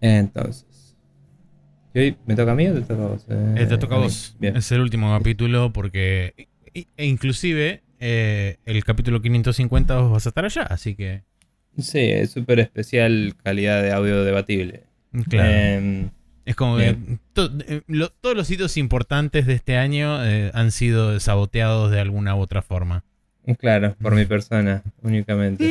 Entonces. ¿Me toca a mí o te toca a vos? Eh, te toca a vos. Es el último capítulo porque. E inclusive eh, el capítulo 550 vos vas a estar allá, así que. Sí, es súper especial calidad de audio debatible. Claro. Em, es como que eh, todos los sitios importantes de este año han sido saboteados de alguna u otra forma. Claro, por mi persona únicamente.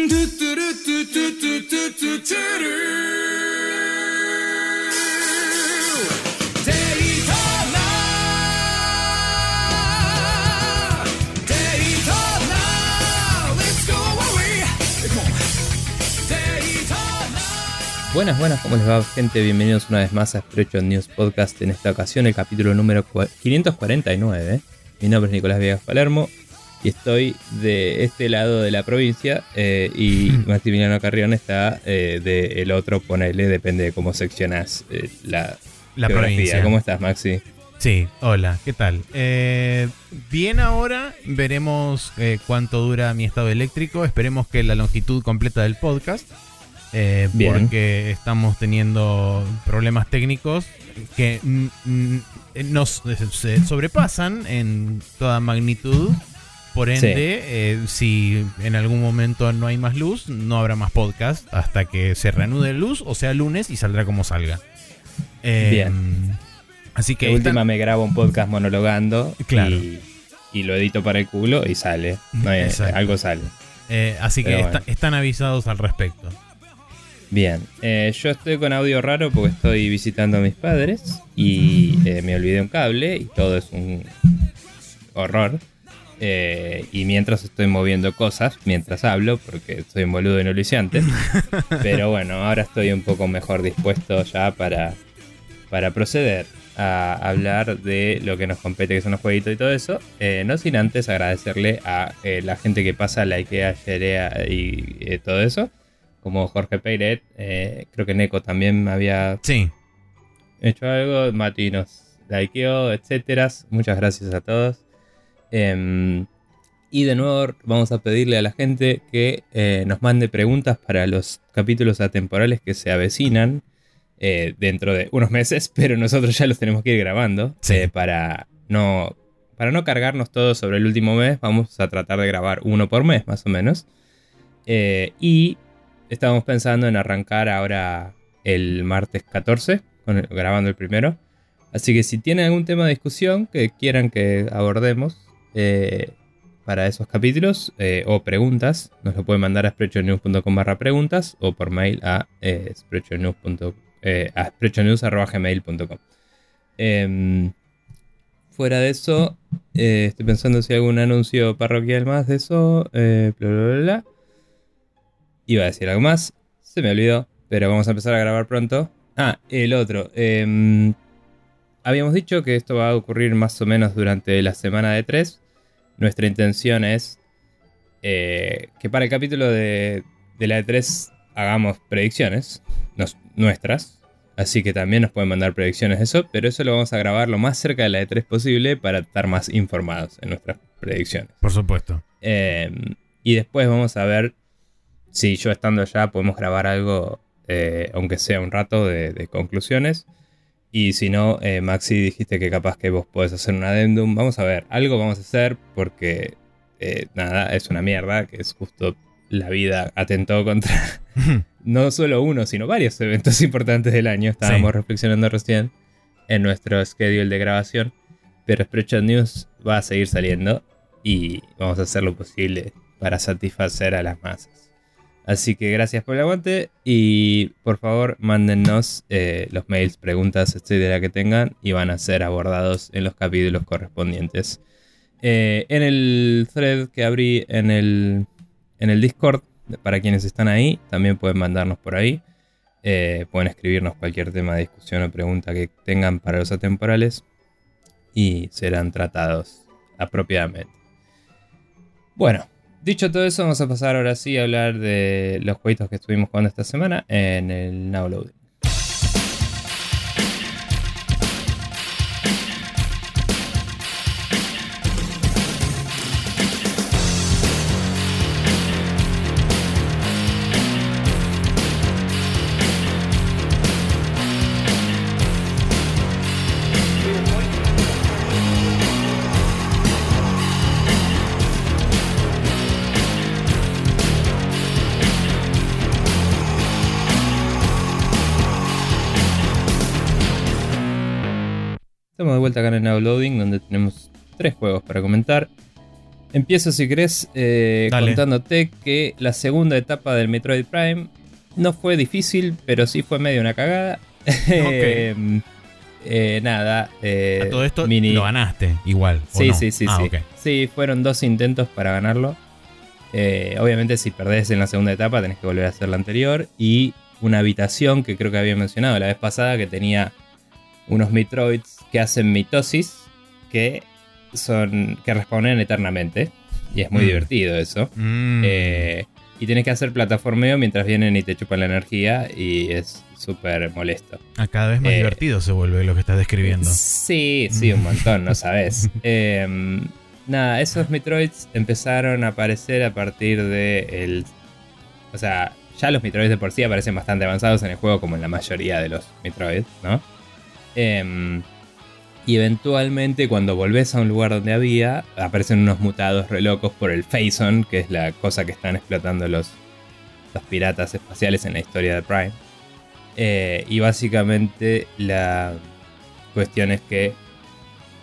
Buenas, buenas, ¿cómo les va gente? Bienvenidos una vez más a Sprecho News Podcast, en esta ocasión el capítulo número 549. Mi nombre es Nicolás Viegas Palermo y estoy de este lado de la provincia eh, y hmm. Maximiliano Carrión está eh, del otro, ponele, depende de cómo seccionas eh, la, la provincia. ¿Cómo estás, Maxi? Sí, hola, ¿qué tal? bien ahora, veremos cuánto dura mi estado eléctrico, esperemos que la longitud completa del podcast eh, porque estamos teniendo problemas técnicos que nos se sobrepasan en toda magnitud. Por ende, eh, si en algún momento no hay más luz, no habrá más podcast hasta que se reanude la luz, o sea, lunes y saldrá como salga. Eh, Bien. Así que. De última me grabo un podcast monologando. Claro. Y, lo edito para el culo y sale. algo sale. así que están avisados al respecto. Bien, eh, yo estoy con audio raro porque estoy visitando a mis padres y eh, me olvidé un cable y todo es un horror. Eh, y mientras estoy moviendo cosas, mientras hablo, porque soy un boludo y no lo hice antes. Pero bueno, ahora estoy un poco mejor dispuesto ya para, para proceder a hablar de lo que nos compete, que son los jueguitos y todo eso. no sin antes agradecerle a la gente que pasa, la IKEA, Sherea y todo eso como Jorge Peiret. Eh, creo que Neko también había sí. hecho algo. Mati nos likeó, etcétera. Muchas gracias a todos. Em, y de nuevo vamos a pedirle a la gente que eh, nos mande preguntas para los capítulos atemporales que se avecinan eh, dentro de unos meses, pero nosotros ya los tenemos que ir grabando para no para no cargarnos todo sobre el último mes. Vamos a tratar de grabar uno por mes más o menos. y Estábamos pensando en arrancar ahora el martes 14, grabando el primero. Así que si tienen algún tema de discusión que quieran que abordemos eh, para esos capítulos eh, o preguntas, nos lo pueden mandar a sprechonews.com barra preguntas o por mail a eh, eh em, fuera de eso, estoy pensando si hay algún anuncio parroquial más de eso. bla, bla, bla. Iba a decir algo más, se me olvidó, pero vamos a empezar a grabar pronto. Ah, el otro. Em, habíamos dicho que esto va a ocurrir más o menos durante la semana de 3. Nuestra intención es eh, que para el capítulo de, la de 3 hagamos predicciones nuestras. Así que también nos pueden mandar predicciones de eso, pero eso lo vamos a grabar lo más cerca de la de 3 posible para estar más informados en nuestras predicciones. Por supuesto. Em, y después vamos a ver si yo estando allá podemos grabar algo, eh, aunque sea un rato, de, conclusiones. Y si no, eh, Maxi, dijiste que capaz que vos podés hacer un adendum. Vamos a ver, algo vamos a hacer porque eh, nada, es una mierda, que es justo la vida atentó contra no solo uno, sino varios eventos importantes del año. Estábamos reflexionando recién en nuestro schedule de grabación. Pero Spreadshot News va a seguir saliendo y vamos a hacer lo posible para satisfacer a las masas. Así que gracias por el aguante y por favor mándennos eh, los mails, preguntas, etcétera que tengan y van a ser abordados en los capítulos correspondientes. Eh, en el thread que abrí en el, en el Discord, para quienes están ahí, también pueden mandarnos por ahí. Eh, pueden escribirnos cualquier tema de discusión o pregunta que tengan para los atemporales y serán tratados apropiadamente. Bueno, Dicho todo eso, vamos a pasar ahora sí a hablar de los jueguitos que estuvimos jugando esta semana en el Now Loading. Vuelta acá en el Loading, donde tenemos tres juegos para comentar. Empiezo, si querés, eh, contándote que la segunda etapa del Metroid Prime no fue difícil, pero sí fue medio una cagada. Em, eh, nada. Eh, todo esto lo ganaste igual. Sí, sí, sí, ah, sí. Sí, fueron dos intentos para ganarlo. Eh, obviamente, si perdés en la segunda etapa, tenés que volver a hacer la anterior. Y una habitación que creo que había mencionado la vez pasada, que tenía unos Metroids que hacen mitosis que son que respawnen eternamente. Y es muy mm. divertido eso. Mm. Eh, y tienes que hacer plataformeo mientras vienen y te chupan la energía y es súper molesto. Ah, cada vez más eh, divertido se vuelve lo que estás describiendo. Sí, sí, un montón, no sabes. Em, nada, esos Metroids empezaron a aparecer a partir de el... O sea, ya los Metroids de por sí aparecen bastante avanzados en el juego como en la mayoría de los Metroids, ¿no? Y eventualmente cuando volvés a un lugar donde había, aparecen unos mutados re locos por el Phazon, que es la cosa que están explotando los, los piratas espaciales en la historia de Prime. Eh, y básicamente la cuestión es que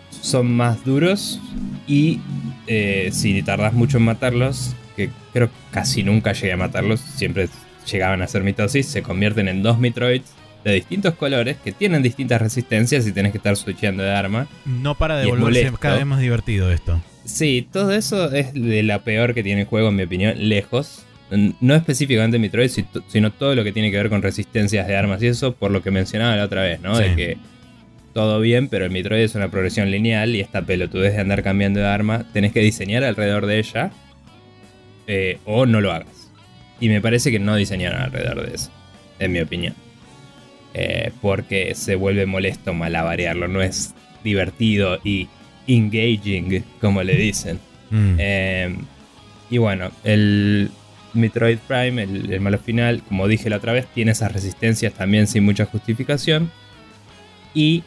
son más duros y eh, si tardas mucho en matarlos, que creo que casi nunca llegué a matarlos, siempre llegaban a ser mitosis, se convierten en dos Metroids de distintos colores que tienen distintas resistencias y tenés que estar switchando de arma. No para de volverse cada vez más divertido esto. Sí, todo eso es de la peor que tiene el juego, en mi opinión, lejos. No específicamente Metroid, sino todo lo que tiene que ver con resistencias de armas y eso, por lo que mencionaba la otra vez, ¿no? De que todo bien, pero el Metroid es una progresión lineal y esta pelotudez de andar cambiando de arma, tenés que diseñar alrededor de ella eh, o no lo hagas. Y me parece que no diseñaron alrededor de eso, en mi opinión. Eh, porque se vuelve molesto malabarearlo, no es divertido y engaging, como le dicen. Mm. Em, y bueno, el Metroid Prime, el, malo final, como dije la otra vez, tiene esas resistencias también sin mucha justificación. Y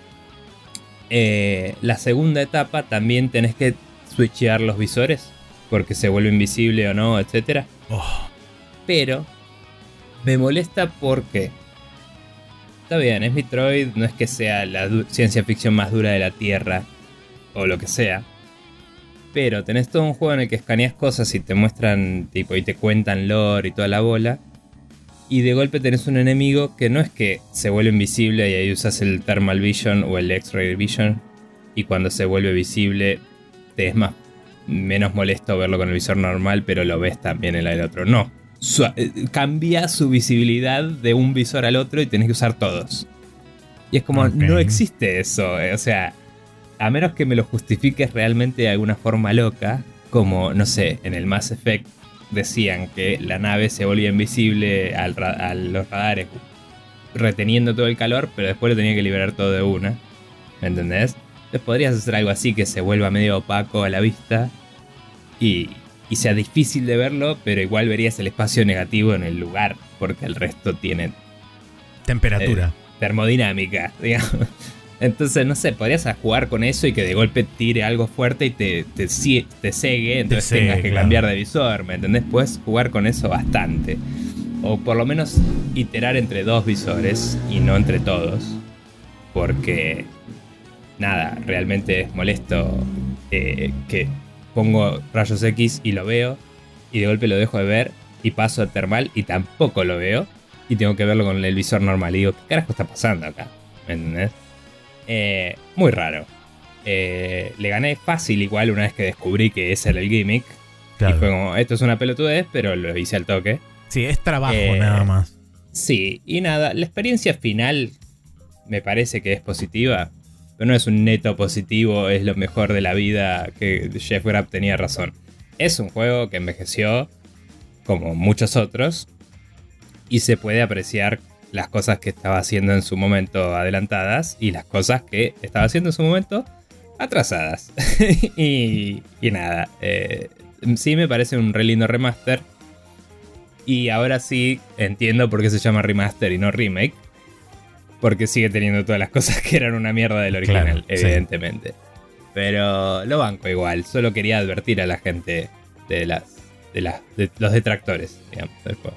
eh, la segunda etapa también tenés que switchear los visores, porque se vuelve invisible o no, etc. Oh. Pero me molesta porque Está bien, es Metroid, no es que sea la ciencia ficción más dura de la Tierra, o lo que sea. Pero tenés todo un juego en el que escaneas cosas y te muestran, tipo, y te cuentan lore y toda la bola. Y de golpe tenés un enemigo que no es que se vuelve invisible y ahí usas el Thermal Vision o el X-Ray Vision. Y cuando se vuelve visible, te es más menos molesto verlo con el visor normal, pero lo ves también en el otro. No, eh, cambia su visibilidad de un visor al otro y tenés que usar todos. Y es como, no existe eso. Eh, o sea, a menos que me lo justifiques realmente de alguna forma loca, como, no sé, en el Mass Effect decían que la nave se volvía invisible a los radares reteniendo todo el calor, pero después lo tenía que liberar todo de una. ¿Me entendés? Entonces podrías hacer algo así que se vuelva medio opaco a la vista y, y sea difícil de verlo, pero igual verías el espacio negativo en el lugar, porque el resto tiene temperatura, eh, termodinámica, digamos. Entonces, no sé, podrías jugar con eso y que de golpe tire algo fuerte y te, te, te cegue, entonces tengas que cambiar de visor, ¿me entendés? Puedes jugar con eso bastante. O por lo menos iterar entre dos visores y no entre todos. Porque, nada, realmente es molesto eh, que pongo rayos X y lo veo, y de golpe lo dejo de ver y paso a termal y tampoco lo veo, y tengo que verlo con el visor normal. Y digo, ¿qué carajo está pasando acá? ¿Me entendés? Eh, muy raro. Eh, le gané fácil igual una vez que descubrí que ese era el gimmick. Y fue como, esto es una pelotudez, pero lo hice al toque. Sí, es trabajo eh, nada más. Sí, y nada, la experiencia final me parece que es positiva. Pero no es un neto positivo, es lo mejor de la vida, que Jeff Grapp tenía razón. Es un juego que envejeció como muchos otros y se puede apreciar las cosas que estaba haciendo en su momento adelantadas y las cosas que estaba haciendo en su momento atrasadas. y, nada, eh, sí me parece un re lindo remaster. Y ahora sí entiendo por qué se llama remaster y no remake porque sigue teniendo todas las cosas que eran una mierda del original, evidentemente. Pero lo banco igual, solo quería advertir a la gente de las de, las, de los detractores, digamos, del juego.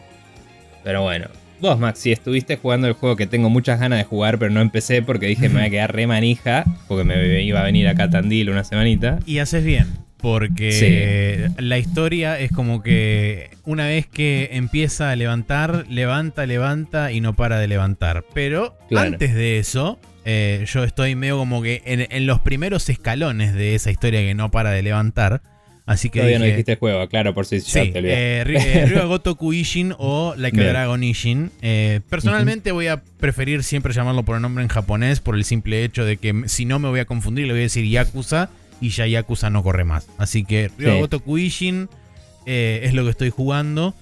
Pero bueno, Vos, Max, si estuviste jugando el juego que tengo muchas ganas de jugar, pero no empecé porque dije me voy a quedar re manija, porque me iba a venir acá a Tandil una semanita. Y haces bien, porque la historia es como que una vez que empieza a levantar, levanta, levanta y no para de levantar. Pero antes de eso, eh, yo estoy medio como que en, los primeros escalones de esa historia que no para de levantar. Así que Todavía no dijiste juego, claro, por si sí, ya te eh, eh Gotoku Ishin o Like a Dragon Ishin. Eh, personalmente voy a preferir siempre llamarlo por el nombre en japonés por el simple hecho de que si no me voy a confundir le voy a decir Yakuza y ya Yakuza no corre más. Así que Ryo Gotoku Ishin eh, es lo que estoy jugando.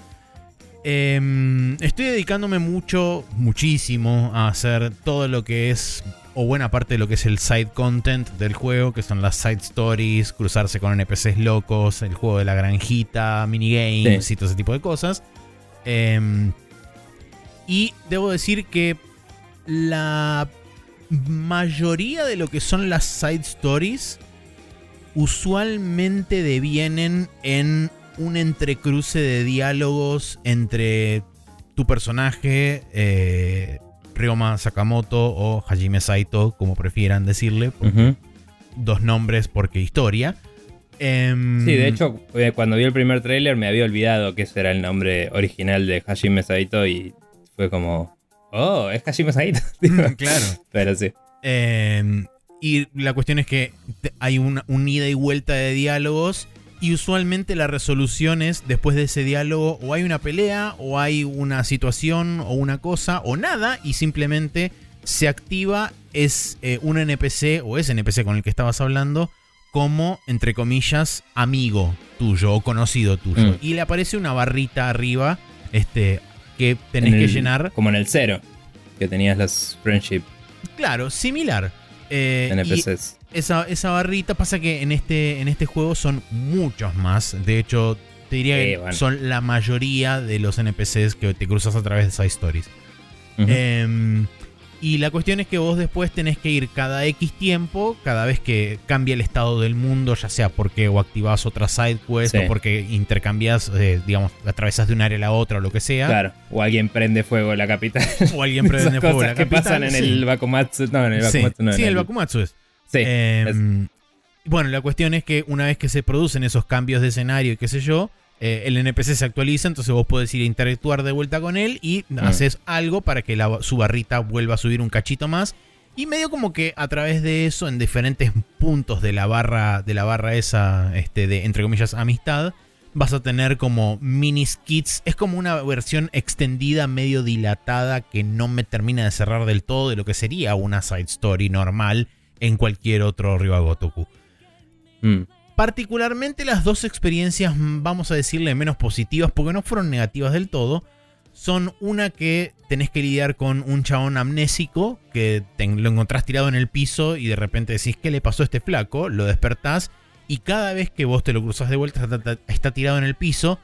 Em, estoy dedicándome mucho, muchísimo a hacer todo lo que es o buena parte de lo que es el side content del juego, que son las side stories, cruzarse con NPCs locos, el juego de la granjita, minigames y todo ese tipo de cosas. Em, y debo decir que la mayoría de lo que son las side stories usualmente devienen en un entrecruce de diálogos entre tu personaje, eh, Ryoma Sakamoto o Hajime Saito, como prefieran decirle. Dos nombres porque historia. Em, sí, de hecho, eh, cuando vi el primer tráiler me había olvidado que ese era el nombre original de Hajime Saito y fue como, oh, es Hajime Saito. claro. Pero sí. Em, y la cuestión es que hay una, un ida y vuelta de diálogos y usualmente la resolución es después de ese diálogo o hay una pelea o hay una situación o una cosa o nada y simplemente se activa es eh, un NPC o ese NPC con el que estabas hablando como entre comillas amigo tuyo o conocido tuyo. Mm. y le aparece una barrita arriba este que tenés que llenar. como en el cero que tenías las friendship. Claro similar eh, NPCs esa, esa, barrita. Pasa que en este, en este juego son muchos más. De hecho, te diría que son la mayoría de los NPCs que te cruzas a través de side stories. Em, y la cuestión es que vos después tenés que ir cada X tiempo, cada vez que cambia el estado del mundo, ya sea porque o activas otra side quest o porque intercambias, eh, digamos, atravesas de un área a la otra o lo que sea. Claro, o alguien prende fuego en la capital. O alguien prende fuego en la capital. que pasan en el Bakumatsu. No, en el Bakumatsu no. Sí, el Bakumatsu es. Em, bueno, la cuestión es que una vez que se producen esos cambios de escenario y qué sé yo, eh, el NPC se actualiza, entonces vos podés ir a interactuar de vuelta con él y mm. haces algo para que su barrita vuelva a subir un cachito más. Y medio como que a través de eso, en diferentes puntos de la barra, de la barra esa, este, de entre comillas, amistad, vas a tener como mini skits. Es como una versión extendida, medio dilatada, que no me termina de cerrar del todo de lo que sería una side story normal en cualquier otro Ryuagotoku. Mm. Particularmente las dos experiencias, vamos a decirle, menos positivas, porque no fueron negativas del todo, son una que tenés que lidiar con un chabón amnésico, que lo encontrás tirado en el piso y de repente decís, ¿qué le pasó a este flaco? Lo despertás y cada vez que vos te lo cruzas de vuelta está tirado en el piso.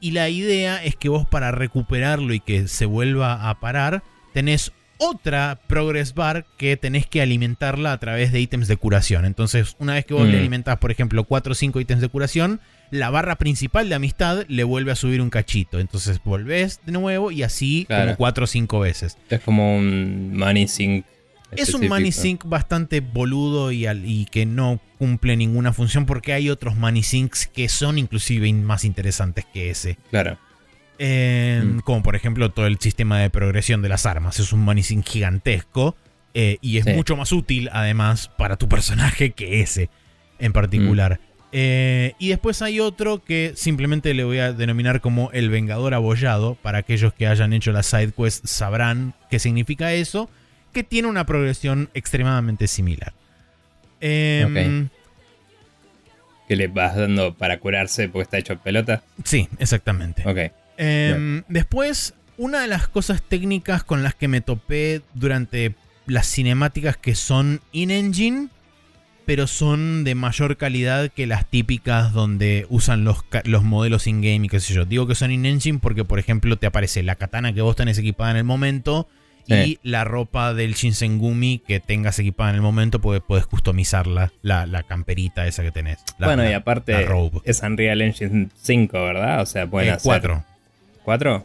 Y la idea es que vos para recuperarlo y que se vuelva a parar, tenés otra progress bar que tenés que alimentarla a través de ítems de curación. Entonces, una vez que vos le mm. alimentás, por ejemplo, 4 o 5 ítems de curación, la barra principal de amistad le vuelve a subir un cachito. Entonces volvés de nuevo y así como 4 o 5 veces. Es como un money sink. Es un money sink bastante boludo y, y, que no cumple ninguna función porque hay otros money sinks que son inclusive más interesantes que ese. Claro. Mm. Como por ejemplo todo el sistema de progresión de las armas. Es un manicing gigantesco. Eh, y es mucho más útil además para tu personaje que ese en particular. Mm. Eh, y después hay otro que simplemente le voy a denominar como el Vengador Abollado. Para aquellos que hayan hecho la side quest sabrán qué significa eso. Que tiene una progresión extremadamente similar. Em, que le vas dando para curarse porque está hecho pelota. Sí, exactamente. Ok. Em, después, una de las cosas técnicas con las que me topé durante las cinemáticas que son in-engine, pero son de mayor calidad que las típicas donde usan los, los modelos in-game y qué sé yo. Digo que son in-engine porque, por ejemplo, te aparece la katana que vos tenés equipada en el momento y la ropa del Shinsengumi que tengas equipada en el momento, porque puedes customizarla, la, la camperita esa que tenés. bueno, y aparte es Unreal Engine 5, ¿verdad? O sea, pueden eh, hacer... 4. ¿4?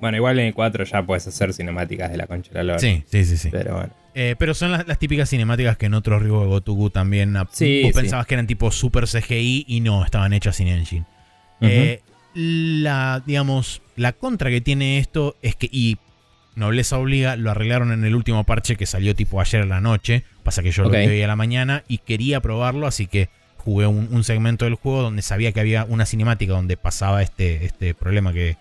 Bueno, igual en el 4 ya puedes hacer cinemáticas de la concha de la lora. Sí, sí, sí, sí. Pero bueno. Eh, pero son las, típicas cinemáticas que en otros Ryu de Gotoku también sí, vos pensabas que eran tipo super CGI y no, estaban hechas sin engine. Eh, la, digamos, la contra que tiene esto es que, y Nobleza Obliga, lo arreglaron en el último parche que salió tipo ayer en la noche, pasa que yo lo vi a la mañana y quería probarlo, así que jugué un, segmento del juego donde sabía que había una cinemática donde pasaba este, este problema que,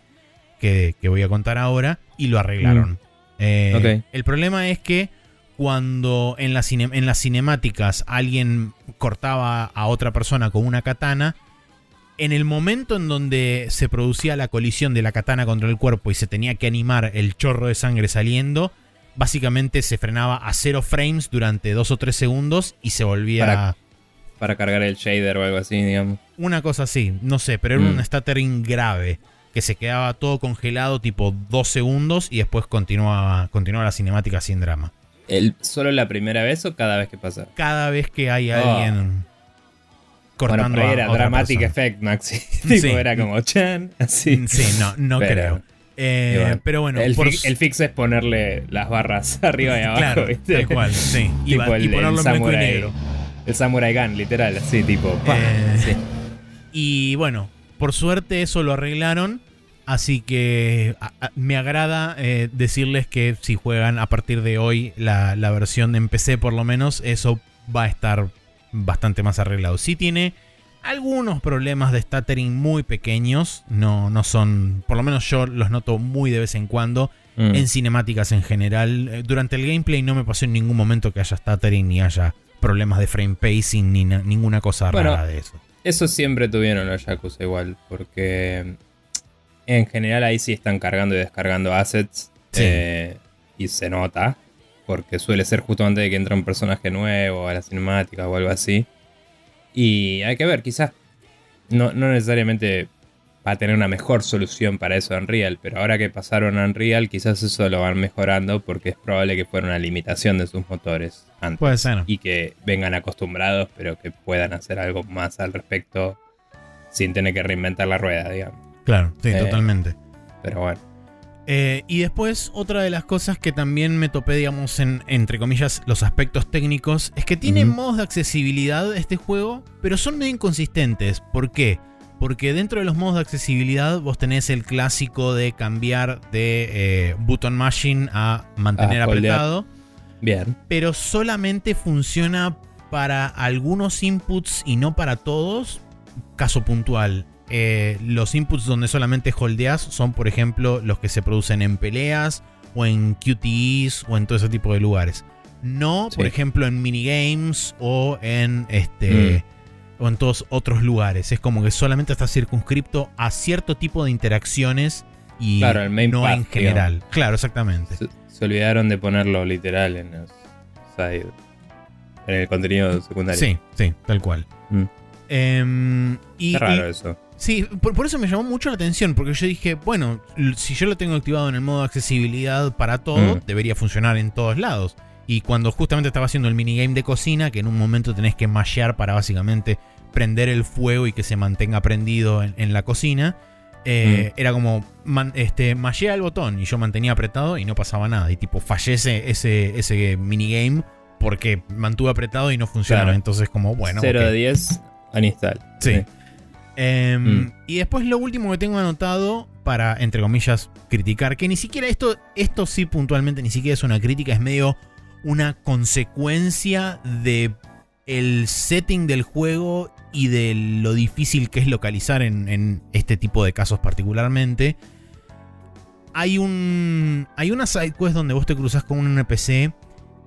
que, voy a contar ahora y lo arreglaron. Mm. Eh, el problema es que cuando en, en las cinemáticas alguien cortaba a otra persona con una katana, en el momento en donde se producía la colisión de la katana contra el cuerpo y se tenía que animar el chorro de sangre saliendo, básicamente se frenaba a cero frames durante dos o tres segundos y se volvía... Para, para cargar el shader o algo así, digamos. Una cosa así, no sé, pero era mm. un stuttering grave que se quedaba todo congelado tipo dos segundos y después continuaba, continuaba la cinemática sin drama. El, ¿Solo la primera vez o cada vez que pasa? Cada vez que hay oh. alguien cortando bueno, era Dramatic Effect, Maxi. sí. era como Chan, así. Sí, no, no creo. Eh, pero bueno, el, fix es ponerle las barras arriba y abajo. Claro, ¿viste? tal cual, sí. y, ponerlo en blanco y negro. El Samurai Gun, literal, así, tipo. Eh, y bueno, por suerte eso lo arreglaron. Así que me agrada eh, decirles que si juegan a partir de hoy la, versión en PC por lo menos, eso va a estar bastante más arreglado. Sí tiene algunos problemas de stuttering muy pequeños, no, no son, por lo menos yo los noto muy de vez en cuando. Mm. En cinemáticas en general, eh, durante el gameplay no me pasó en ningún momento que haya stuttering ni haya problemas de frame pacing ni ninguna cosa rara de eso. Eso siempre tuvieron los Yakuza igual, porque en general ahí sí están cargando y descargando assets. Eh, y se nota. Porque suele ser justo antes de que entre un personaje nuevo a la cinemática o algo así. Y hay que ver, quizás no, no necesariamente va a tener una mejor solución para eso en Unreal, pero ahora que pasaron a Unreal, quizás eso lo van mejorando porque es probable que fuera una limitación de sus motores antes. Puede ser. Y que vengan acostumbrados, pero que puedan hacer algo más al respecto sin tener que reinventar la rueda, digamos. Claro, sí, eh, totalmente. Pero bueno. Eh, y después, otra de las cosas que también me topé, digamos, en, entre comillas, los aspectos técnicos, es que tiene modos de accesibilidad este juego, pero son medio inconsistentes. ¿Por qué? Porque dentro de los modos de accesibilidad vos tenés el clásico de cambiar de eh, button mashing a mantener ah, apretado. Bien. Pero solamente funciona para algunos inputs y no para todos. Caso puntual, eh, los inputs donde solamente holdeas son, por ejemplo, los que se producen en peleas o en QTEs o en todo ese tipo de lugares. No, por ejemplo, en minigames o en este. Mm. O en todos otros lugares. Es como que solamente está circunscripto a cierto tipo de interacciones y no en general. Claro, exactamente. Se, olvidaron de ponerlo literal en En el contenido secundario. Sí, sí, tal cual. Mm. Em, y, raro eso. Sí, por, eso me llamó mucho la atención, porque yo dije, bueno, si yo lo tengo activado en el modo accesibilidad para todo, mm. debería funcionar en todos lados. Y cuando justamente estaba haciendo el minigame de cocina, que en un momento tenés que mashear para básicamente prender el fuego y que se mantenga prendido en, la cocina, eh, mm. era como, este, mashea el botón y yo mantenía apretado y no pasaba nada. Y tipo, fallece ese, ese minigame porque mantuve apretado y no funcionaba. Entonces como, bueno. 0 de 10, uninstall. sí. Em, mm. Y después lo último que tengo anotado para, entre comillas, criticar, que ni siquiera esto, esto sí puntualmente ni siquiera es una crítica, es medio una consecuencia de el setting del juego y de lo difícil que es localizar en, este tipo de casos particularmente. Hay un. Hay una side quest donde vos te cruzas con un NPC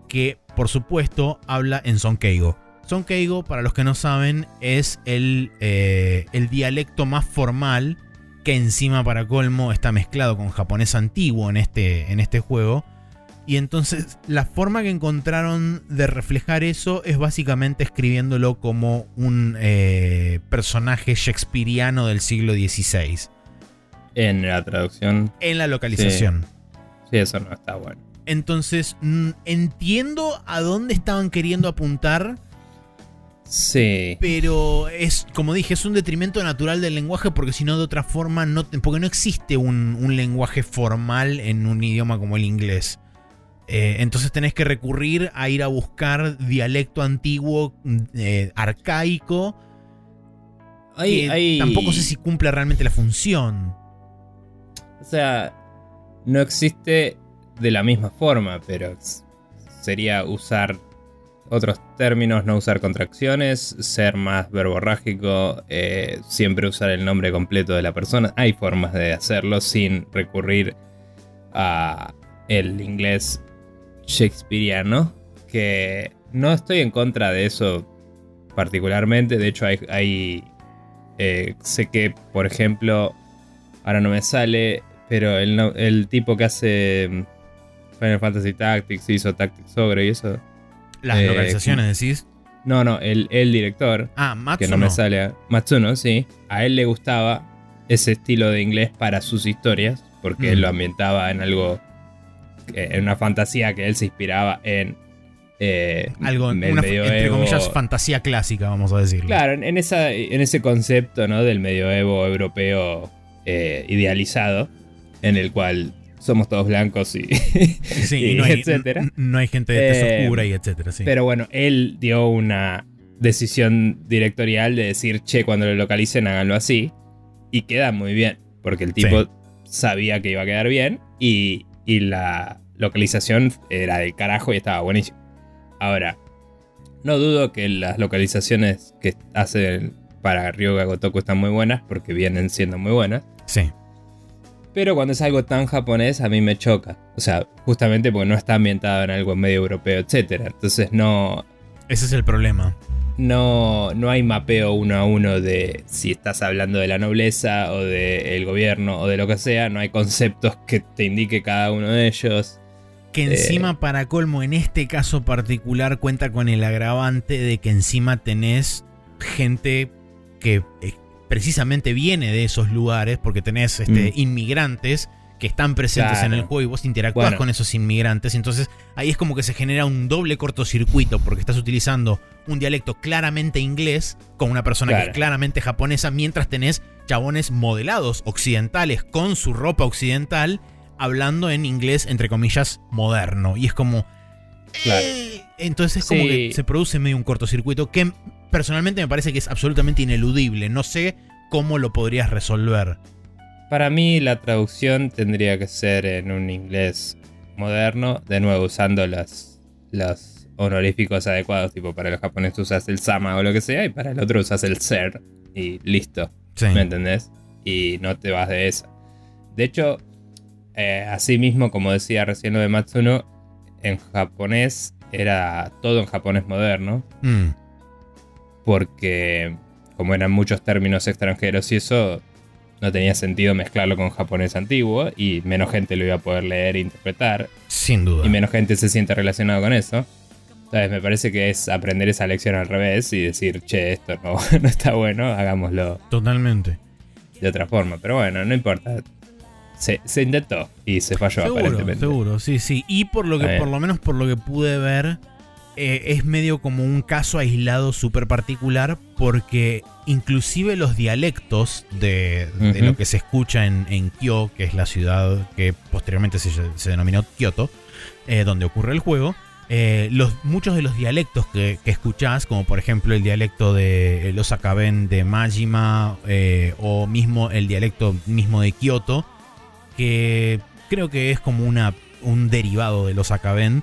que, por supuesto, habla en Son Keigo. Son Keigo, para los que no saben, es el, eh, el dialecto más formal que encima para colmo está mezclado con japonés antiguo en este, en este juego. Y entonces la forma que encontraron de reflejar eso es básicamente escribiéndolo como un eh, personaje shakespeariano del siglo XVI. En la traducción. En la localización. sí eso no está bueno. Entonces, entiendo a dónde estaban queriendo apuntar, Sí. Pero es, como dije, es un detrimento natural del lenguaje porque si no de otra forma, no, porque no existe un, lenguaje formal en un idioma como el inglés. Eh, entonces tenés que recurrir a ir a buscar dialecto antiguo, eh, arcaico. Tampoco sé si cumple realmente la función. O sea, no existe de la misma forma, pero sería usar otros términos, no usar contracciones, ser más verborrágico, eh, siempre usar el nombre completo de la persona. Hay formas de hacerlo sin recurrir a el inglés shakespeariano, que no estoy en contra de eso particularmente. De hecho, hay, eh, sé que, por ejemplo, ahora no me sale, pero el, el tipo que hace mm, Final Fantasy Tactics hizo Tactics Ogre y eso ¿Las eh, localizaciones decís? No, no, el, el director. Ah, Matsuno. Que no me sale. Matsuno, sí. A él le gustaba ese estilo de inglés para sus historias, porque él lo ambientaba en algo. En una fantasía que él se inspiraba en. Eh, algo, una, entre comillas, fantasía clásica, vamos a decirlo. Claro, en, esa, en ese concepto ¿no? del medioevo europeo eh, idealizado, en el cual somos todos blancos y, no hay, etcétera. No, hay gente de tez eh, oscura y etcétera. Pero bueno, él dio una decisión directorial de decir, che, cuando lo localicen háganlo así. Y queda muy bien, porque el tipo sabía que iba a quedar bien y, la localización era del carajo y estaba buenísimo. Ahora, no dudo que las localizaciones que hacen para Ryoga Gotoku están muy buenas, porque vienen siendo muy buenas. Sí. Pero cuando es algo tan japonés, a mí me choca. O sea, justamente porque no está ambientado en algo medio europeo, etc. Entonces no. Ese es el problema. No, no hay mapeo uno a uno de si estás hablando de la nobleza o del gobierno o de lo que sea. No hay conceptos que te indique cada uno de ellos. Que encima, eh, para colmo, en este caso particular, cuenta con el agravante de que encima tenés gente que eh, precisamente viene de esos lugares, porque tenés este, mm. inmigrantes que están presentes en el juego y vos interactúas con esos inmigrantes. Entonces ahí es como que se genera un doble cortocircuito porque estás utilizando un dialecto claramente inglés con una persona que es claramente japonesa mientras tenés chabones modelados occidentales con su ropa occidental hablando en inglés entre comillas moderno. Y es como... Eh, entonces es como que se produce medio un cortocircuito que personalmente me parece que es absolutamente ineludible. No sé cómo lo podrías resolver. Para mí la traducción tendría que ser en un inglés moderno, de nuevo usando las, los honoríficos adecuados, tipo para los japoneses usas el sama o lo que sea, y para el otro usas el ser, y listo. ¿Me entendés? Y no te vas de esa. De hecho, eh, así mismo, como decía recién lo de Matsuno, en japonés era todo en japonés moderno. Mm porque como eran muchos términos extranjeros y eso, no tenía sentido mezclarlo con japonés antiguo y menos gente lo iba a poder leer e interpretar. Sin duda. Y menos gente se siente relacionado con eso. Entonces me parece que es aprender esa lección al revés y decir, che, esto no, no está bueno, hagámoslo. Totalmente. De otra forma, pero bueno, no importa. Se, intentó y se falló aparentemente. Seguro, sí, sí. Y por lo que, por lo menos por lo que pude ver, eh, es medio como un caso aislado súper particular porque inclusive los dialectos de, lo que se escucha en, en, Kyo, que es la ciudad que posteriormente se, denominó Kyoto, eh, donde ocurre el juego, eh, los, muchos de los dialectos que, que, escuchás, como por ejemplo el dialecto de los Akaben de Majima o mismo el dialecto mismo de Kyoto, que creo que es como una, un derivado de los Akaben,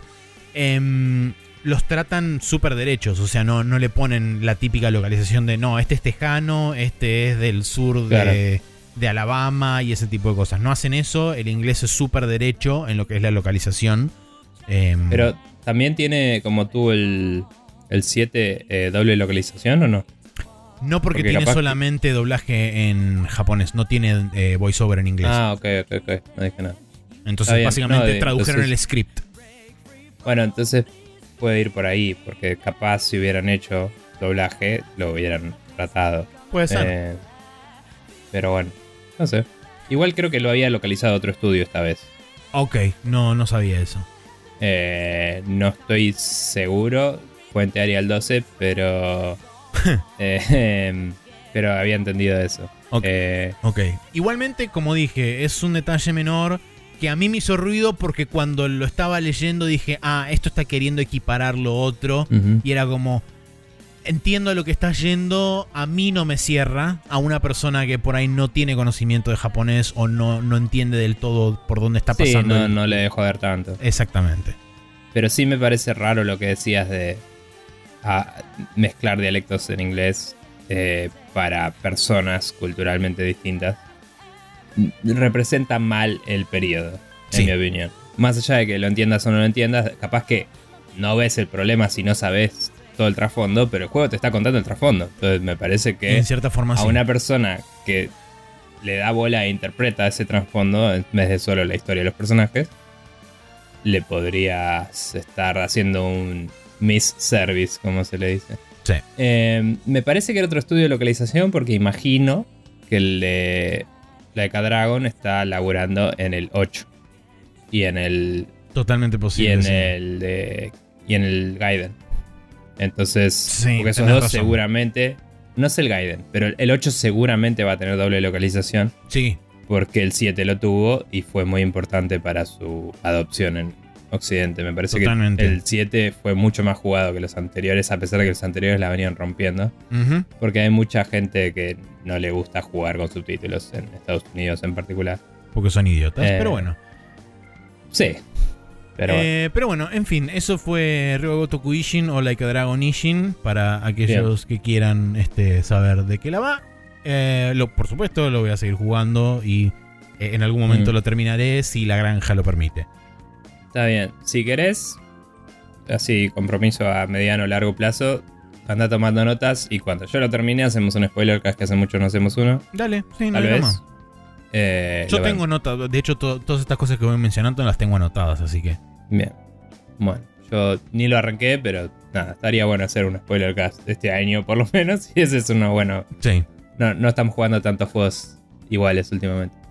em, los tratan súper derechos, o sea, no, no le ponen la típica localización de no, este es tejano, este es del sur de, Alabama y ese tipo de cosas. No hacen eso, el inglés es súper derecho en lo que es la localización. Em, Pero también tiene como tú el, el 7 eh, doble localización o no? No porque, tiene solamente doblaje en japonés, no tiene eh, voiceover en inglés. Ah, ok, ok, ok, no dije nada. Entonces básicamente tradujeron el script. Bueno, entonces puede ir por ahí, porque capaz si hubieran hecho doblaje, lo hubieran tratado. Puede ser. Eh, pero bueno, no sé. Igual creo que lo había localizado otro estudio esta vez. Ok, no, no sabía eso. Eh, no estoy seguro, Fuente Arial 12, pero Eh, em, pero había entendido eso. Eh, ok. Igualmente, como dije, es un detalle menor que a mí me hizo ruido porque cuando lo estaba leyendo dije, ah, esto está queriendo equiparar lo otro. Y era como, entiendo lo que está yendo, a mí no me cierra, a una persona que por ahí no tiene conocimiento de japonés o no, no entiende del todo por dónde está pasando. Sí, no, no le dejo ver tanto. Exactamente. Pero sí me parece raro lo que decías de mezclar dialectos en inglés eh, para personas culturalmente distintas. Representa mal el periodo, en mi opinión. Más allá de que lo entiendas o no lo entiendas, capaz que no ves el problema si no sabes todo el trasfondo, pero el juego te está contando el trasfondo. Entonces me parece que en cierta forma, a una persona que le da bola e interpreta ese trasfondo en vez de solo la historia de los personajes, le podrías estar haciendo un miss-service, como se le dice. Sí. Eh, me parece que era otro estudio de localización porque imagino que el de la Dragon está laburando en el 8 y en el totalmente posible y en el de y en el Gaiden. Entonces, porque esos dos seguramente no es el Gaiden, pero el 8 seguramente va a tener doble localización. Sí. Porque el 7 lo tuvo y fue muy importante para su adopción en Occidente. Me parece que el 7 fue mucho más jugado que los anteriores, a pesar de que los anteriores la venían rompiendo. Porque hay mucha gente que no le gusta jugar con subtítulos en Estados Unidos en particular. Porque son idiotas, pero eh, bueno. Sí. Pero, eh, pero, bueno, en fin, eso fue Ryogotoku Ishin o Like a Dragon Ishin para aquellos que quieran este, saber de qué la va. Eh, lo, por supuesto, lo voy a seguir jugando y en algún momento mm. lo terminaré si la granja lo permite. Está bien. Si querés, así, compromiso a mediano o largo plazo, anda tomando notas y cuando yo lo termine hacemos un spoiler, cada vez que hace mucho no hacemos uno. Dale, sí, no hay más. Eh, yo tengo notas, de hecho todas estas cosas que voy mencionando las tengo anotadas, así que... Bien. Bueno, yo ni lo arranqué, pero nada, estaría bueno hacer un spoiler cast este año por lo menos y ese es uno bueno. Sí. No, no estamos jugando tantos juegos iguales últimamente.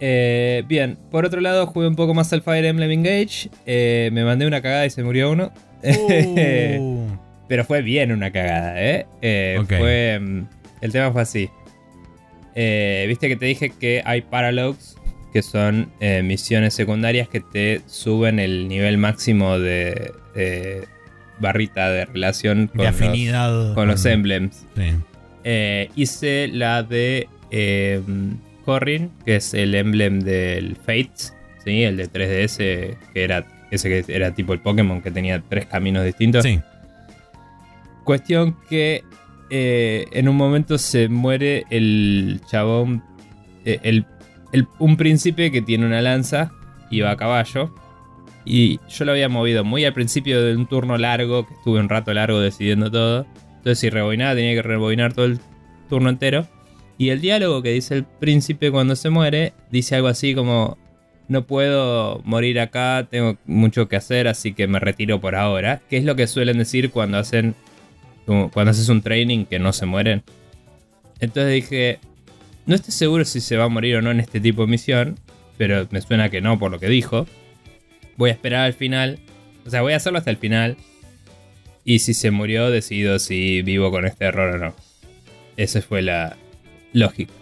Eh, bien, por otro lado, jugué un poco más al Fire Emblem Engage. Eh, me mandé una cagada y se murió uno. Uh. Pero fue bien una cagada, ¿eh? eh fue, mm, el tema fue así. Viste que te dije que hay paralogs, que son misiones secundarias que te suben el nivel máximo de barrita de relación con, afinidad, los, con, los emblems. hice la de Corrin, que es el emblem del Fates, ¿sí? el de 3DS, que era ese que era tipo el Pokémon que tenía tres caminos distintos. Sí. Cuestión que eh, en un momento se muere el chabón, eh, un príncipe que tiene una lanza y va a caballo. Y yo lo había movido muy al principio de un turno largo, que estuve un rato largo decidiendo todo. Entonces si rebobinaba tenía que rebobinar todo el turno entero. Y el diálogo que dice el príncipe cuando se muere dice algo así como, no puedo morir acá, tengo mucho que hacer, así que me retiro por ahora. Que es lo que suelen decir cuando hacen, cuando haces un training que no se mueren. Entonces dije, no estoy seguro si se va a morir o no en este tipo de misión, pero me suena que no por lo que dijo. Voy a esperar al final, o sea, voy a hacerlo hasta el final. Y si se murió, decido si vivo con este error o no. Esa fue la, lógico.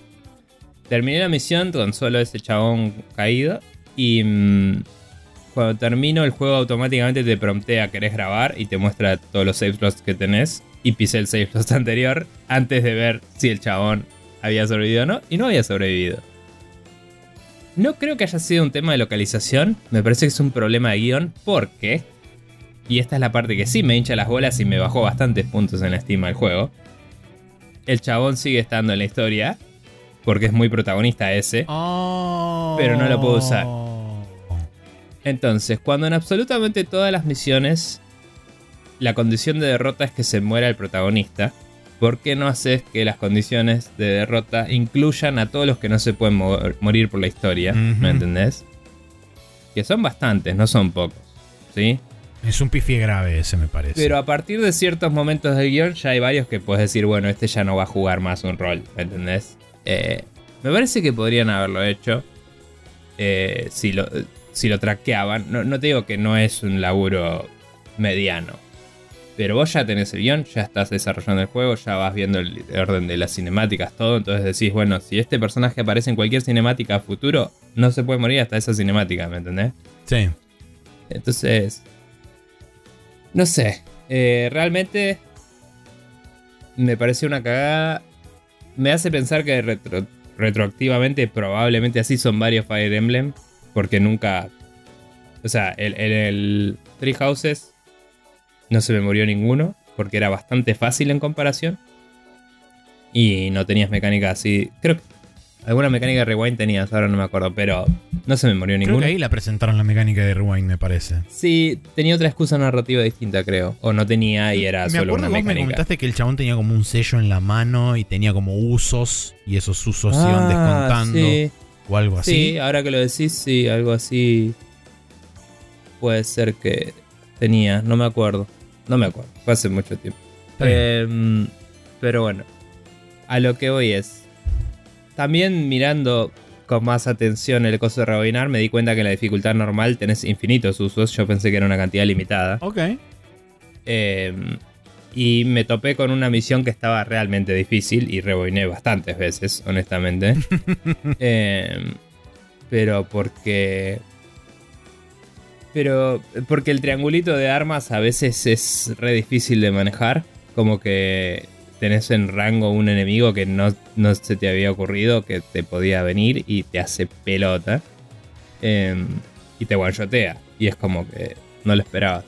Terminé la misión con solo ese chabón caído. Y mm, cuando termino, el juego automáticamente te promptea querés grabar y te muestra todos los save slots que tenés. Y pisé el save slot anterior antes de ver si el chabón había sobrevivido o no. Y no había sobrevivido. No creo que haya sido un tema de localización. Me parece que es un problema de guion. Porque. Y esta es la parte que sí me hincha las bolas y me bajó bastantes puntos en la estima del juego el chabón sigue estando en la historia. Porque es muy protagonista ese. Pero no lo puedo usar. Entonces, cuando en absolutamente todas las misiones la condición de derrota es que se muera el protagonista, ¿por qué no haces que las condiciones de derrota incluyan a todos los que no se pueden morir por la historia? ¿Me entendés? Que son bastantes, no son pocos. ¿Sí? Es un pifie grave ese, me parece. Pero a partir de ciertos momentos del guion ya hay varios que puedes decir, bueno, este ya no va a jugar más un rol, ¿me entendés? Eh, me parece que podrían haberlo hecho eh, si, lo, si lo traqueaban. No, te digo que no es un laburo mediano. Pero vos ya tenés el guion, ya estás desarrollando el juego, ya vas viendo el orden de las cinemáticas, todo. Entonces decís, bueno, si este personaje aparece en cualquier cinemática a futuro, no se puede morir hasta esa cinemática, ¿me entendés? Sí. Entonces, no sé, eh, realmente me pareció una cagada. Me hace pensar que retroactivamente probablemente así son varios Fire Emblem, porque nunca... O sea, en el Three Houses no se me murió ninguno, porque era bastante fácil en comparación. Y no tenías mecánica así. Creo que alguna mecánica de rewind tenías, ahora no me acuerdo, pero no se me murió ninguno. Creo que ahí la presentaron la mecánica de rewind, me parece. Sí, tenía otra excusa narrativa distinta, creo. O no tenía y era solo una mecánica. me comentaste que el chabón tenía como un sello en la mano y tenía como usos, y esos usos se iban ah, descontando. O algo así. Sí, ahora que lo decís, sí, algo así. Puede ser que tenía, no me acuerdo. No me acuerdo, fue hace mucho tiempo. Em, pero bueno, a lo que voy es. También mirando con más atención el costo de rebobinar, me di cuenta que en la dificultad normal tenés infinitos usos. Yo pensé que era una cantidad limitada. Ok. Em, y me topé con una misión que estaba realmente difícil y rebobiné bastantes veces, honestamente. Em, pero porque pero porque el triangulito de armas a veces es re difícil de manejar. Como que tenés en rango un enemigo que no, se te había ocurrido que te podía venir y te hace pelota. Em, y te one-shotea. Y es como que no lo esperabas.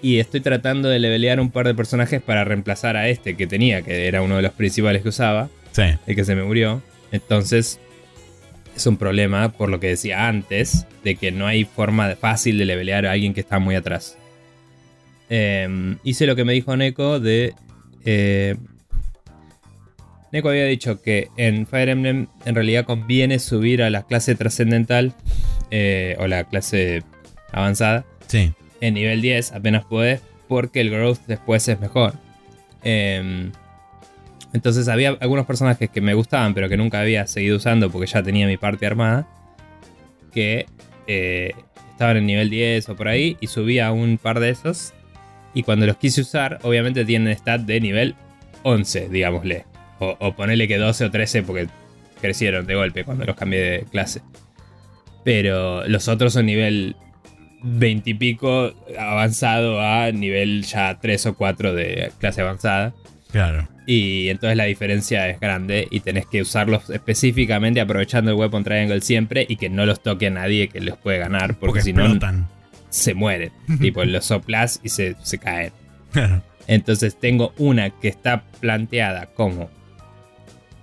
Y estoy tratando de levelear un par de personajes para reemplazar a este que tenía, que era uno de los principales que usaba. Sí. El que se me murió. Entonces es un problema, por lo que decía antes, de que no hay forma fácil de levelear a alguien que está muy atrás. Em, hice lo que me dijo Neko de... Eh, Neko había dicho que en Fire Emblem en realidad conviene subir a la clase trascendental eh, o la clase avanzada. Sí. En nivel 10 apenas puedes porque el growth después es mejor. Eh, entonces había algunos personajes que me gustaban, pero que nunca había seguido usando porque ya tenía mi parte armada. Que eh, estaban en nivel 10 o por ahí. Y subía un par de esos. Y cuando los quise usar, obviamente tienen stat de nivel 11, digámosle. O, o ponerle que 12 o 13 porque crecieron de golpe cuando los cambié de clase. Pero los otros son nivel 20 y pico avanzado a nivel ya 3 o 4 de clase avanzada. Claro. Y entonces la diferencia es grande y tenés que usarlos específicamente aprovechando el Weapon Triangle siempre y que no los toque a nadie que los puede ganar porque, si no se mueren. tipo, los soplas y se, se caen. Entonces tengo una que está planteada como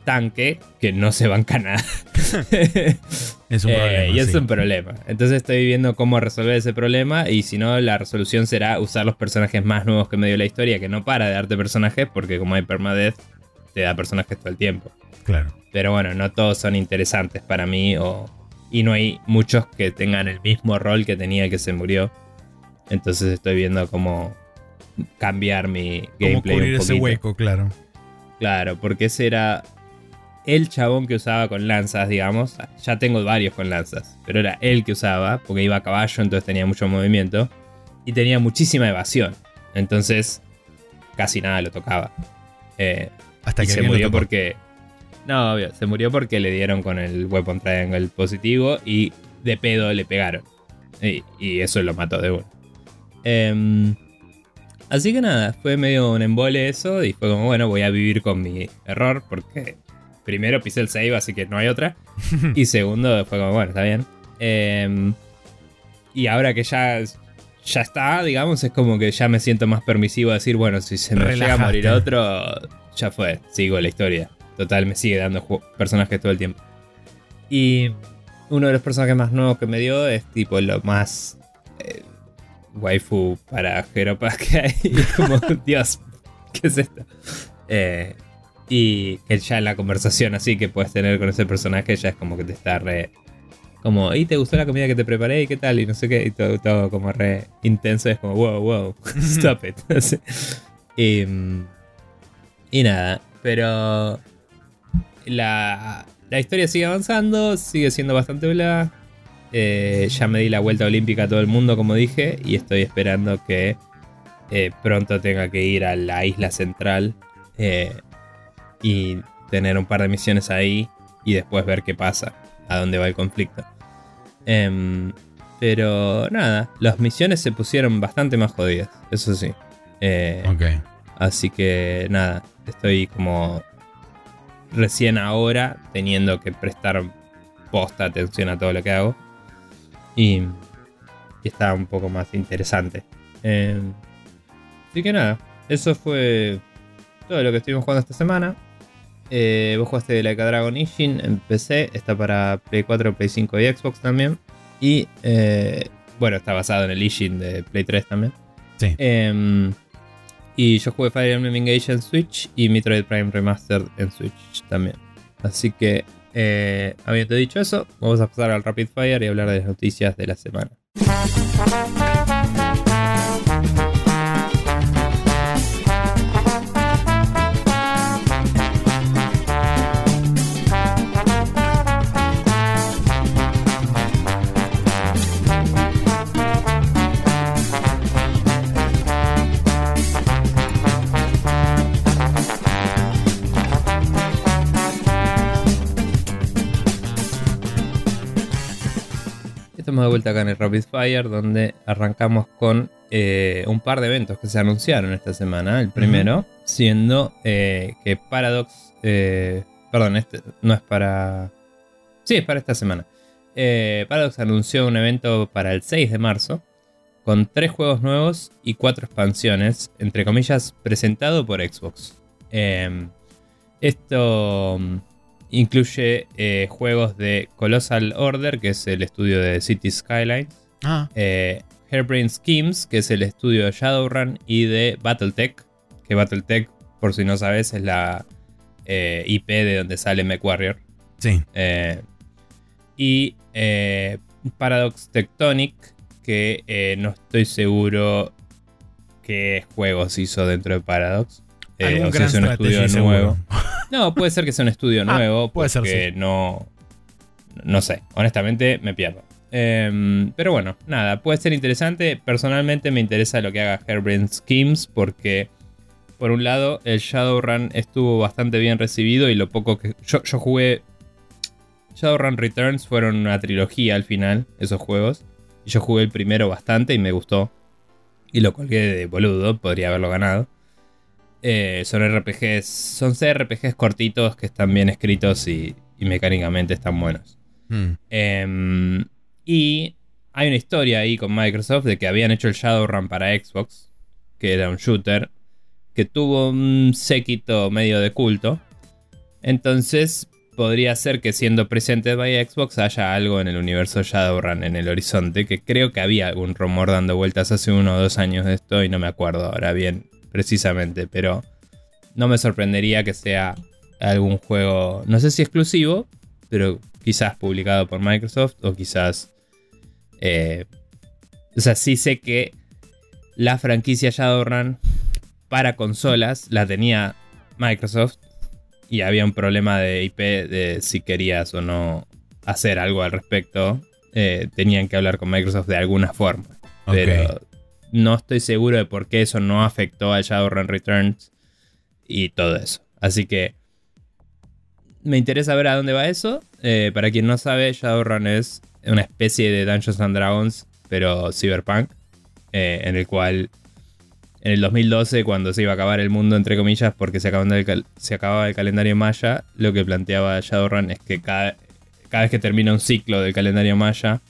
tanque que no se banca nada. es un eh, problema. y es un problema. Entonces estoy viendo cómo resolver ese problema. Y si no, la resolución será usar los personajes más nuevos que me dio la historia, que no para de darte personajes, porque como hay permadeath, te da personajes todo el tiempo. Claro. Pero bueno, no todos son interesantes para mí. O, y no hay muchos que tengan el mismo rol que tenía el que se murió. Entonces estoy viendo cómo cambiar mi gameplay. Cubrir ese hueco, claro. Claro, porque ese era el chabón que usaba con lanzas, digamos. Ya tengo varios con lanzas, pero era él que usaba, porque iba a caballo, entonces tenía mucho movimiento. Y tenía muchísima evasión. Entonces, casi nada lo tocaba. Eh, Hasta que se murió porque. No, obvio, se murió porque le dieron con el Weapon Triangle positivo y de pedo le pegaron. Y, eso lo mató de uno. Em, así que nada, fue medio un embole eso y fue como, bueno, voy a vivir con mi error porque primero pisé el save, así que no hay otra. y segundo, fue como, bueno, está bien. Em, y ahora que ya, ya está, digamos, es como que ya me siento más permisivo a decir, bueno, si se me llega a morir otro, ya fue, sigo la historia. Total, me sigue dando personajes todo el tiempo. Y uno de los personajes más nuevos que me dio es tipo lo más eh, waifu para Jeropas que hay. como, Dios, ¿qué es esto? Eh, y que ya la conversación así que puedes tener con ese personaje ya es como que te está re... Como, ¿y te gustó la comida que te preparé? ¿Y qué tal? Y no sé qué. Y todo, todo como re intenso. Es como, wow, wow, stop it. y, y nada, pero la, la historia sigue avanzando, sigue siendo bastante bla. Eh, ya me di la vuelta olímpica a todo el mundo, como dije, y estoy esperando que eh, pronto tenga que ir a la isla central eh, y tener un par de misiones ahí y después ver qué pasa, a dónde va el conflicto. Em, pero nada, las misiones se pusieron bastante más jodidas, eso sí. Eh, así que nada, estoy como recién ahora teniendo que prestar posta atención a todo lo que hago. Y, está un poco más interesante. Em, así que nada, eso fue todo lo que estuvimos jugando esta semana. Eh, vos jugaste Like a Dragon Ishin en PC, está para Play 4, Play 5 y Xbox también. Y eh, bueno, está basado en el Ishin de Play 3 también. Sí. Em, y yo jugué Fire Emblem Engage en Switch y Metroid Prime Remastered en Switch también. Así que, eh, habiendo dicho eso, vamos a pasar al Rapid Fire y hablar de las noticias de la semana. Estamos de vuelta acá en el Rapid Fire, donde arrancamos con eh, un par de eventos que se anunciaron esta semana. El primero siendo eh, que Paradox. Eh, perdón, este no es para. Sí, es para esta semana. Paradox anunció un evento para el 6 de marzo con tres juegos nuevos y cuatro expansiones, entre comillas, presentado por Xbox. esto Incluye eh, juegos de Colossal Order, que es el estudio de City Skylines. Ah. Eh, Hairbrain Schemes, que es el estudio de Shadowrun. Y de Battletech, que Battletech, por si no sabes, es la eh, IP de donde sale MechWarrior. Sí. y Paradox Tectonic, que no estoy seguro qué juegos hizo dentro de Paradox. o si es un estudio nuevo. No, puede ser que sea un estudio ah, nuevo. Puede ser. Que no. No sé. Honestamente, me pierdo. Em, pero bueno, nada, puede ser interesante. Personalmente me interesa lo que haga Hairbrain Schemes porque, por un lado, el Shadowrun estuvo bastante bien recibido y lo poco que. Yo, yo jugué. Shadowrun Returns fueron una trilogía al final, esos juegos. Y yo jugué el primero bastante y me gustó. Y lo colgué de boludo, podría haberlo ganado. Eh, son RPGs, son CRPGs cortitos que están bien escritos y, mecánicamente están buenos. Hmm. Em, y hay una historia ahí con Microsoft de que habían hecho el Shadowrun para Xbox, que era un shooter, que tuvo un séquito medio de culto. Entonces podría ser que siendo presente by Xbox haya algo en el universo Shadowrun en el horizonte, que creo que había algún rumor dando vueltas hace uno o dos años de esto y no me acuerdo ahora bien precisamente, pero no me sorprendería que sea algún juego, no sé si exclusivo, pero quizás publicado por Microsoft o quizás... Eh, o sea, sí sé que la franquicia Shadowrun para consolas la tenía Microsoft y había un problema de IP de si querías o no hacer algo al respecto. Eh, tenían que hablar con Microsoft de alguna forma. Pero no estoy seguro de por qué eso no afectó a Shadowrun Returns y todo eso. Así que me interesa ver a dónde va eso. Eh, para quien no sabe, Shadowrun es una especie de Dungeons and Dragons, pero cyberpunk, eh, en el cual en el 2012, cuando se iba a acabar el mundo, entre comillas, porque se, acababa el calendario maya, lo que planteaba Shadowrun es que cada, vez que termina un ciclo del calendario maya,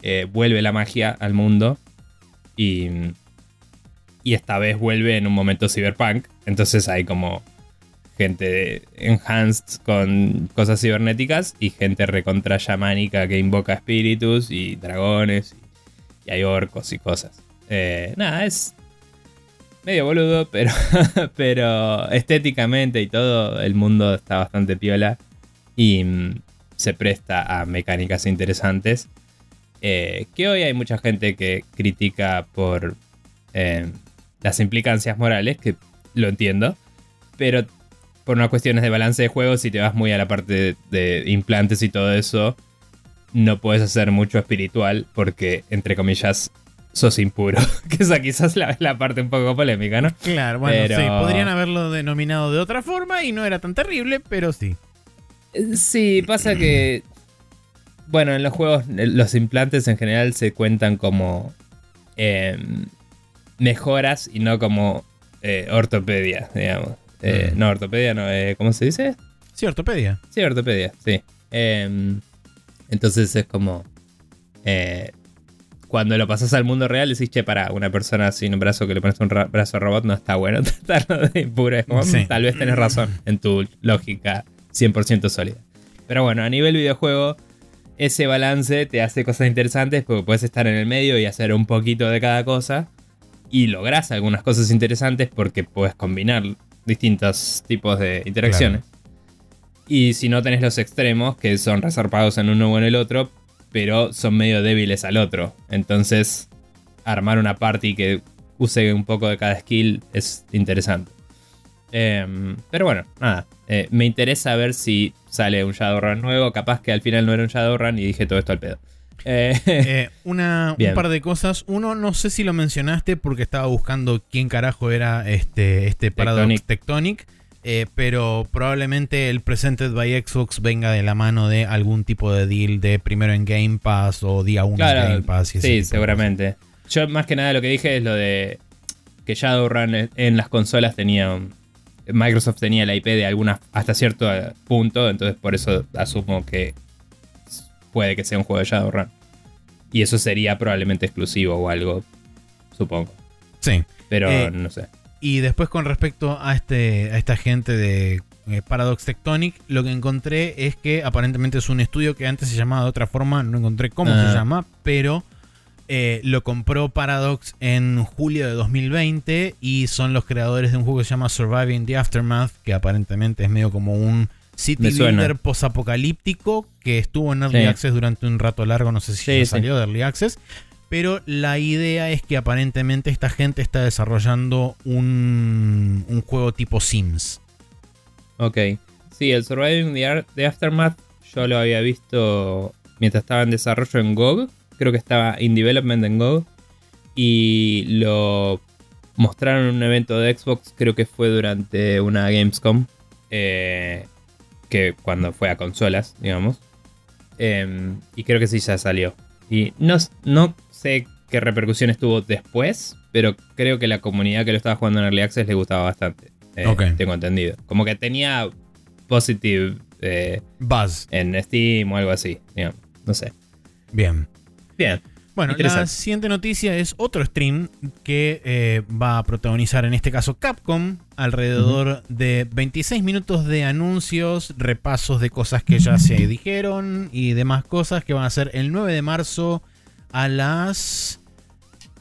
eh, vuelve la magia al mundo y, esta vez vuelve en un momento cyberpunk. Entonces hay como gente enhanced con cosas cibernéticas y gente recontra yamánica que invoca espíritus y dragones y, hay orcos y cosas. Eh, nada, es medio boludo, pero, pero estéticamente y todo el mundo está bastante piola y mm, se presta a mecánicas interesantes. Eh, que hoy hay mucha gente que critica por eh, las implicancias morales, que lo entiendo, pero por unas cuestiones de balance de juego, si te vas muy a la parte de, implantes y todo eso, no puedes hacer mucho espiritual porque, entre comillas, sos impuro. que esa quizás la, la parte un poco polémica, ¿no? Claro, bueno, sí, podrían haberlo denominado de otra forma y no era tan terrible, pero sí. Sí, pasa que. Bueno, en los juegos, eh, los implantes en general se cuentan como em, mejoras y no como eh, ortopedia, digamos. Mm. No, ortopedia, no, ¿cómo se dice? Sí, ortopedia. Sí, ortopedia, sí. Em, entonces es como cuando lo pasas al mundo real decís, che, para, una persona sin un brazo que le pones un brazo a robot no está bueno tratarlo de puro. Tal vez tenés razón en tu lógica 100% sólida. Pero bueno, a nivel videojuego, ese balance te hace cosas interesantes porque puedes estar en el medio y hacer un poquito de cada cosa. Y lográs algunas cosas interesantes porque puedes combinar distintos tipos de interacciones. Y si no tenés los extremos, que son resarpados en uno o en el otro, pero son medio débiles al otro. Entonces, armar una party que use un poco de cada skill es interesante. Em, pero bueno, nada. Eh, me interesa ver si sale un Shadowrun nuevo. Capaz que al final no era un Shadowrun y dije todo esto al pedo. Eh, eh, una, un par de cosas. Uno, no sé si lo mencionaste porque estaba buscando quién carajo era este, este Paradox Tectonic. Pero probablemente el Presented by Xbox venga de la mano de algún tipo de deal de primero en Game Pass o día 1 en Game Pass. sí, seguramente. Yo más que nada lo que dije es lo de que Shadowrun en las consolas tenía... Microsoft tenía la IP de alguna hasta cierto punto, entonces por eso asumo que puede que sea un juego de Shadowrun. Y eso sería probablemente exclusivo o algo, supongo. Sí. Pero eh, no sé. Y después con respecto a, este, a esta gente de eh, Paradox Tectonic, lo que encontré es que aparentemente es un estudio que antes se llamaba de otra forma, no encontré cómo se ah. llama, pero eh, lo compró Paradox en julio de 2020 y son los creadores de un juego que se llama Surviving the Aftermath, que aparentemente es medio como un city builder posapocalíptico que estuvo en Early Access durante un rato largo, no sé si ya salió de Early Access. Pero la idea es que aparentemente esta gente está desarrollando un, un juego tipo Sims. Ok. Sí, el Surviving the, Aftermath yo lo había visto mientras estaba en desarrollo en GOG. Creo que estaba in development en GOG. Y lo mostraron en un evento de Xbox, creo que fue durante una Gamescom. Eh, que cuando fue a consolas, digamos. Em, y creo que sí ya salió. Y no, no sé qué repercusiones tuvo después, pero creo que la comunidad que lo estaba jugando en Early Access le gustaba bastante. Eh, tengo entendido. Como que tenía positive eh, buzz en Steam o algo así. No sé. Bien. Bien. Bueno, la siguiente noticia es otro stream que eh, va a protagonizar en este caso Capcom, alrededor de 26 minutos de anuncios, repasos de cosas que ya se dijeron y demás cosas que van a ser el 9 de marzo a las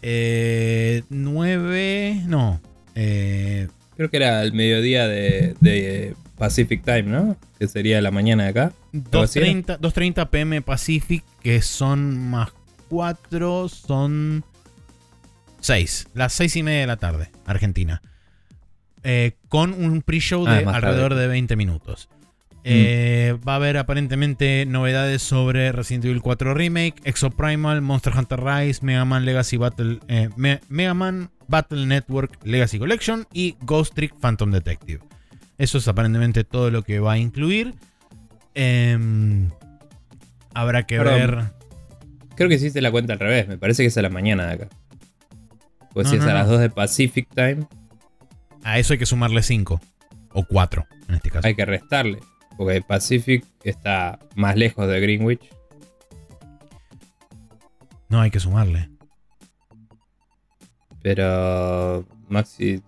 eh, 9. No. Eh, Creo que era el mediodía de, Pacific Time, ¿no? Que sería la mañana de acá. 2.30 pm Pacific, que son más 4, son 6. Las 6 y media de la tarde, Argentina. Eh, con un pre-show ah, de alrededor de 20 minutos. Eh, va a haber aparentemente novedades sobre Resident Evil 4 Remake, Exoprimal, Monster Hunter Rise, Mega Man Legacy Battle, eh, Mega Man Battle Network Legacy Collection y Ghost Trick Phantom Detective. Eso es aparentemente todo lo que va a incluir. Em, habrá que ver. Creo que hiciste la cuenta al revés. Me parece que es a la mañana de acá. Pues si es a las 2 de Pacific Time. A eso hay que sumarle 5. O 4 en este caso. Hay que restarle. Porque Pacific está más lejos de Greenwich. No, hay que sumarle. Pero Maxi...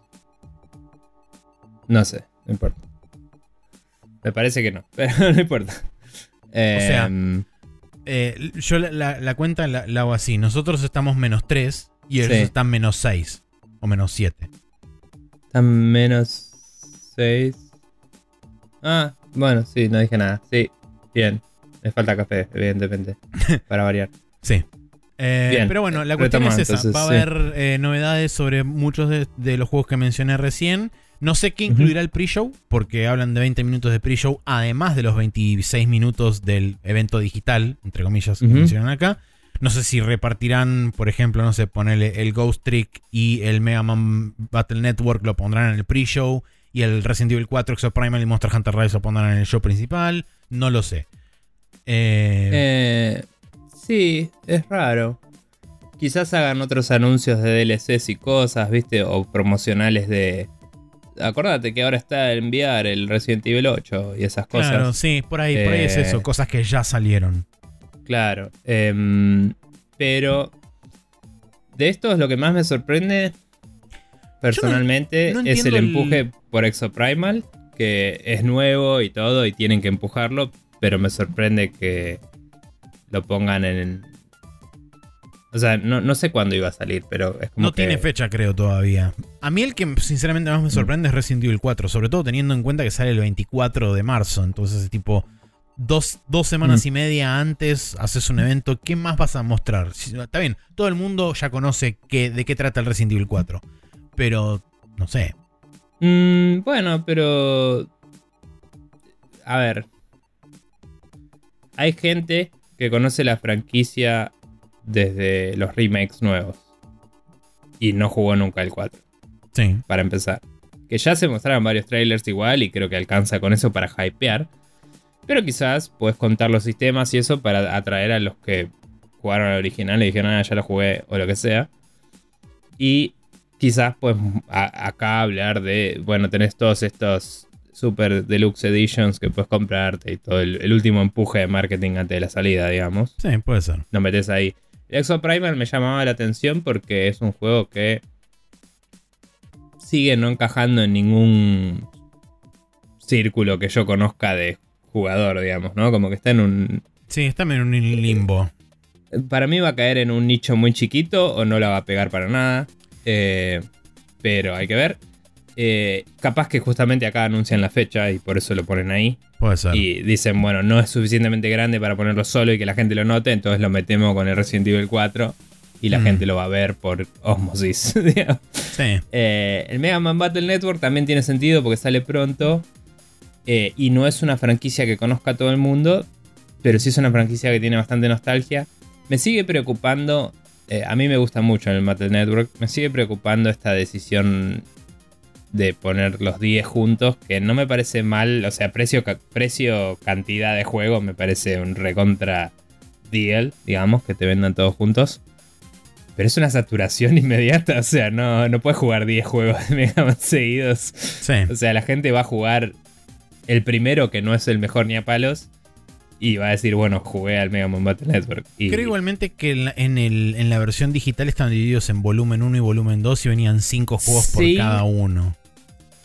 No sé, no importa. Me parece que no, pero no importa. o sea, em, eh, yo la, cuenta la, hago así. Nosotros estamos menos 3 y ellos están menos 6 o menos 7. Están menos 6. Ah, bueno, sí, no dije nada. Sí, bien. Me falta café, evidentemente. para variar. Sí. Eh, pero bueno, la cuestión es esa. Va a haber eh, novedades sobre muchos de, los juegos que mencioné recién. No sé qué incluirá el pre-show, porque hablan de 20 minutos de pre-show, además de los 26 minutos del evento digital, entre comillas, que mencionan acá. No sé si repartirán, por ejemplo, no sé, ponerle el Ghost Trick y el Mega Man Battle Network lo pondrán en el pre-show y el Resident Evil 4 Exoprimal y Monster Hunter Rise lo pondrán en el show principal. No lo sé. Eh... eh sí, es raro. Quizás hagan otros anuncios de DLCs y cosas, ¿viste? O promocionales de. Acordate que ahora está enviar el Resident Evil 8 y esas cosas. Claro, sí, por ahí, por ahí es eso, eh, cosas que ya salieron. Claro. Em, pero. De esto es lo que más me sorprende. Personalmente, es el empuje por Exoprimal. Que es nuevo y todo, y tienen que empujarlo. Pero me sorprende que lo pongan en, o sea, no, sé cuándo iba a salir, pero es como. No tiene fecha, creo, todavía. A mí el que sinceramente más me mm. sorprende es Resident Evil 4, sobre todo teniendo en cuenta que sale el 24 de marzo. Entonces, tipo, dos, dos semanas mm. y media antes haces un evento. ¿Qué más vas a mostrar? Está bien, todo el mundo ya conoce de qué trata el Resident Evil 4. Pero, no sé. Mm, bueno, pero. A ver. Hay gente que conoce la franquicia desde los remakes nuevos. Y no jugó nunca el 4. Sí. Para empezar. Que ya se mostraron varios trailers igual y creo que alcanza con eso para hypear. Pero quizás puedes contar los sistemas y eso para atraer a los que jugaron al original y dijeron, ah, ya lo jugué o lo que sea. Y quizás pues acá hablar de, bueno, tenés todos estos super deluxe editions que puedes comprarte y todo el, el, último empuje de marketing antes de la salida, digamos. Sí, puede ser. No metes ahí. Exo Primal me llamaba la atención porque es un juego que sigue no encajando en ningún círculo que yo conozca de jugador, digamos, ¿no? Como que está en un... Sí, está en un limbo. Para mí va a caer en un nicho muy chiquito o no la va a pegar para nada. Eh, pero hay que ver. Eh, capaz que justamente acá anuncian la fecha y por eso lo ponen ahí. Puede ser. Y dicen, bueno, no es suficientemente grande para ponerlo solo y que la gente lo note, entonces lo metemos con el Resident Evil 4 y la mm. gente lo va a ver por osmosis. sí. Eh, el Mega Man Battle Network también tiene sentido porque sale pronto eh, y no es una franquicia que conozca a todo el mundo, pero sí es una franquicia que tiene bastante nostalgia. Me sigue preocupando, a mí me gusta mucho el Battle Network, me sigue preocupando esta decisión de poner los 10 juntos, que no me parece mal, o sea, precio, precio cantidad de juego me parece un recontra deal, digamos, que te vendan todos juntos. Pero es una saturación inmediata, o sea, no, no puedes jugar 10 juegos de Mega Man seguidos. O sea, la gente va a jugar el primero, que no es el mejor ni a palos, y va a decir, bueno, jugué al Mega Man Battle Network. Creo igualmente que en, el, en, la versión digital están divididos en volumen 1 y volumen 2 y venían 5 juegos por cada uno.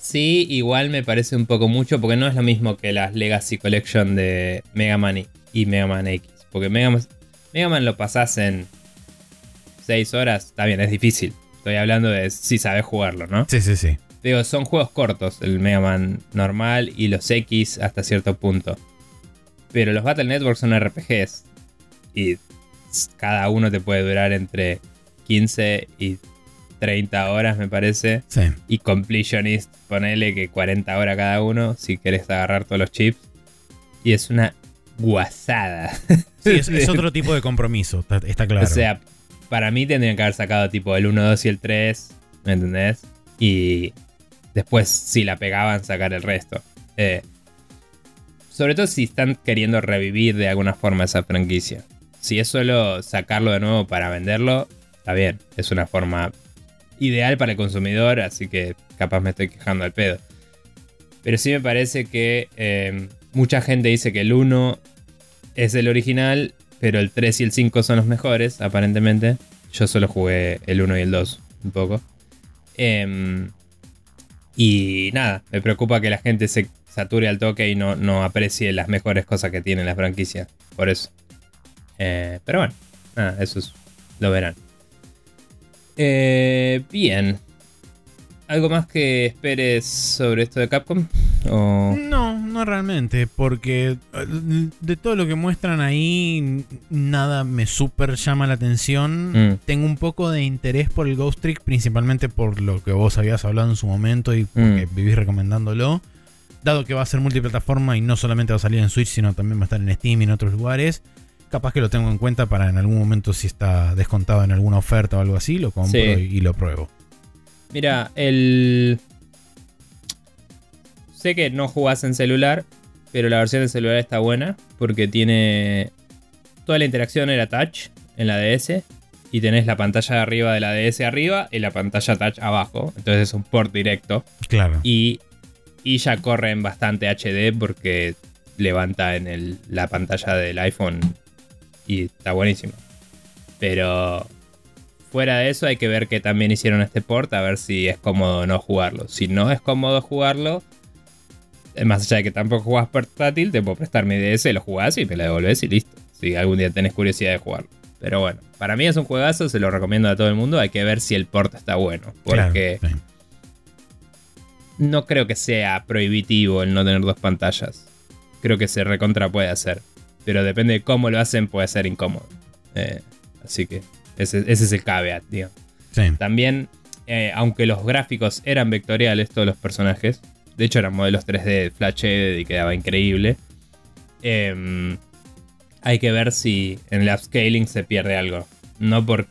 Sí, igual me parece un poco mucho porque no es lo mismo que las Legacy Collection de Mega Man y Mega Man X. Porque Mega Man, Mega Man lo pasás en 6 horas, está bien, es difícil. Estoy hablando de si sabes jugarlo, ¿no? Sí, sí, sí. Digo, son juegos cortos, el Mega Man normal y los X hasta cierto punto. Pero los Battle Network son RPGs. Y cada uno te puede durar entre 15 y 30 horas, me parece. Sí. Y Completionist, ponele que 40 horas cada uno, si querés agarrar todos los chips. Y es una guasada. Sí, es, otro tipo de compromiso, está, claro. O sea, para mí tendrían que haber sacado tipo el 1, 2 y el 3, ¿me entendés? Y después, si la pegaban, sacar el resto. Eh, sobre todo si están queriendo revivir de alguna forma esa franquicia. Si es solo sacarlo de nuevo para venderlo, está bien. Es una forma ideal para el consumidor, así que capaz me estoy quejando al pedo. Pero sí me parece que eh, mucha gente dice que el 1 es el original, pero el 3 y el 5 son los mejores, aparentemente. Yo solo jugué el 1 y el 2 un poco. Em, y nada, me preocupa que la gente se sature al toque y no, no aprecie las mejores cosas que tiene la franquicia. Por eso. Eh, pero bueno, nada, eso lo verán. Eh, bien. ¿Algo más que esperes sobre esto de Capcom? No, no realmente, porque eh, de todo lo que muestran ahí, nada me super llama la atención. Mm. Tengo un poco de interés por el Ghost Trick, principalmente por lo que vos habías hablado en su momento y porque mm. vivís recomendándolo. Dado que va a ser multiplataforma y no solamente va a salir en Switch, sino también va a estar en Steam y en otros lugares. Capaz que lo tengo en cuenta para en algún momento si está descontado en alguna oferta o algo así, lo compro y, lo pruebo. Mira, el... Sé que no jugás en celular, pero la versión de celular está buena porque tiene... Toda la interacción era touch en la DS y tenés la pantalla de arriba de la DS arriba y la pantalla touch abajo. Entonces es un port directo. Claro. Y, y ya corre en bastante HD porque levanta en la pantalla del iPhone y está buenísimo. Pero fuera de eso hay que ver que también hicieron este port a ver si es cómodo o no jugarlo. Si no es cómodo jugarlo, más allá de que tampoco jugás portátil, te puedo prestar mi DS, lo jugás y me la devolvés y listo. Si algún día tenés curiosidad de jugarlo. Pero bueno, para mí es un juegazo, se lo recomiendo a todo el mundo. Hay que ver si el port está bueno. Porque no creo que sea prohibitivo el no tener dos pantallas. Creo que se recontra puede hacer. Pero depende de cómo lo hacen, puede ser incómodo. Eh, así que ese, es el caveat, tío. También, eh, aunque los gráficos eran vectoriales, todos los personajes, de hecho eran modelos 3D Flash y quedaba increíble. Eh, hay que ver si en el upscaling se pierde algo. No por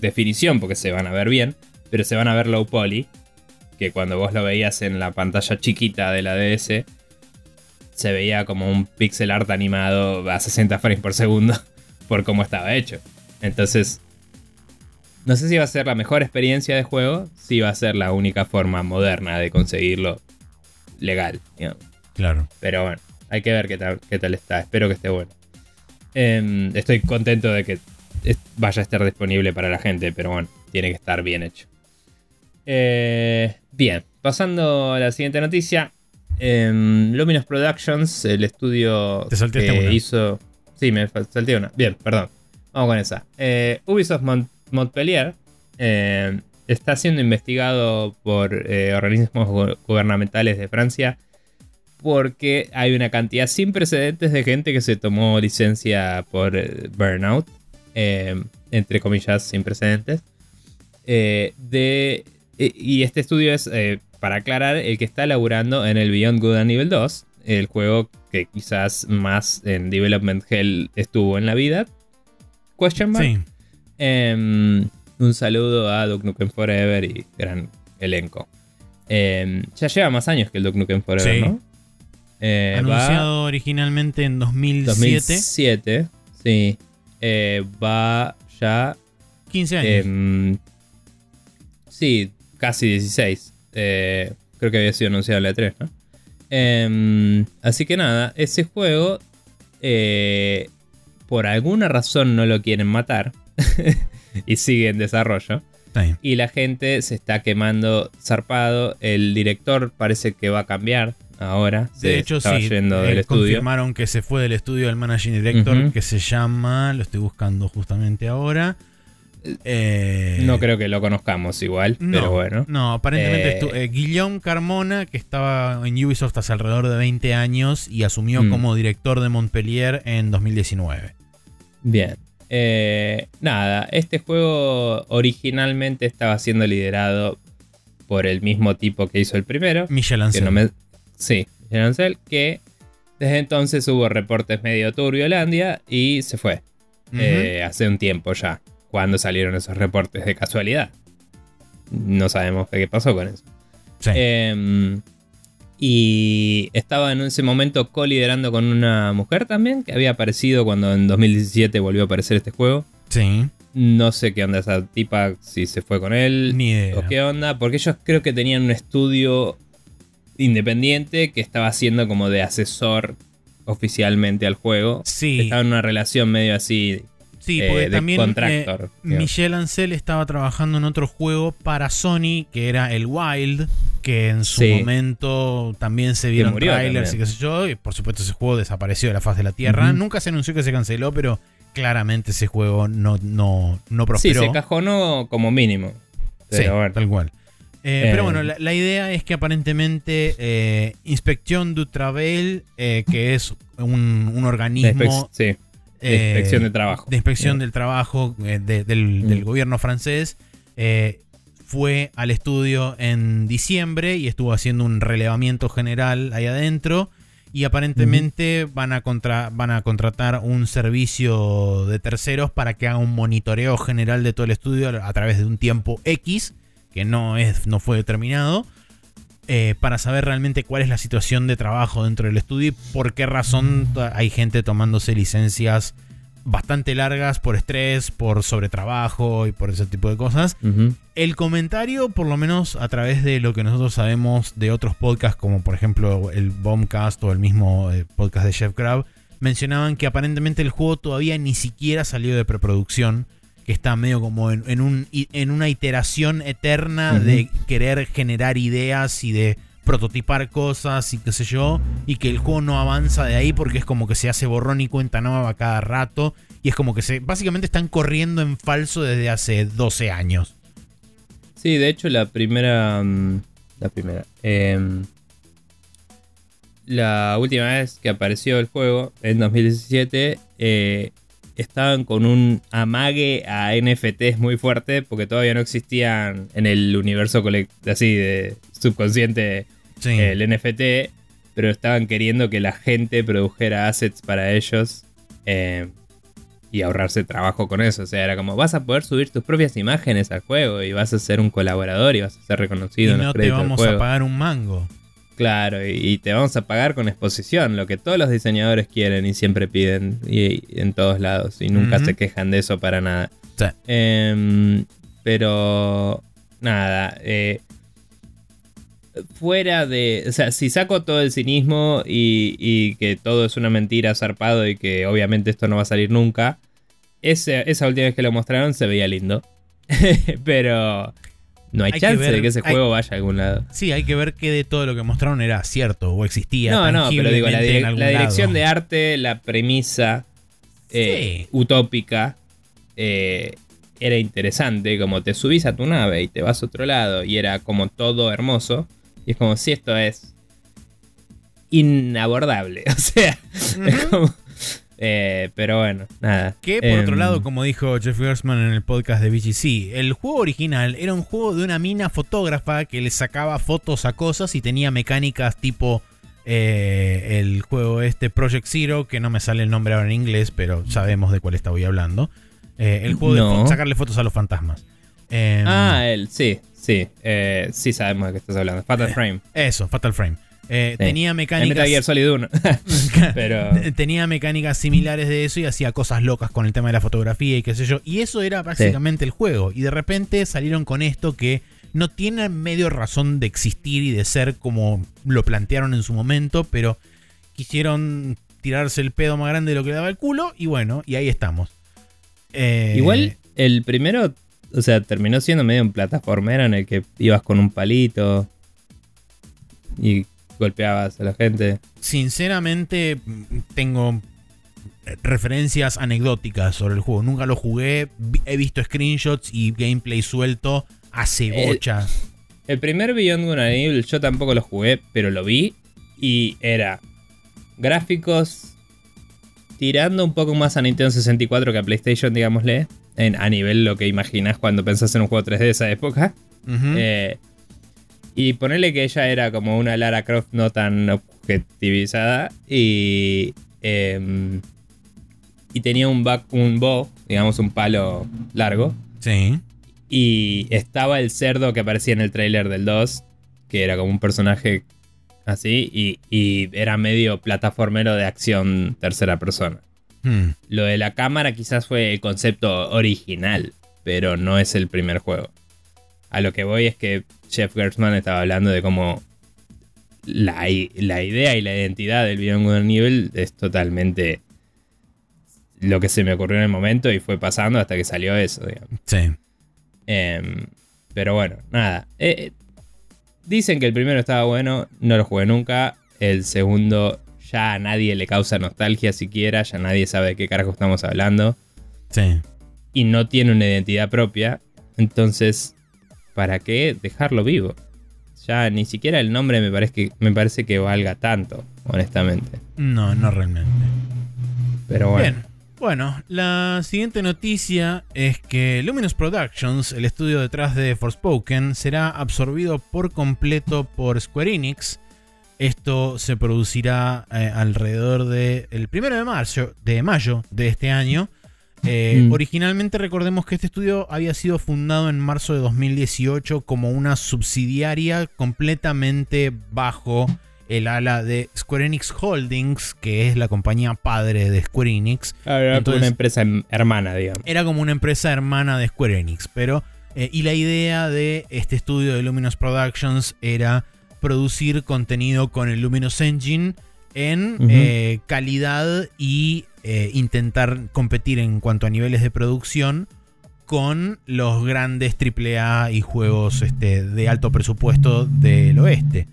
definición, porque se van a ver bien, pero se van a ver low poly. Que cuando vos lo veías en la pantalla chiquita de la DS, se veía como un pixel art animado a 60 frames por segundo por cómo estaba hecho. Entonces, no sé si va a ser la mejor experiencia de juego, si va a ser la única forma moderna de conseguirlo legal. Claro. Pero bueno, hay que ver qué tal, qué tal está. Espero que esté bueno. Em, estoy contento de que vaya a estar disponible para la gente, pero bueno, tiene que estar bien hecho. Eh, bien, pasando a la siguiente noticia. Em, Luminous Productions, el estudio que hizo. Sí, me salté una. Bien, perdón. Vamos con esa. Eh, Ubisoft Montpellier em, está siendo investigado por eh, organismos gubernamentales de Francia porque hay una cantidad sin precedentes de gente que se tomó licencia por eh, burnout, eh, entre comillas, sin precedentes. De, y este estudio es, para aclarar, el que está laburando en el Beyond Good a nivel 2, el juego que quizás más en Development Hell estuvo en la vida. Question mark. Sí. Em, un saludo a Duke Nukem Forever y gran elenco. Em, ya lleva más años que el Duke Nukem Forever, ¿no? Eh, Anunciado originalmente en 2007. 2007, sí. Eh, va ya. 15 años. sí, casi 16. Eh, creo que había sido anunciado en la 3, ¿no? Em, así que nada, ese juego. por alguna razón no lo quieren matar. y sigue en desarrollo. Y la gente se está quemando zarpado. El director parece que va a cambiar ahora. De hecho, sí. Eh, confirmaron que se fue del estudio del Managing Director, que se llama, lo estoy buscando justamente ahora. Eh, no creo que lo conozcamos igual, pero bueno. No, aparentemente eh, Guillaume Carmona, que estaba en Ubisoft hace alrededor de 20 años y asumió mm. como director de Montpellier en 2019. Bien. nada, este juego originalmente estaba siendo liderado por el mismo tipo que hizo el primero. Michel Ancel. Sí, Ancel, que desde entonces hubo reportes medio turbiolandia y se fue. Eh, hace un tiempo ya, cuando salieron esos reportes de casualidad. No sabemos qué pasó con eso. Em, y estaba en ese momento co-liderando con una mujer también, que había aparecido cuando en 2017 volvió a aparecer este juego. Sí. No sé qué onda esa tipa, si se fue con él. Ni idea. O qué onda, porque ellos creo que tenían un estudio independiente que estaba haciendo como de asesor oficialmente al juego. Sí. Estaba en una relación medio así. Sí, porque eh, también contractor, eh, Michel Ancel estaba trabajando en otro juego para Sony que era el Wild, que en su momento también se vieron trailers y qué sé yo, y por supuesto ese juego desapareció de la faz de la Tierra. Nunca se anunció que se canceló, pero claramente ese juego no, no, no prosperó. Sí, se cajonó como mínimo. sí, tal cual. Eh, pero bueno, eh. la, idea es que aparentemente eh, Inspección du Travel, que es un, organismo de, inspección de trabajo, de inspección del trabajo del, mm. gobierno francés, fue al estudio en diciembre y estuvo haciendo un relevamiento general ahí adentro. Y aparentemente van, a van a contratar un servicio de terceros para que haga un monitoreo general de todo el estudio a través de un tiempo X, que no, es, no fue determinado, eh, para saber realmente cuál es la situación de trabajo dentro del estudio y por qué razón hay gente tomándose licencias bastante largas por estrés, por sobretrabajo y por ese tipo de cosas. El comentario, por lo menos a través de lo que nosotros sabemos de otros podcasts, como por ejemplo el Bombcast o el mismo eh, podcast de Chef Crab, mencionaban que aparentemente el juego todavía ni siquiera salió de preproducción, que está medio como en, un, en una iteración eterna de querer generar ideas y de prototipar cosas y qué sé yo, y que el juego no avanza de ahí porque es como que se hace borrón y cuenta nueva cada rato, y es como que se básicamente están corriendo en falso desde hace 12 años. Sí, de hecho la primera... Mm, la primera... Em, la última vez que apareció el juego, en 2017, eh, estaban con un amague a NFTs muy fuerte porque todavía no existían en el universo así de subconsciente el NFT, pero estaban queriendo que la gente produjera assets para ellos eh, y ahorrarse trabajo con eso. O sea, era como vas a poder subir tus propias imágenes al juego y vas a ser un colaborador y vas a ser reconocido. Y no te vamos a pagar un mango. Claro, y, te vamos a pagar con exposición, lo que todos los diseñadores quieren y siempre piden y, en todos lados y nunca se quejan de eso para nada. Em, pero nada, eh, fuera de, o sea, si saco todo el cinismo y, que todo es una mentira zarpado y que obviamente esto no va a salir nunca, esa última vez que lo mostraron se veía lindo. pero no hay, chance de que ese juego vaya a algún lado. Sí, hay que ver que de todo lo que mostraron era cierto o existía. No, no, pero digo, la, dirección de arte, la premisa eh, utópica eh, era interesante. Como te subís a tu nave y te vas a otro lado y era como todo hermoso. Y es como si esto es inabordable. O sea, es como eh, pero bueno, nada. Que por otro em, lado, como dijo Jeff Gersman en el podcast de BGC, el juego original era un juego de una mina fotógrafa que le sacaba fotos a cosas y tenía mecánicas tipo eh, el juego este Project Zero, que no me sale el nombre ahora en inglés, pero sabemos de cuál estaba hablando. Eh, el juego de sacarle fotos a los fantasmas. Em, ah, el, sí, sí, sí sabemos de qué estás hablando. Fatal Frame. Eso, Fatal Frame. Eh, tenía mecánicas. pero... Tenía mecánicas similares de eso y hacía cosas locas con el tema de la fotografía y qué sé yo. Y eso era básicamente el juego. Y de repente salieron con esto que no tiene medio razón de existir y de ser como lo plantearon en su momento, pero quisieron tirarse el pedo más grande de lo que le daba el culo. Y bueno, y ahí estamos. Eh, Igual el primero, o sea, terminó siendo medio un plataformero en el que ibas con un palito y golpeabas a la gente. Sinceramente, tengo referencias anecdóticas sobre el juego. Nunca lo jugué, he visto screenshots y gameplay suelto hace bocha. El, primer Beyond Good and Evil yo tampoco lo jugué, pero lo vi y era gráficos tirando un poco más a Nintendo 64 que a PlayStation, digámosle, en, a nivel lo que imaginas cuando pensás en un juego 3D de esa época. Y ponerle que ella era como una Lara Croft no tan objetivizada y, em, y tenía un, back, un bow, digamos un palo largo. Sí. Y estaba el cerdo que aparecía en el trailer del 2, que era como un personaje así, y, era medio plataformero de acción tercera persona. Hmm. Lo de la cámara quizás fue el concepto original, pero no es el primer juego. A lo que voy es que Jeff Gertzman estaba hablando de cómo la, idea y la identidad del Beyond Good Nivel es totalmente lo que se me ocurrió en el momento y fue pasando hasta que salió eso, digamos. Sí. Em, pero bueno, nada. Eh, eh, dicen que el primero estaba bueno, no lo jugué nunca. El segundo ya a nadie le causa nostalgia siquiera, ya nadie sabe de qué carajo estamos hablando. Sí. Y no tiene una identidad propia. Entonces, ¿para qué dejarlo vivo? Ya ni siquiera el nombre me parece que, me parece que valga tanto, honestamente. No, no realmente. Pero bueno. Bien. Bueno, la siguiente noticia es que Luminous Productions, el estudio detrás de Forspoken, será absorbido por completo por Square Enix. Esto se producirá eh, alrededor del el primero de marzo, de mayo de este año. Eh, mm. Originalmente recordemos que este estudio había sido fundado en marzo de 2018 como una subsidiaria completamente bajo el ala de Square Enix Holdings, que es la compañía padre de Square Enix. Ah, era como una empresa hermana, digamos. Era como una empresa hermana de Square Enix, pero... Eh, y la idea de este estudio de Luminous Productions era producir contenido con el Luminous Engine en eh, calidad y eh, intentar competir en cuanto a niveles de producción con los grandes AAA y juegos este, de alto presupuesto del oeste.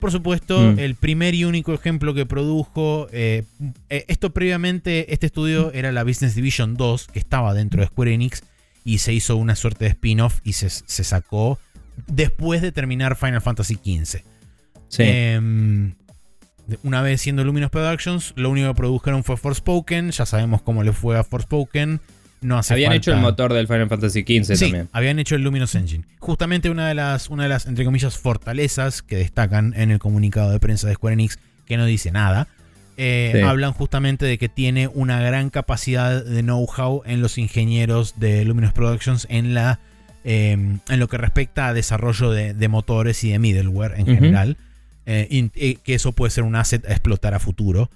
Por supuesto, mm. el primer y único ejemplo que produjo, eh, esto previamente, este estudio era la Business Division 2, que estaba dentro de Square Enix, y se hizo una suerte de spin-off y se, sacó después de terminar Final Fantasy XV. Sí. Una vez siendo Luminous Productions, lo único que produjeron fue Forspoken. Ya sabemos cómo le fue a Forspoken. No hace habían hecho el motor del Final Fantasy XV sí, también. Habían hecho el Luminous Engine. Justamente una de las, una de las, entre comillas, fortalezas que destacan en el comunicado de prensa de Square Enix, que no dice nada, eh, hablan justamente de que tiene una gran capacidad de know-how en los ingenieros de Luminous Productions en la. Em, en lo que respecta a desarrollo de, motores y de middleware en general. Eh, que eso puede ser un asset a explotar a futuro.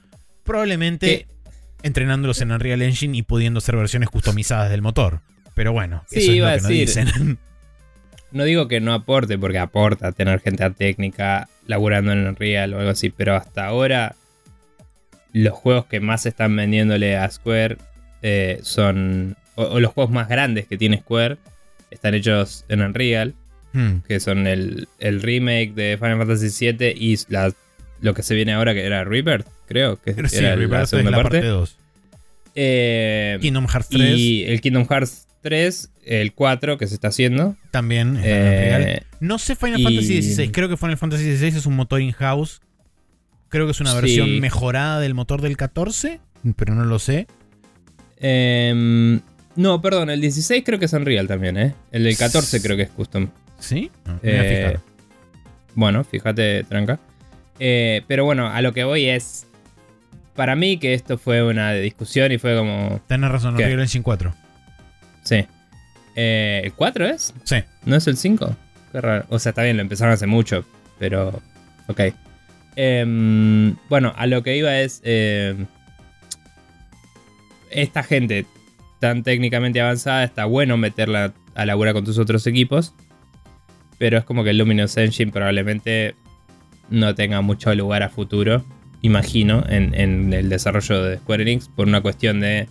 Probablemente entrenándolos en Unreal Engine y pudiendo hacer versiones customizadas del motor. Pero bueno, eso es lo que no dicen. No digo que no aporte, porque aporta tener gente técnica laburando en Unreal o algo así, pero hasta ahora los juegos que más están vendiéndole a Square eh, son. o, los juegos más grandes que tiene Square están hechos en Unreal. Hmm. que son el, remake de Final Fantasy VII y lo que se viene ahora, que era Rebirth, creo. Que era la segunda parte. 2. Eh, Kingdom Hearts 3. Y el Kingdom Hearts 3, el 4 que se está haciendo. También. Eh, no sé Final Fantasy XVI, creo que Final Fantasy XVI es un motor in-house. Creo que es una versión mejorada del motor del 14, pero no lo sé. Em, no, perdón, el 16 creo que es Unreal también, ¿eh? El del 14 creo que es custom. ¿Sí? Eh, bueno, fíjate, tranca. Eh, pero bueno, a lo que voy es. Para mí, que esto fue una discusión y fue como. Tienes razón, Unreal Engine 4. Sí. Eh, ¿El 4 es? Sí. ¿No es el 5? Qué raro. O sea, está bien, lo empezaron hace mucho, pero. Ok. Em, bueno, a lo que iba es. Em, esta gente tan técnicamente avanzada, está bueno meterla a laburar con tus otros equipos pero es como que el Luminous Engine probablemente no tenga mucho lugar a futuro, imagino, en, el desarrollo de Square Enix, por una cuestión de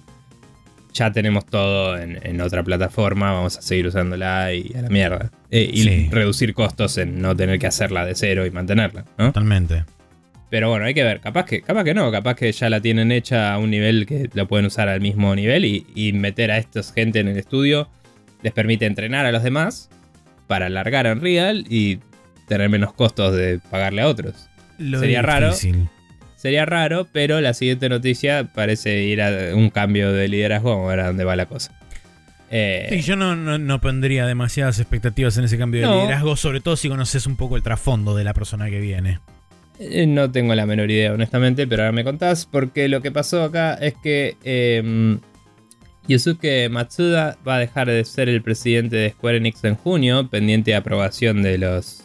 ya tenemos todo en, otra plataforma, vamos a seguir usándola y a la mierda. Eh, y reducir costos en no tener que hacerla de cero y mantenerla, ¿no? Totalmente. Pero bueno, hay que ver, capaz que, capaz que no, capaz que ya la tienen hecha a un nivel que la pueden usar al mismo nivel y, y meter a esta gente en el estudio les permite entrenar a los demás para alargar en Real y tener menos costos de pagarle a otros. Sería raro. Sería raro, pero la siguiente noticia parece ir a un cambio de liderazgo, vamos a ver a dónde va la cosa. Eh, yo no, pondría demasiadas expectativas en ese cambio de liderazgo, sobre todo si conoces un poco el trasfondo de la persona que viene. Eh, no tengo la menor idea, honestamente, pero ahora me contás, porque lo que pasó acá es que em, Yusuke Matsuda va a dejar de ser el presidente de Square Enix en junio, pendiente de aprobación de los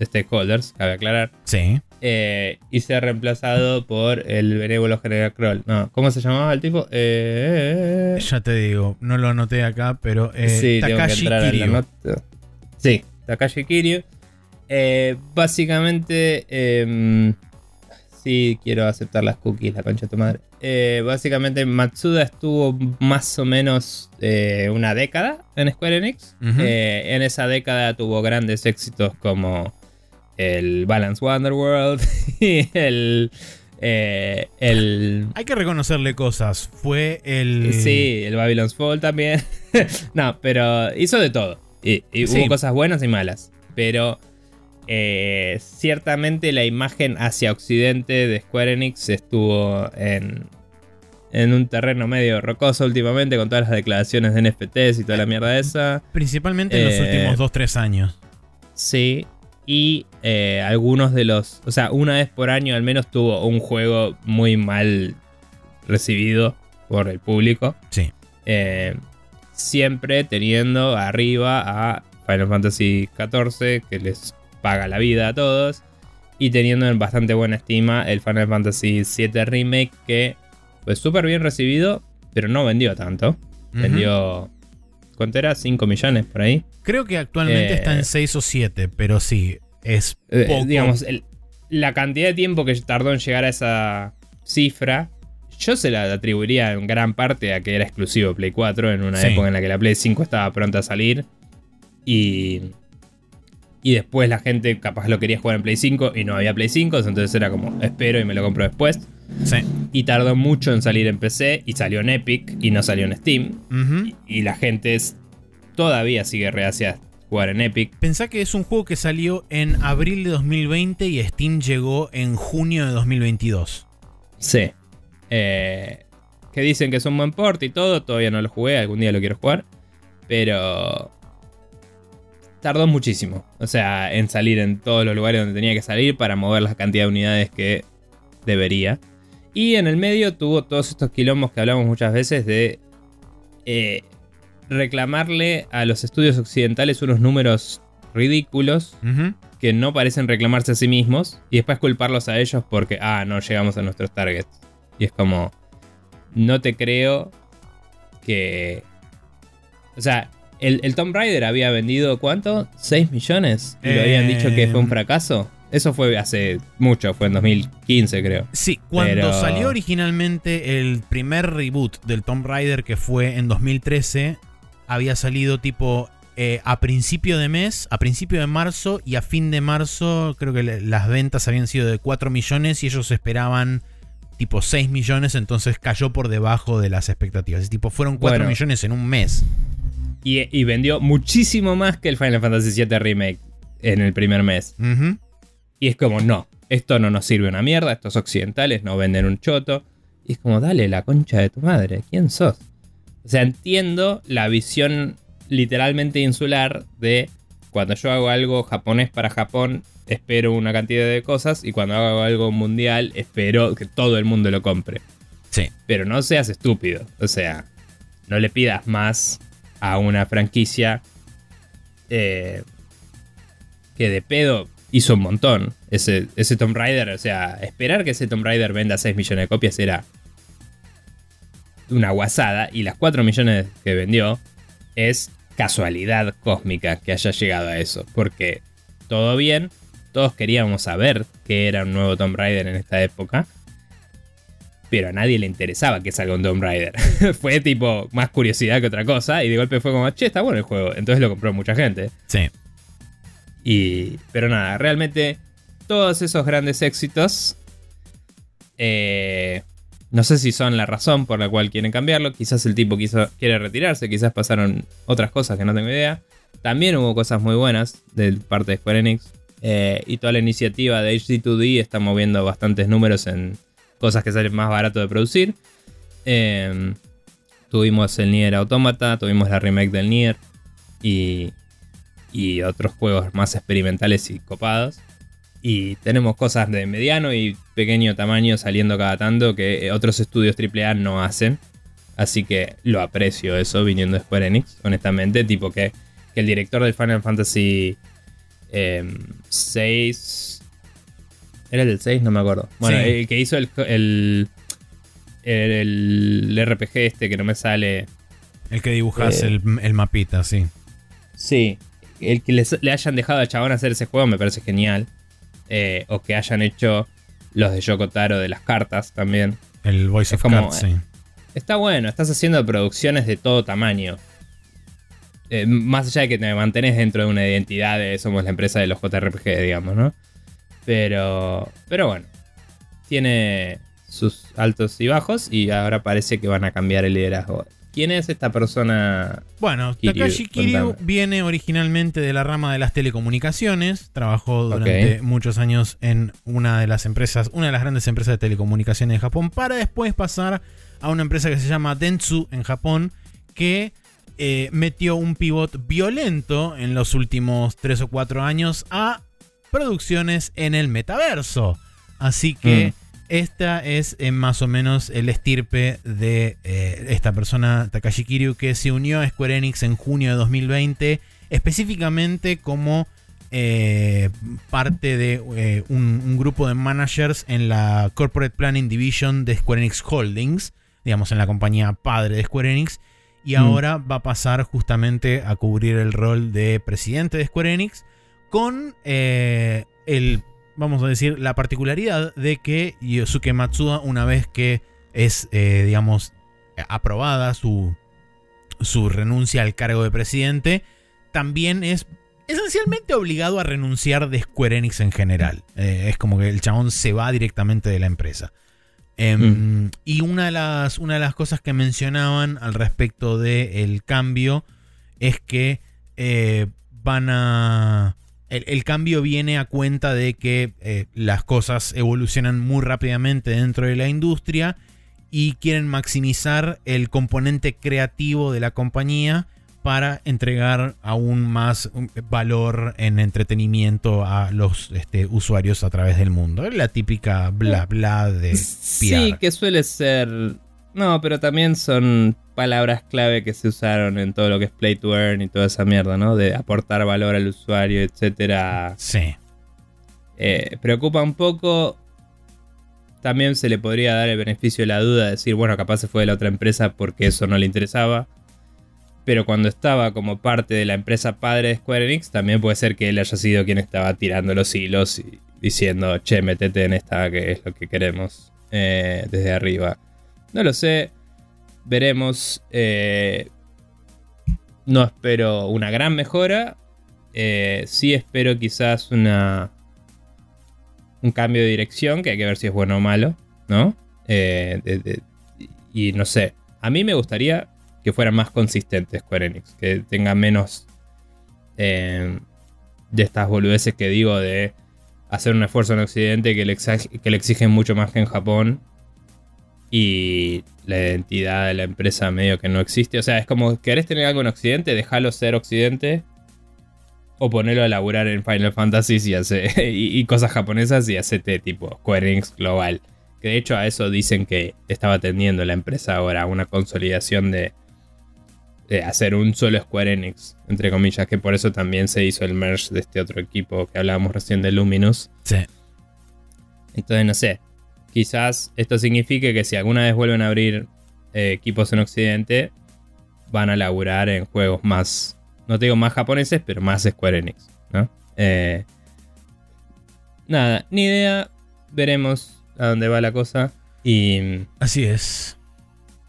stakeholders, cabe aclarar. Sí. Eh, y ser reemplazado por el benévolo general Kroll. No, ¿cómo se llamaba el tipo? Eh, ya te digo, no lo anoté acá, pero eh, sí, Takashi Kiryu. Sí, Takashi Kiryu. básicamente em, Sí, quiero aceptar las cookies, la concha de tu madre. Eh, básicamente, Matsuda estuvo más o menos eh, una década en Square Enix. Eh, en esa década tuvo grandes éxitos como el Balance Wonderworld y el, el. Hay que reconocerle cosas. Fue el. Sí, el Babylon's Fall también. no, pero hizo de todo. Y, hubo cosas buenas y malas. Pero eh, ciertamente la imagen hacia Occidente de Square Enix estuvo en, en un terreno medio rocoso últimamente con todas las declaraciones de NFTs y toda la mierda esa. Principalmente en los eh, últimos 2-3 años. Sí. Y eh, algunos de los. O sea, una vez por año al menos tuvo un juego muy mal recibido por el público. Sí. Eh, siempre teniendo arriba a Final Fantasy XIV, que les paga la vida a todos. Y teniendo en bastante buena estima el Final Fantasy VII Remake, que fue súper bien recibido, pero no vendió tanto. Vendió. ¿Cuánto era? ¿5 millones por ahí? Creo que actualmente está en 6 eh, o 7, pero sí, es eh, poco. digamos, la cantidad de tiempo que tardó en llegar a esa cifra, yo se la atribuiría en gran parte a que era exclusivo Play 4 en una época en la que la Play 5 estaba pronta a salir. Y, y después la gente capaz lo quería jugar en Play 5 y no había Play 5, entonces era como, espero y me lo compro después. Sí. Y tardó mucho en salir en PC y salió en Epic y no salió en Steam. y, la gente todavía sigue reacia a jugar en Epic. Pensá que es un juego que salió en abril de 2020 y Steam llegó en junio de 2022. Sí. Eh, que dicen que es un buen port y todo. Todavía no lo jugué, algún día lo quiero jugar. Pero tardó muchísimo. O sea, en salir en todos los lugares donde tenía que salir para mover la cantidad de unidades que debería. Y en el medio tuvo todos estos quilombos que hablamos muchas veces de eh, reclamarle a los estudios occidentales unos números ridículos que no parecen reclamarse a sí mismos y después culparlos a ellos porque, ah, no llegamos a nuestros targets. Y es como, no te creo que... O sea, el, el Tomb Raider había vendido cuánto? ¿6 millones? ¿Y lo habían dicho que fue un eh, fracaso? Eso fue hace mucho, fue en 2015 creo. Sí, cuando salió originalmente el primer reboot del Tomb Raider que fue en 2013, había salido tipo eh, a principio de mes, a principio de marzo y a fin de marzo creo que las ventas habían sido de 4 millones y ellos esperaban tipo 6 millones, entonces cayó por debajo de las expectativas. Y tipo fueron 4 millones en un mes. Y, vendió muchísimo más que el Final Fantasy VII Remake en el primer mes. Y es como, no, esto no nos sirve una mierda, estos occidentales no venden un choto. Y es como, dale la concha de tu madre, ¿quién sos? O sea, entiendo la visión literalmente insular de cuando yo hago algo japonés para Japón, espero una cantidad de cosas y cuando hago algo mundial, espero que todo el mundo lo compre. Sí. Pero no seas estúpido. O sea, no le pidas más a una franquicia eh, que de pedo hizo un montón. Ese, ese Tomb Raider, o sea, esperar que ese Tomb Raider venda 6 millones de copias era una guasada. Y las 4 millones que vendió es casualidad cósmica que haya llegado a eso. Porque todo bien, todos queríamos saber que era un nuevo Tomb Raider en esta época. Pero a nadie le interesaba que salga un Tomb Raider. fue tipo más curiosidad que otra cosa. Y de golpe fue como, che, está bueno el juego. Entonces lo compró mucha gente. Sí. Y, pero nada, realmente todos esos grandes éxitos, eh, no sé si son la razón por la cual quieren cambiarlo. Quizás el tipo quiso, quiere retirarse, quizás pasaron otras cosas que no tengo idea. También hubo cosas muy buenas de parte de Square Enix. Eh, y toda la iniciativa de HD2D está moviendo bastantes números en cosas que salen más barato de producir. Eh, tuvimos el Nier Automata, tuvimos la remake del Nier. Y y otros juegos más experimentales y copados. Y tenemos cosas de mediano y pequeño tamaño saliendo cada tanto que otros estudios AAA no hacen. Así que lo aprecio eso viniendo de Square Enix, honestamente. Tipo que, el director del Final Fantasy eh, em, 6... ¿Era el del 6? No me acuerdo. Bueno, el que hizo el, el, el, RPG este que no me sale... El que dibujas eh, el, el mapita, sí. Sí, el que le hayan dejado al chabón hacer ese juego me parece genial. Eh, o que hayan hecho los de Yoko Taro de las cartas también. El Voice of como, sí. Está bueno, estás haciendo producciones de todo tamaño. Eh, más allá de que te mantenés dentro de una identidad de somos la empresa de los JRPG, digamos, ¿no? Pero, pero bueno, tiene sus altos y bajos y ahora parece que van a cambiar el liderazgo. ¿Quién es esta persona? Bueno, Takashi Kiryu viene originalmente de la rama de las telecomunicaciones. Trabajó durante muchos años en una de las empresas, una de las grandes empresas de telecomunicaciones de Japón, para después pasar a una empresa que se llama Dentsu en Japón, que eh, metió un pivot violento en los últimos 3 o 4 años a producciones en el metaverso. Así que mm. esta es eh, más o menos el estirpe de eh, esta persona, Takashi Kiryu, que se unió a Square Enix en junio de 2020, específicamente como eh, parte de un, grupo de managers en la Corporate Planning Division de Square Enix Holdings, digamos en la compañía padre de Square Enix, y mm. ahora va a pasar justamente a cubrir el rol de presidente de Square Enix con el vamos a decir, la particularidad de que Yosuke Matsuda, una vez que es, eh, digamos, aprobada su, su renuncia al cargo de presidente, también es esencialmente obligado a renunciar de Square Enix en general. Eh, es como que el chabón se va directamente de la empresa. Em, mm. Y una de, las, una de las cosas que mencionaban al respecto del cambio es que eh, van a el, cambio viene a cuenta de que eh, las cosas evolucionan muy rápidamente dentro de la industria y quieren maximizar el componente creativo de la compañía para entregar aún más valor en entretenimiento a los este, usuarios a través del mundo. Es la típica bla bla de PR. Sí, que suele ser no, pero también son palabras clave que se usaron en todo lo que es play to earn y toda esa mierda, ¿no? De aportar valor al usuario, etcétera. Sí. Eh, preocupa un poco. También se le podría dar el beneficio de la duda de decir, bueno, capaz se fue de la otra empresa porque eso no le interesaba. Pero cuando estaba como parte de la empresa padre de Square Enix, también puede ser que él haya sido quien estaba tirando los hilos y diciendo, che, metete en esta que es lo que queremos eh, desde arriba. No lo sé. Veremos. Eh, no espero una gran mejora. Eh, sí espero quizás una. Un cambio de dirección, que hay que ver si es bueno o malo, ¿no? Eh, y no sé. A mí me gustaría que fuera más consistente Square Enix. Que tenga menos. de estas boludeces que digo de hacer un esfuerzo en Occidente que le, que le exigen mucho más que en Japón y la identidad de la empresa medio que no existe. O sea, es como, ¿querés tener algo en Occidente? Déjalo ser Occidente. O ponerlo a laburar en Final Fantasy y, y, cosas japonesas y hacete tipo Square Enix global. Que de hecho a eso dicen que estaba tendiendo la empresa ahora, una consolidación de, de hacer un solo Square Enix, entre comillas, que por eso también se hizo el merge de este otro equipo que hablábamos recién de Luminous. Sí. Entonces, no sé, Quizás esto signifique que si alguna vez vuelven a abrir eh, equipos en Occidente, van a laburar en juegos más, no te digo más japoneses, pero más Square Enix, ¿no? Eh, nada, ni idea, veremos a dónde va la cosa y... Así es.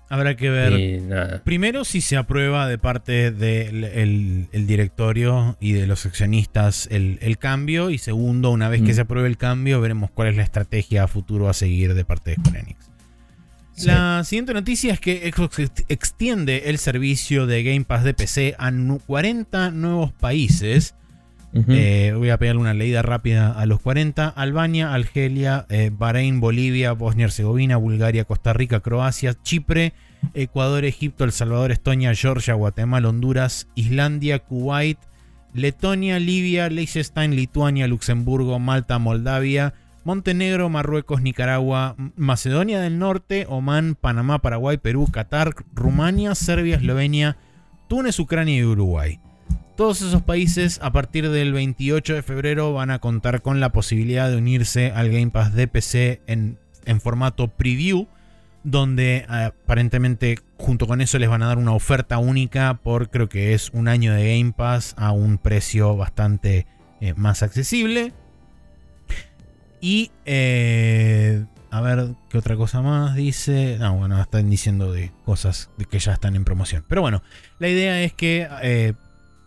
Habrá que ver. Primero, si se aprueba de parte del directorio y de los accionistas el, cambio. Y segundo, una vez que mm. se apruebe el cambio, veremos cuál es la estrategia a futuro a seguir de parte de Square Enix. La siguiente noticia es que Xbox extiende el servicio de Game Pass de PC a 40 nuevos países. Eh, voy a pegarle una leída rápida a los 40. Albania, Argelia, eh, Bahrein, Bolivia, Bosnia-Herzegovina, Bulgaria, Costa Rica, Croacia, Chipre, Ecuador, Egipto, El Salvador, Estonia, Georgia, Guatemala, Honduras, Islandia, Kuwait, Letonia, Libia, Liechtenstein, Lituania, Luxemburgo, Malta, Moldavia, Montenegro, Marruecos, Nicaragua, Macedonia del Norte, Omán, Panamá, Paraguay, Perú, Qatar, Rumania, Serbia, Eslovenia, Túnez, Ucrania y Uruguay. Todos esos países a partir del 28 de febrero van a contar con la posibilidad de unirse al Game Pass de PC en, formato preview, donde aparentemente junto con eso les van a dar una oferta única por creo que es un año de Game Pass a un precio bastante eh, más accesible. Y eh, a ver qué otra cosa más dice. No, bueno, están diciendo de cosas que ya están en promoción. Pero bueno, la idea es que eh,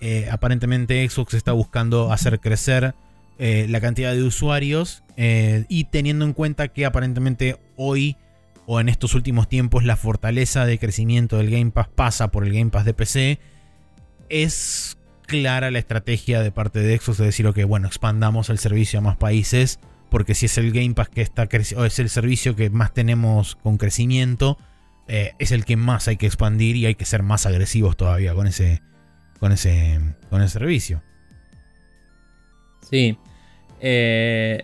eh, aparentemente Xbox está buscando hacer crecer eh, la cantidad de usuarios eh, y teniendo en cuenta que aparentemente hoy o en estos últimos tiempos la fortaleza de crecimiento del Game Pass pasa por el Game Pass de PC, es clara la estrategia de parte de Xbox de decir, ok, bueno, expandamos el servicio a más países, porque si es el Game Pass que está o es el servicio que más tenemos con crecimiento, es el que más hay que expandir y hay que ser más agresivos todavía con ese, con ese, con ese servicio. Sí. Eh,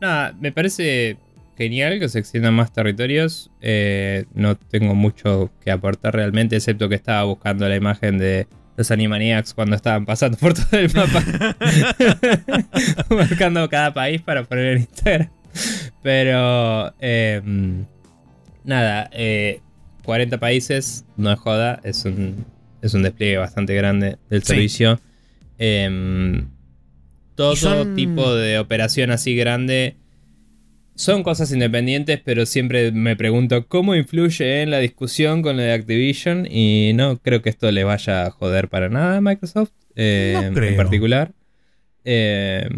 nada, me parece genial que se extiendan más territorios. Eh, no tengo mucho que aportar realmente, excepto que estaba buscando la imagen de los Animaniacs cuando estaban pasando por todo el mapa. Marcando cada país para poner en Instagram. Pero, em, nada, 40 eh, países, no es joda, es un, es un despliegue bastante grande del servicio. Em, todo tipo de operación así grande son cosas independientes, pero siempre me pregunto cómo influye en la discusión con la de Activision y no creo que esto le vaya a joder para nada a Microsoft eh, en particular. Eh,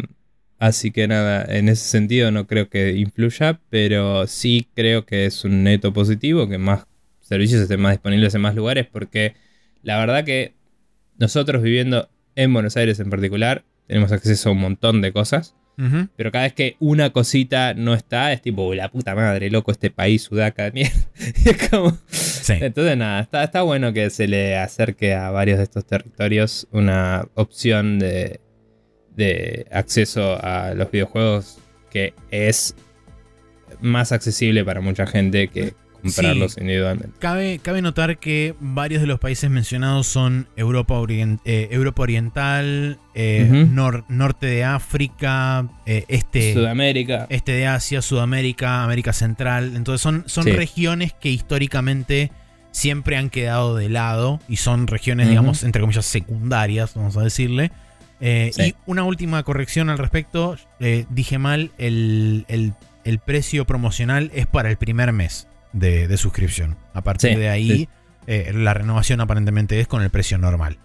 así que nada, en ese sentido no creo que influya, pero sí creo que es un neto positivo que más servicios estén más disponibles en más lugares porque la verdad que nosotros viviendo en Buenos Aires en particular tenemos acceso a un montón de cosas. Pero cada vez que una cosita no está, es tipo, la puta madre, loco, este país sudaca de mierda. es como... Entonces, nada, está, está bueno que se le acerque a varios de estos territorios una opción de, de acceso a los videojuegos que es más accesible para mucha gente que comprarlos individualmente. Cabe, cabe notar que varios de los países mencionados son Europa, eh, Europa Oriental, eh, norte de África, eh, este, Sudamérica. este de Asia, Sudamérica, América Central. Entonces son, son regiones que históricamente siempre han quedado de lado y son regiones, digamos, entre comillas, secundarias, vamos a decirle. Y una última corrección al respecto, dije mal, el, el precio promocional es para el primer mes de, suscripción. A partir de ahí, eh, la renovación aparentemente es con el precio normal.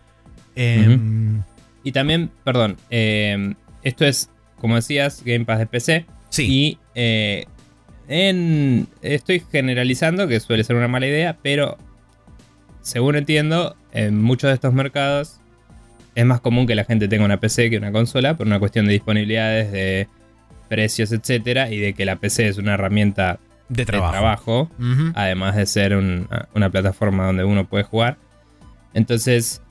Em, y también, perdón, em, esto es, como decías, Game Pass de PC. Sí. Y eh, en, estoy generalizando, que suele ser una mala idea, pero según entiendo, en muchos de estos mercados es más común que la gente tenga una PC que una consola por una cuestión de disponibilidades, de precios, etcétera, y de que la PC es una herramienta de trabajo, además de ser una plataforma donde uno puede jugar. Entonces,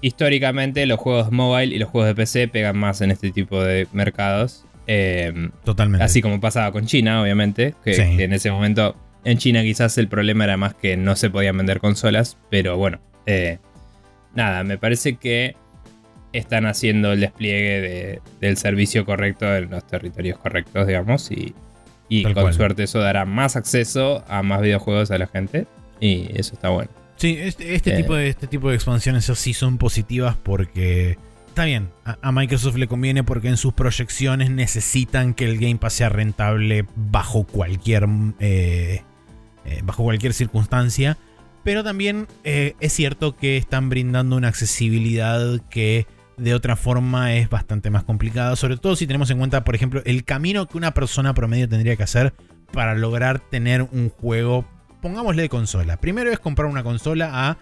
históricamente los juegos mobile y los juegos de PC pegan más en este tipo de mercados. Em, Totalmente. Así como pasaba con China, obviamente, que, en ese momento en China quizás el problema era más que no se podían vender consolas, pero bueno, eh, nada, me parece que están haciendo el despliegue del servicio correcto en los territorios correctos, digamos, y, y con suerte eso dará más acceso a más videojuegos a la gente. Y eso está bueno. Sí, este, este tipo, de, este tipo de expansiones sí son positivas porque está bien, a, Microsoft le conviene porque en sus proyecciones necesitan que el Game Pass sea rentable bajo cualquier, eh, eh, bajo cualquier circunstancia. Pero también eh, es cierto que están brindando una accesibilidad que de otra forma es bastante más complicado, sobre todo si tenemos en cuenta, por ejemplo, el camino que una persona promedio tendría que hacer para lograr tener un juego, pongámosle de consola. Primero es comprar una consola a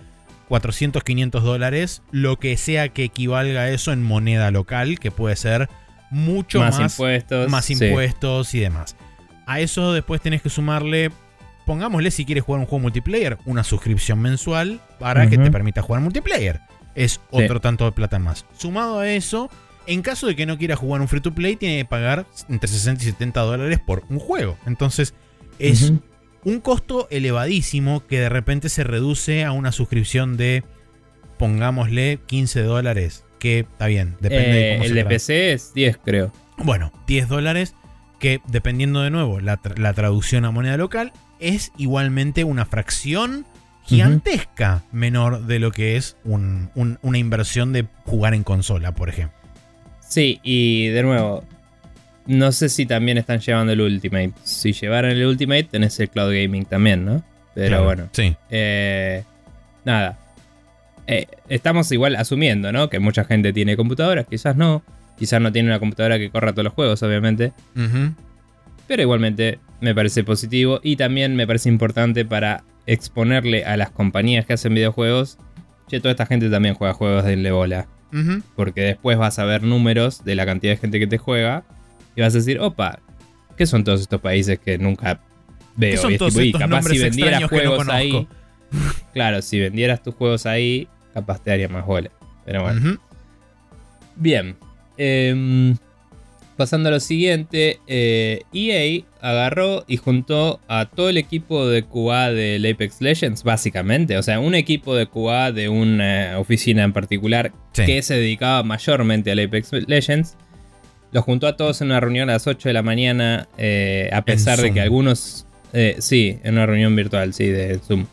400, 500 dólares, lo que sea que equivalga a eso en moneda local, que puede ser mucho más, impuestos, más impuestos y demás. A eso después tenés que sumarle, pongámosle si quieres jugar un juego multiplayer, una suscripción mensual para que te permita jugar multiplayer es otro tanto de plata más. Sumado a eso, en caso de que no quiera jugar un free to play, tiene que pagar entre 60 y 70 dólares por un juego. Entonces, es un costo elevadísimo que de repente se reduce a una suscripción de, pongámosle, 15 dólares. Que está bien, depende de cómo eh, El de PC es 10, creo. Bueno, 10 dólares que dependiendo de nuevo la, la traducción a moneda local, es igualmente una fracción gigantesca menor de lo que es una inversión de jugar en consola, por ejemplo. Sí, y de nuevo, no sé si también están llevando el Ultimate. Si llevaran el Ultimate, tenés el Cloud Gaming también, ¿no? Pero bueno. Sí. Eh, nada. Eh, estamos igual asumiendo, ¿no? Que mucha gente tiene computadoras, quizás no. Quizás no tiene una computadora que corra todos los juegos, obviamente. Pero igualmente me parece positivo y también me parece importante para exponerle a las compañías que hacen videojuegos, che, toda esta gente también juega juegos de bola. Porque después vas a ver números de la cantidad de gente que te juega y vas a decir, opa, ¿qué son todos estos países que nunca veo? y, capaz si vendieras juegos ahí, claro, si vendieras tus juegos ahí, capaz te haría más bola. Pero bueno. Bien. Em, pasando a lo siguiente, EA e agarró y juntó a todo el equipo de QA del Apex Legends, básicamente. O sea, un equipo de QA de una oficina en particular que se dedicaba mayormente al Apex Legends. Los juntó a todos en una reunión a las 8 de la mañana, eh, a pesar de que algunos... Eh, sí, en una reunión virtual, sí, de Zoom.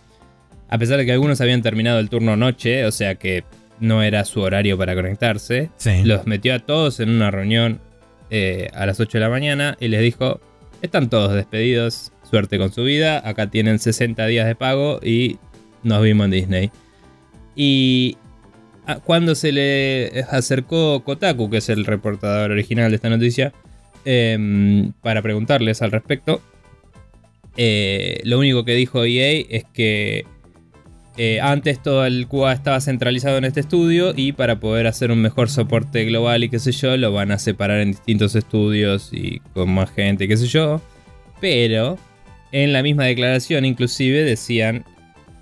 A pesar de que algunos habían terminado el turno noche, o sea que no era su horario para conectarse. Los metió a todos en una reunión eh, a las 8 de la mañana y les dijo, están todos despedidos, suerte con su vida, acá tienen 60 días de pago y nos vimos en Disney. Y cuando se le acercó Kotaku, que es el reportador original de esta noticia, em, para preguntarles al respecto, eh, lo único que dijo EA es que eh, antes todo el QA estaba centralizado en este estudio y para poder hacer un mejor soporte global y qué sé yo, lo van a separar en distintos estudios y con más gente, qué sé yo. Pero en la misma declaración inclusive decían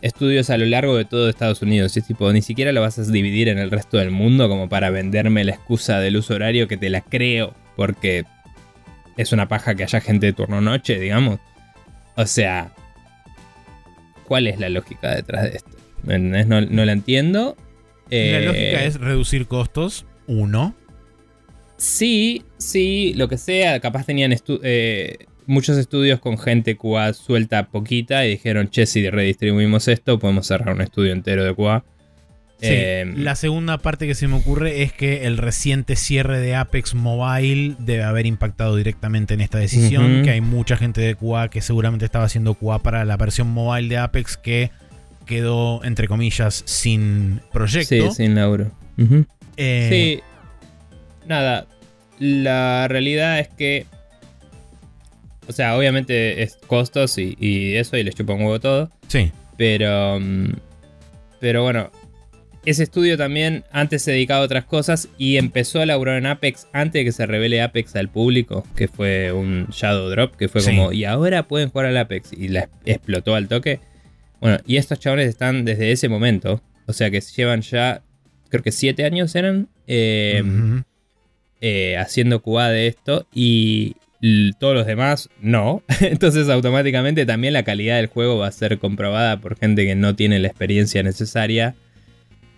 estudios a lo largo de todo Estados Unidos. Y es tipo, ni siquiera lo vas a dividir en el resto del mundo como para venderme la excusa del uso horario que te la creo porque es una paja que haya gente de turno noche, digamos. O sea, ¿Cuál es la lógica detrás de esto? No, no la entiendo. la eh, lógica es reducir costos, uno. Sí, sí, lo que sea. Capaz tenían eh, muchos estudios con gente QA suelta poquita y dijeron, che, si redistribuimos esto, podemos cerrar un estudio entero de QA. Eh, la segunda parte que se me ocurre es que el reciente cierre de Apex Mobile debe haber impactado directamente en esta decisión, que hay mucha gente de QA que seguramente estaba haciendo QA para la versión mobile de Apex que quedó, entre comillas, sin proyecto. Sí, sin lauro. Eh, sí. Nada, la realidad es que... O sea, obviamente es costos y, eso, y les chupa un huevo todo. Sí. Pero... Mm, pero bueno, ese estudio también antes se dedicaba a otras cosas y empezó a laburar en Apex antes de que se revele Apex al público, que fue un Shadow Drop, que fue como, y ahora pueden jugar al Apex, y la explotó al toque. Bueno, y estos chavales están desde ese momento, o sea que llevan ya, creo que siete años eran, em, eh, haciendo QA de esto, y todos los demás no. Entonces automáticamente también la calidad del juego va a ser comprobada por gente que no tiene la experiencia necesaria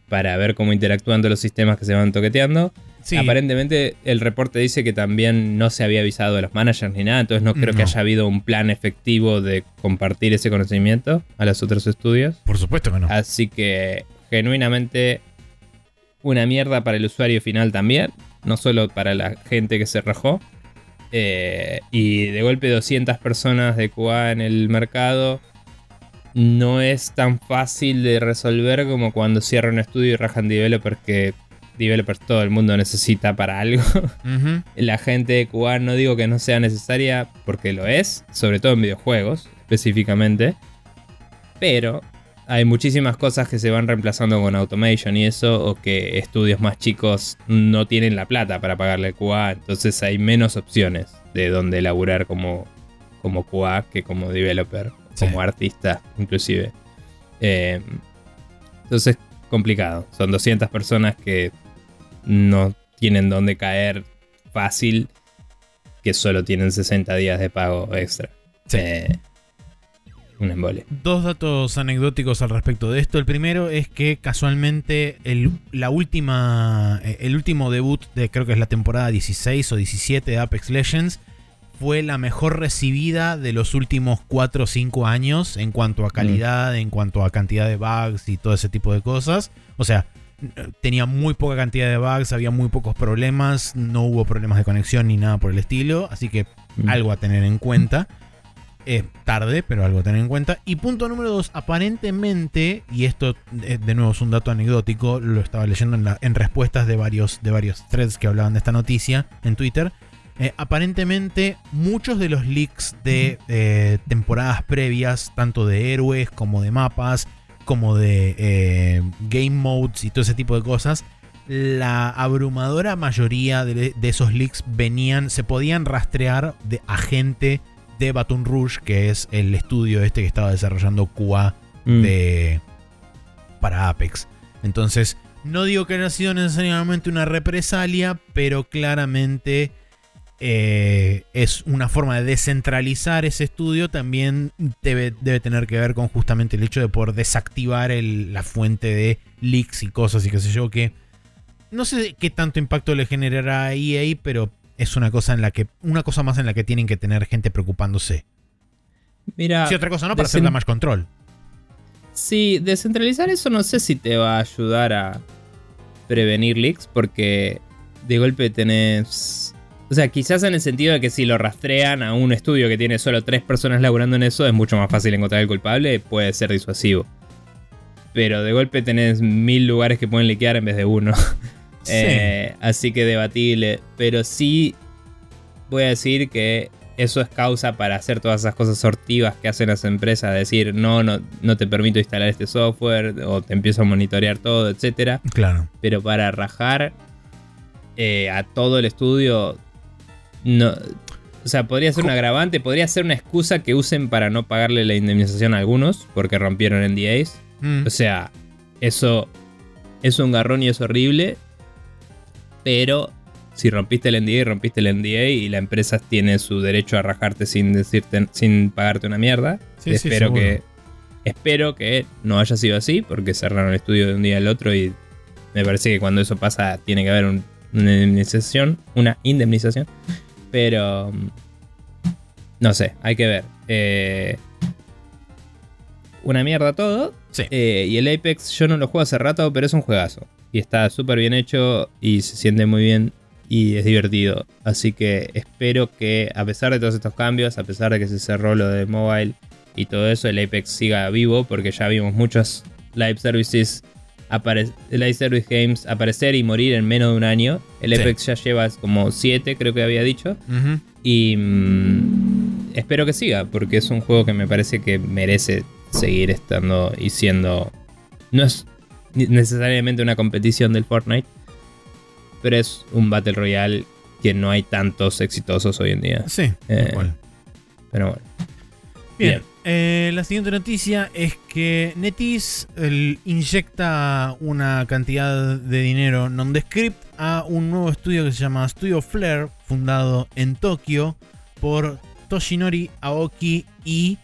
para ver cómo interactúan todos los sistemas que se van toqueteando. Aparentemente el reporte dice que también no se había avisado a los managers ni nada, entonces no creo que haya habido un plan efectivo de compartir ese conocimiento a los otros estudios. Por supuesto que no. Así que genuinamente una mierda para el usuario final también, no solo para la gente que se rajó. Eh, y de golpe 200 personas de QA en el mercado no es tan fácil de resolver como cuando cierra un estudio y rajan developers que developers todo el mundo necesita para algo. La gente de QA no digo que no sea necesaria porque lo es, sobre todo en videojuegos específicamente. Pero hay muchísimas cosas que se van reemplazando con automation y eso, o que estudios más chicos no tienen la plata para pagarle QA, entonces hay menos opciones de donde laburar como, como QA que como developer como artista, inclusive. Eh, entonces, complicado. Son 200 personas que no tienen dónde caer fácil, que solo tienen 60 días de pago extra. Eh, un embole. Dos datos anecdóticos al respecto de esto. El primero es que casualmente el, la última, eh, el último debut de creo que es la temporada 16 o 17 de Apex Legends fue la mejor recibida de los últimos 4 o 5 años en cuanto a calidad, en cuanto a cantidad de bugs y todo ese tipo de cosas. O sea, tenía muy poca cantidad de bugs, había muy pocos problemas, no hubo problemas de conexión ni nada por el estilo, así que algo a tener en cuenta. Es tarde, pero algo a tener en cuenta. Y punto número 2, aparentemente, y esto eh, de nuevo es un dato anecdótico, lo estaba leyendo en, en respuestas de varios, de varios threads que hablaban de esta noticia en Twitter eh, aparentemente muchos de los leaks de eh, temporadas previas, tanto de héroes como de mapas, como de eh, game modes y todo ese tipo de cosas, la abrumadora mayoría de, esos leaks venían, se podían rastrear de agente de Baton Rouge, que es el estudio este que estaba desarrollando QA mm. de, para Apex. Entonces, no digo que haya sido necesariamente una represalia, pero claramente eh, es una forma de descentralizar ese estudio, también debe, debe, tener que ver con justamente el hecho de poder desactivar la fuente de leaks y cosas y qué sé yo, que no sé qué tanto impacto le generará a EA, pero es una cosa en la que una cosa más en la que tienen que tener gente preocupándose. Mira, si otra cosa no para hacer más control. Sí, descentralizar eso no sé si te va a ayudar a prevenir leaks porque de golpe tenés o sea, quizás en el sentido de que si lo rastrean a un estudio que tiene solo tres personas laburando en eso, es mucho más fácil encontrar el culpable, puede ser disuasivo. Pero de golpe tenés mil lugares que pueden liquear en vez de uno. Eh, así que debatible. Pero sí voy a decir que eso es causa para hacer todas esas cosas sortivas que hacen las empresas. Decir, no, no, no te permito instalar este software o te empiezo a monitorear todo, etc. Claro. Pero para rajar eh, a todo el estudio no, o sea, podría ser un agravante, podría ser una excusa que usen para no pagarle la indemnización a algunos porque rompieron NDAs. Mm. O sea, eso es un garrón y es horrible. Pero si rompiste el NDA, rompiste el NDA y la empresa tiene su derecho a rajarte sin decirte, sin pagarte una mierda. espero que espero que no haya sido así porque cerraron el estudio de un día al otro y me parece que cuando eso pasa tiene que haber una indemnización, una indemnización. Pero. No sé, hay que ver. Eh, una mierda todo. Sí. Eh, y el Apex yo no lo juego hace rato, pero es un juegazo. Y está súper bien hecho y se siente muy bien y es divertido. Así que espero que a pesar de todos estos cambios, a pesar de que se cerró lo de mobile y todo eso, el Apex siga vivo porque ya vimos muchos live services Service Games aparecer y morir en menos de un año. El Apex ya lleva como 7, creo que había dicho. Y mm, espero que siga, porque es un juego que me parece que merece seguir estando y siendo... No es necesariamente una competición del Fortnite, pero es un Battle Royale que no hay tantos exitosos hoy en día. Sí, eh, pero bueno. Bien. Eh, la siguiente noticia es que Netis inyecta una cantidad de dinero nondescript a un nuevo estudio que se llama Studio Flare, fundado en Tokio por Toshinori Aoki y.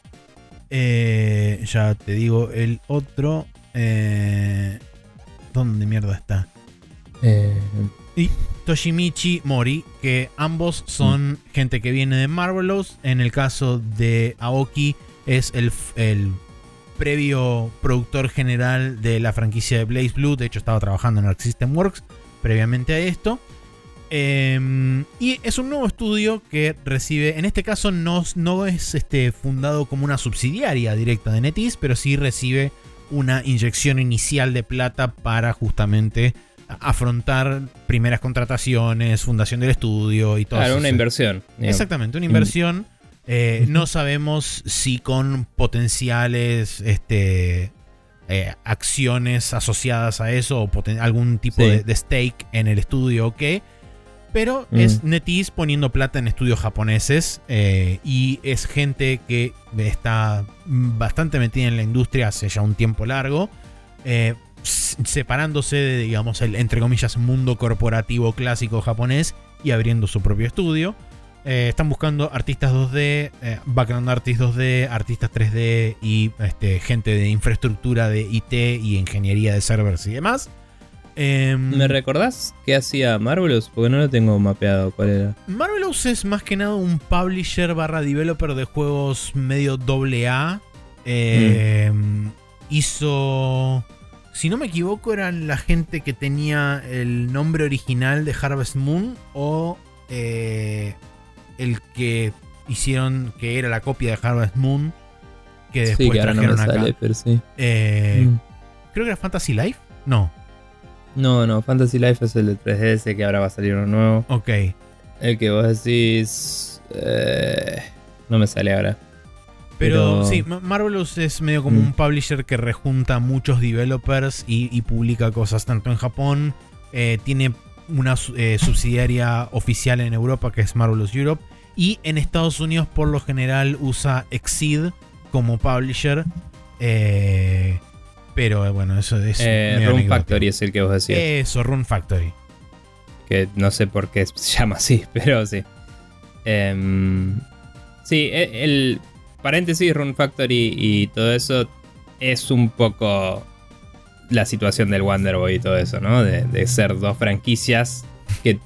Eh, ya te digo el otro. Eh, ¿Dónde mierda está? Y Toshimichi Mori, que ambos son mm. gente que viene de Marvelous. En el caso de Aoki es el, previo productor general de la franquicia de Blaze Blue. De hecho, estaba trabajando en Arc System Works previamente a esto. Em, y es un nuevo estudio que recibe, en este caso no, no es este, fundado como una subsidiaria directa de NetEase, pero sí recibe una inyección inicial de plata para justamente afrontar primeras contrataciones, fundación del estudio y todo eso. Claro, una inversión. Exactamente, una inversión eh, no sabemos si con potenciales este, eh, acciones asociadas a eso o algún tipo de, stake en el estudio o qué. Pero mm. es NetEase poniendo plata en estudios japoneses eh, y es gente que está bastante metida en la industria hace ya un tiempo largo, separándose de, digamos, el entre comillas mundo corporativo clásico japonés y abriendo su propio estudio. Eh, están buscando artistas 2D, eh, background artists 2D, artistas 3D y este, gente de infraestructura de IT y ingeniería de servers y demás. Em, ¿Me recordás qué hacía Marvelous? Porque no lo tengo mapeado cuál era. Marvelous es más que nada un publisher barra developer de juegos medio doble A. Em, hizo... Si no me equivoco, eran la gente que tenía el nombre original de Harvest Moon o eh, el que hicieron, que era la copia de Harvest Moon, que después trajeron acá. Eh, mm. Creo que era Fantasy Life, no. No, no, Fantasy Life es el de 3DS que ahora va a salir uno nuevo. Ok. El que vos decís... Eh, no me sale ahora. Pero, sí, Marvelous es medio como mm. un publisher que rejunta muchos developers y, publica cosas tanto en Japón. Eh, tiene una eh, subsidiaria oficial en Europa que es Marvelous Europe. Y en Estados Unidos por lo general usa Exceed como publisher. Eh, pero bueno, eso es... Rune Factory es el que vos decías. Eso, Rune Factory. Que no sé por qué se llama así, pero sí. Em, sí, e, el, paréntesis, Rune Factory y todo eso es un poco la situación del Wonder Boy y todo eso, ¿no? De, ser dos franquicias que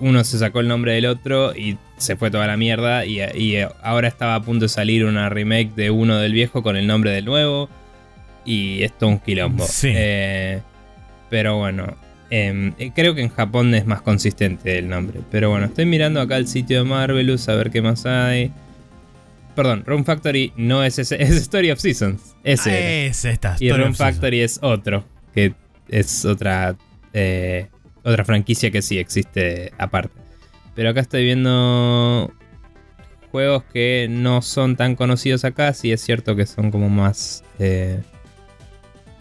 uno se sacó el nombre del otro y se fue toda la mierda y, ahora estaba a punto de salir una remake de uno del viejo con el nombre del nuevo y esto un quilombo. Sí. Eh, pero bueno, em, eh, creo que en Japón es más consistente el nombre. Pero bueno, estoy mirando acá el sitio de Marvelous a ver qué más hay. Perdón, Rune Factory no es ese, es Story of Seasons. Ese. Ah, es esta. y Rune Factory es otro, que es otra, eh, otra franquicia que sí existe aparte. Pero acá estoy viendo juegos que no son tan conocidos acá. Sí es cierto que son como más eh,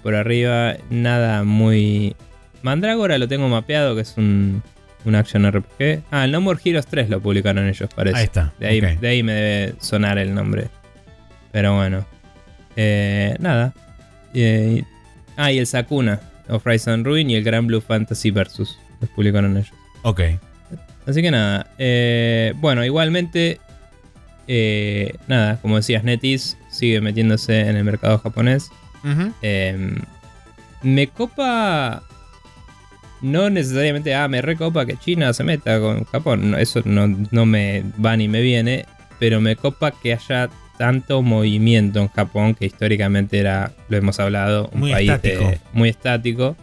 por arriba. Nada muy... Mandragora lo tengo mapeado, que es un, un action RPG. Ah, el No More Heroes 3 lo publicaron ellos, parece. Ahí está. De ahí, me debe sonar el nombre. Pero bueno. Eh, nada. Eh, ah, y el Sakuna of Rise and Ruin y el Grand Blue Fantasy Versus. Los publicaron ellos. Ok. Así que nada. Eh, bueno, igualmente. nada, como decías, Netis sigue metiéndose en el mercado japonés. me copa no necesariamente, ah, me recopa que China se meta con Japón. eso no, me va ni me viene. Pero me copa que haya tanto movimiento en Japón, que históricamente era, lo hemos hablado, un país muy estático.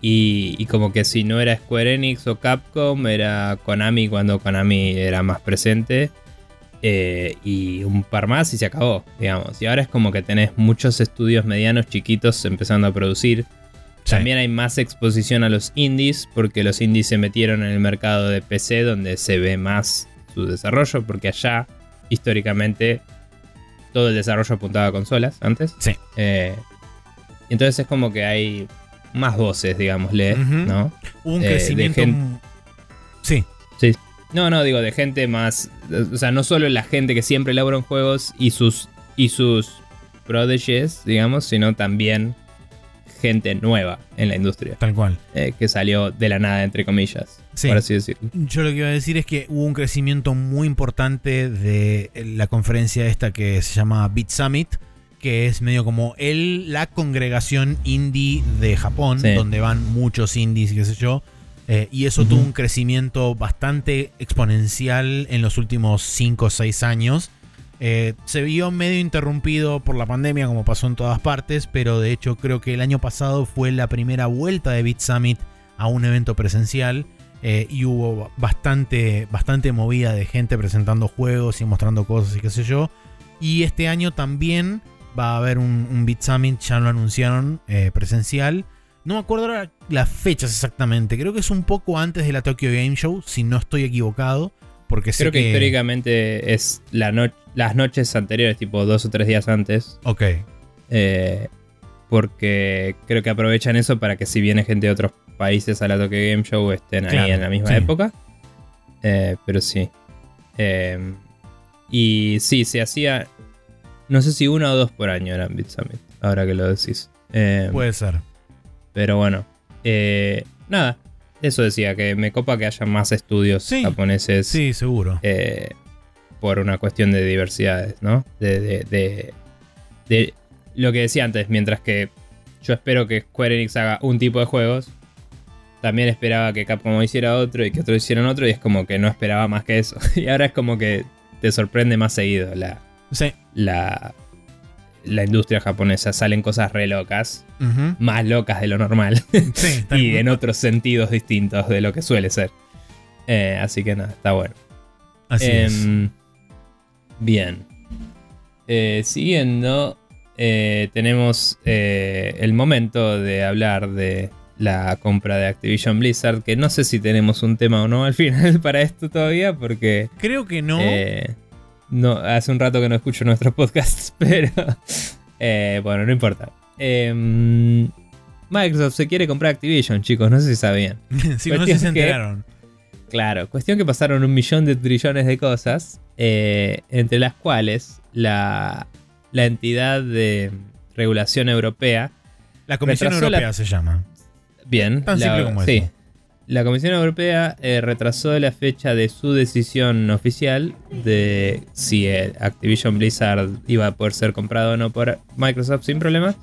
y, como que si no era Square Enix o Capcom, era Konami cuando Konami era más presente. Eh, y un par más y se acabó, digamos. Y ahora es como que tenés muchos estudios medianos, chiquitos, empezando a producir. También hay más exposición a los indies, porque los indies se metieron en el mercado de PC, donde se ve más su desarrollo, porque allá, históricamente, todo el desarrollo apuntaba a consolas antes. Sí. Eh, entonces es como que hay más voces, digámosle, ¿no? un eh, crecimiento. Sí. Sí. No, no, digo, de gente más. O sea, no solo la gente que siempre elabora en juegos y sus. y sus prodigies, digamos, sino también gente nueva en la industria. Tal cual. Eh, que salió de la nada, entre comillas. Por así decirlo. Yo lo que iba a decir es que hubo un crecimiento muy importante de la conferencia esta que se llama Beat Summit, que es medio como el, la congregación indie de Japón, donde van muchos indies, qué sé yo. Eh, y eso tuvo un crecimiento bastante exponencial en los últimos 5 o 6 años. Eh, se vio medio interrumpido por la pandemia, como pasó en todas partes, pero de hecho creo que el año pasado fue la primera vuelta de Beat Summit a un evento presencial. Eh, y hubo bastante, bastante movida de gente presentando juegos y mostrando cosas y qué sé yo. Y este año también va a haber un, un Summit, ya lo anunciaron, eh, presencial. No me acuerdo las fechas exactamente, creo que es un poco antes de la Tokyo Game Show, si no estoy equivocado. Porque Creo que, históricamente es la las noches anteriores, tipo dos o tres días antes. Ok. Eh, porque creo que aprovechan eso para que si viene gente de otros países a la Tokyo Game Show estén ahí en la misma época. Eh, pero sí. Em, y sí, se hacía. No sé si uno o dos por año eran Beat Summit, ahora que lo decís. Puede ser. Pero bueno. Eh, nada, eso decía, que me copa que haya más estudios japoneses. Sí, seguro. Eh, por una cuestión de diversidades, ¿no? De, de, de, lo que decía antes, mientras que yo espero que Square Enix haga un tipo de juegos, también esperaba que Capcom hiciera otro y que otros hicieran otro y es como que no esperaba más que eso. y ahora es como que te sorprende más seguido la, sí. la, la industria japonesa salen cosas re locas, más locas de lo normal, y en otros sentidos distintos de lo que suele ser. Eh, así que nada, está bueno. Así es. Em, bien. Eh, siguiendo, eh, tenemos el momento de hablar de la compra de Activision Blizzard, que no sé si tenemos un tema o no al final para esto todavía, porque... Creo que no. No, hace un rato que no escucho nuestros podcasts, pero eh, bueno, no importa. Em, Microsoft se quiere comprar Activision, chicos, no sé si sabían. si no, se enteraron. claro, cuestión que pasaron un millón de trillones de cosas, eh, entre las cuales la, la entidad de regulación europea. La Comisión Europea se llama. Bien. Tan simple como sí, la Comisión Europea eh, retrasó la fecha de su decisión oficial de si Activision Blizzard iba a poder ser comprado o no por Microsoft sin problemas.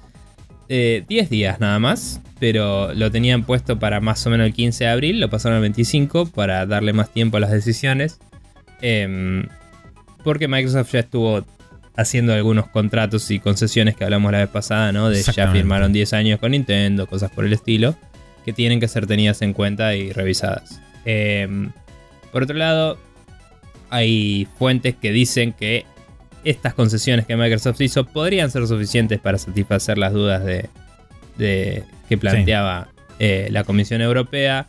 10 días nada más, pero lo tenían puesto para más o menos el 15 de abril, lo pasaron al 25 para darle más tiempo a las decisiones. Em, porque Microsoft ya estuvo haciendo algunos contratos y concesiones que hablamos la vez pasada, ¿no? De ya firmaron 10 años con Nintendo, cosas por el estilo, que tienen que ser tenidas en cuenta y revisadas. Em, por otro lado, hay fuentes que dicen que estas concesiones que Microsoft hizo podrían ser suficientes para satisfacer las dudas de, que planteaba eh, la Comisión Europea,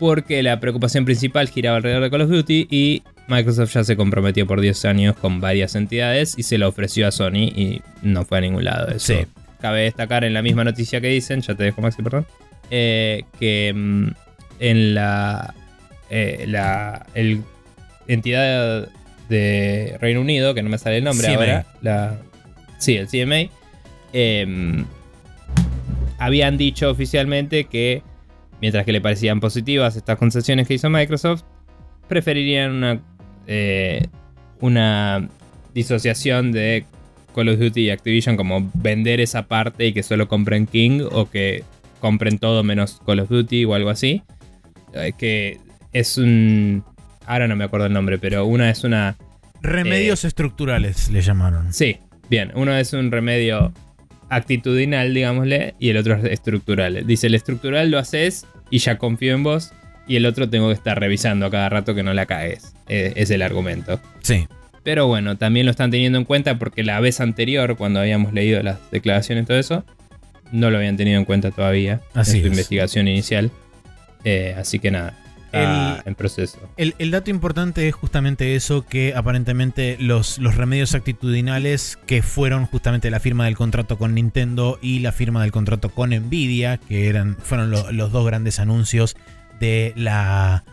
porque la preocupación principal giraba alrededor de Call of Duty y Microsoft ya se comprometió por 10 años con varias entidades y se lo ofreció a Sony y no fue a ningún lado. Eso cabe destacar en la misma noticia que dicen, ya te dejo Maxi, perdón, eh, que mm, en la, eh, la el entidad de Reino Unido, que no me sale el nombre ahora, la, sí, el CMA, em, habían dicho oficialmente que mientras que le parecían positivas estas concesiones que hizo Microsoft, preferirían una eh, una disociación de Call of Duty y Activision, como vender esa parte y que solo compren King o que compren todo menos Call of Duty o algo así. Eh, que es un... Ahora no me acuerdo el nombre, pero una es una... Remedios eh, estructurales le llamaron. Sí, bien. Uno es un remedio actitudinal, digámosle, y el otro es estructural. Dice, el estructural lo haces y ya confío en vos y el otro tengo que estar revisando a cada rato que no la caes. Eh, es el argumento. Sí. Pero bueno, también lo están teniendo en cuenta porque la vez anterior, cuando habíamos leído las declaraciones y todo eso, no lo habían tenido en cuenta todavía así en su investigación inicial. Eh, así que nada, en proceso. El, dato importante es justamente eso, que aparentemente los, los, remedios actitudinales que fueron justamente la firma del contrato con Nintendo y la firma del contrato con Nvidia, que eran, fueron los dos grandes anuncios de la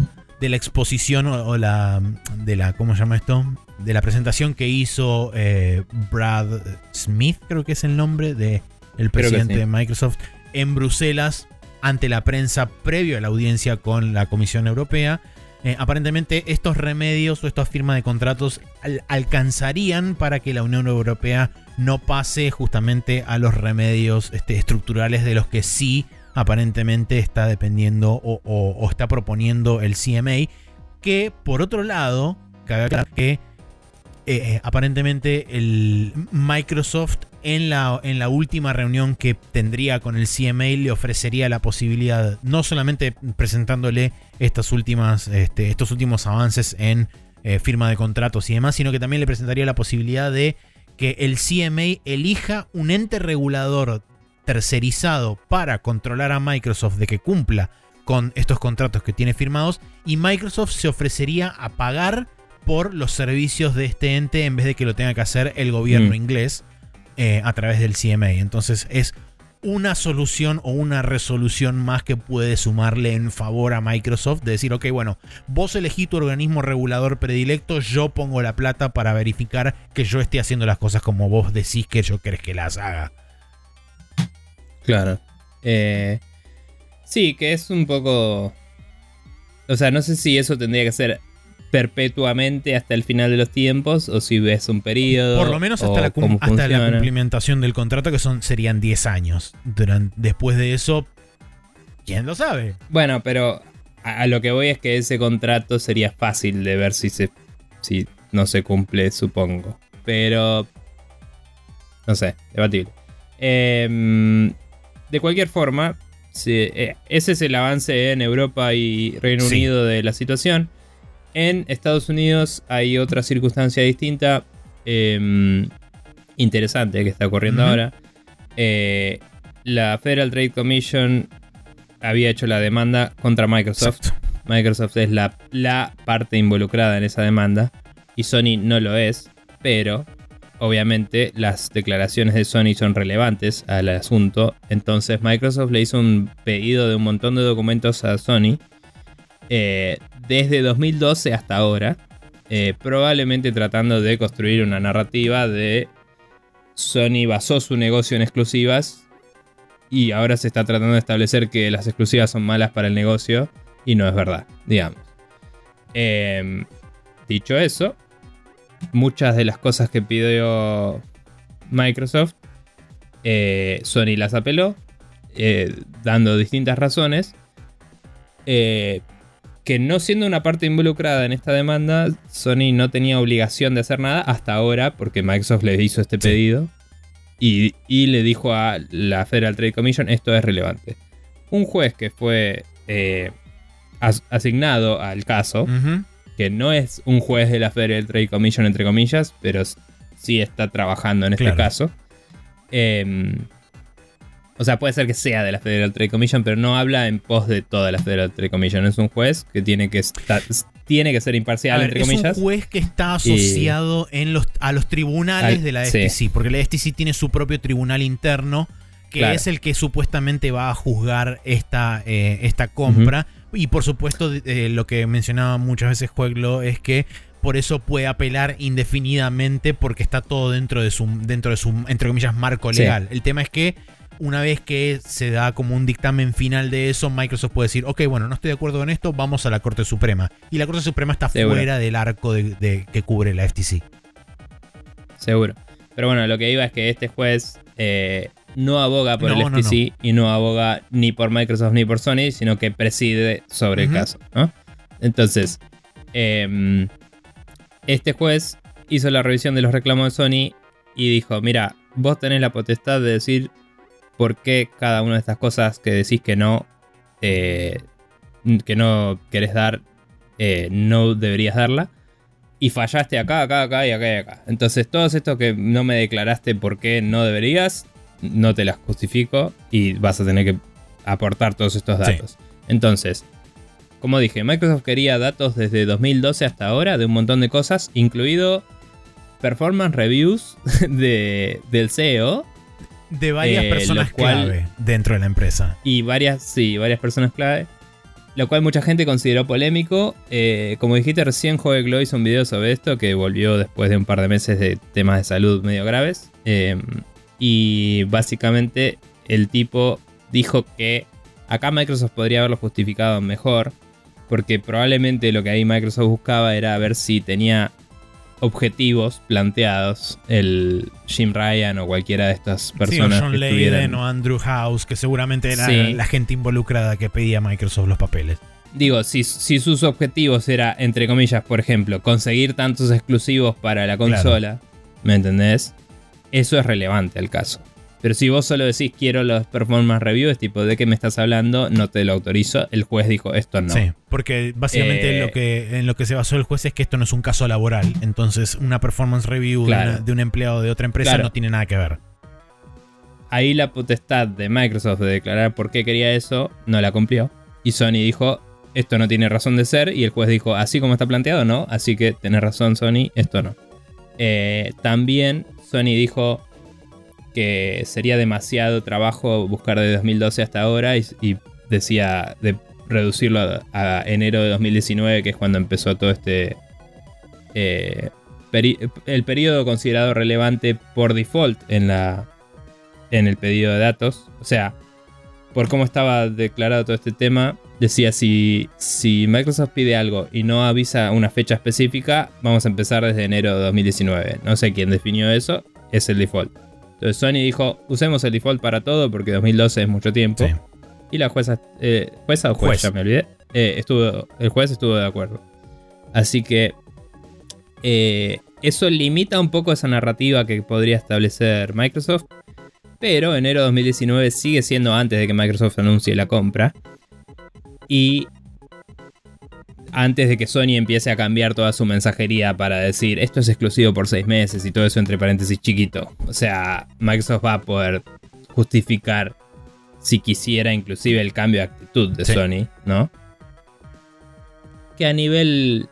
de la exposición o, la de la cómo se llama esto de la presentación que hizo eh, Brad Smith creo que es el nombre de el presidente de Microsoft en Bruselas ante la prensa previo a la audiencia con la Comisión Europea. Eh, aparentemente estos remedios o estas firmas de contratos alcanzarían para que la Unión Europea no pase justamente a los remedios este, estructurales de los que sí aparentemente está dependiendo o, está proponiendo el CMA, que por otro lado, cabe aclarar que eh, eh, aparentemente el Microsoft en la, en la última reunión que tendría con el CMA le ofrecería la posibilidad, no solamente presentándole estas últimas, este, estos últimos avances en eh, firma de contratos y demás, sino que también le presentaría la posibilidad de que el CMA elija un ente regulador tercerizado para controlar a Microsoft de que cumpla con estos contratos que tiene firmados y Microsoft se ofrecería a pagar por los servicios de este ente en vez de que lo tenga que hacer el gobierno mm. inglés eh, a través del CMA. Entonces es una solución o una resolución más que puede sumarle en favor a Microsoft de decir, ok, bueno, vos elegí tu organismo regulador predilecto, yo pongo la plata para verificar que yo esté haciendo las cosas como vos decís que yo querés que las haga. Claro. Eh, sí, que es un poco... O sea, no sé si eso tendría que ser perpetuamente hasta el final de los tiempos o si ves un periodo. Por lo menos hasta, la, hasta la, cumplimentación del contrato, que son, serían 10 años. Durante, después de eso, ¿quién lo sabe? Bueno, pero a, lo que voy es que ese contrato sería fácil de ver si, se, si no se cumple, supongo. Pero... No sé, debatible. Eh, de cualquier forma, eh, ese es el avance en Europa y Reino Unido de la situación. En Estados Unidos hay otra circunstancia distinta, em, interesante que está ocurriendo ahora. Eh, la Federal Trade Commission había hecho la demanda contra Microsoft. Microsoft es la, la parte involucrada en esa demanda y Sony no lo es, pero obviamente las declaraciones de Sony son relevantes al asunto. Entonces Microsoft le hizo un pedido de un montón de documentos a Sony eh, desde 2012 hasta ahora. Eh, probablemente tratando de construir una narrativa de Sony basó su negocio en exclusivas y ahora se está tratando de establecer que las exclusivas son malas para el negocio y no es verdad, digamos. Em, dicho eso, muchas de las cosas que pidió Microsoft, eh, Sony las apeló, eh, dando distintas razones. Que no siendo una parte involucrada en esta demanda, Sony no tenía obligación de hacer nada hasta ahora, porque Microsoft le hizo este pedido y, le dijo a la Federal Trade Commission esto es relevante. Un juez que fue asignado al caso, que no es un juez de la Federal Trade Commission, entre comillas, pero sí está trabajando en este caso. Em, o sea, puede ser que sea de la Federal Trade Commission, pero no habla en pos de toda la Federal Trade Commission. Es un juez que tiene que estar, tiene que ser imparcial, entre comillas. Es un juez que está asociado en los, a los tribunales de la FTC, porque la FTC tiene su propio tribunal interno, que es el que supuestamente va a juzgar esta, eh, esta compra. Y por supuesto, eh, lo que mencionaba muchas veces Jueglo es que por eso puede apelar indefinidamente porque está todo dentro de su, dentro de su entre comillas, marco legal. El tema es que una vez que se da como un dictamen final de eso, Microsoft puede decir, ok, bueno, no estoy de acuerdo con esto, vamos a la Corte Suprema. Y la Corte Suprema está fuera del arco de, que cubre la FTC. Seguro. Pero bueno, lo que iba es que este juez eh, no aboga por el FTC y no aboga ni por Microsoft ni por Sony, sino que preside sobre el caso. Entonces, em, este juez hizo la revisión de los reclamos de Sony y dijo, mira, vos tenés la potestad de decir por qué cada una de estas cosas que decís que no, eh, que no querés dar, eh, no deberías darla. Y fallaste acá, acá, acá y acá y acá. Entonces, todos estos que no me declaraste por qué no deberías, no te las justifico y vas a tener que aportar todos estos datos. Entonces, como dije, Microsoft quería datos desde 2012 hasta ahora de un montón de cosas, incluido performance reviews de, del CEO. De varias eh, personas clave dentro de la empresa. Y varias, sí, varias personas clave. Lo cual mucha gente consideró polémico. Eh, como dijiste recién, Joe Glow hizo un video sobre esto que volvió después de un par de meses de temas de salud medio graves. Eh, y básicamente el tipo dijo que acá Microsoft podría haberlo justificado mejor, porque probablemente lo que ahí Microsoft buscaba era ver si tenía objetivos planteados el Jim Ryan o cualquiera de estas personas. Sí, o John Layden o Andrew House, que seguramente era la gente involucrada que pedía Microsoft los papeles. Digo, si, si, sus objetivos era, entre comillas, por ejemplo, conseguir tantos exclusivos para la consola, ¿me entendés? eso es relevante al caso. Pero si vos solo decís quiero los performance reviews, tipo de qué me estás hablando, no te lo autorizo. El juez dijo esto no. Sí, porque básicamente lo eh, que, en lo que se basó el juez es que esto no es un caso laboral. Entonces, una performance review de, un empleado de otra empresa no tiene nada que ver. Ahí la potestad de Microsoft de declarar por qué quería eso no la cumplió. Y Sony dijo, esto no tiene razón de ser. Y el juez dijo, así como está planteado, no. Así que tenés razón, Sony, esto no. Eh, también Sony dijo que sería demasiado trabajo buscar de 2012 hasta ahora y, decía de reducirlo a, enero de 2019, que es cuando empezó todo este... Eh, el periodo considerado relevante por default en, la, en el pedido de datos. O sea, por cómo estaba declarado todo este tema, decía si, si Microsoft pide algo y no avisa una fecha específica, vamos a empezar desde enero de 2019. No sé quién definió eso, es el default. Entonces Sony dijo, usemos el default para todo porque 2012 es mucho tiempo. Y la jueza, eh, jueza o juez, ya me olvidé, eh, estuvo, el juez estuvo de acuerdo. Así que eh, eso limita un poco esa narrativa que podría establecer Microsoft. Pero enero de 2019 sigue siendo antes de que Microsoft anuncie la compra. Y antes de que Sony empiece a cambiar toda su mensajería para decir esto es exclusivo por seis meses y todo eso entre paréntesis chiquito. O sea, Microsoft va a poder justificar si quisiera inclusive el cambio de actitud de Sony, ¿no? Que a nivel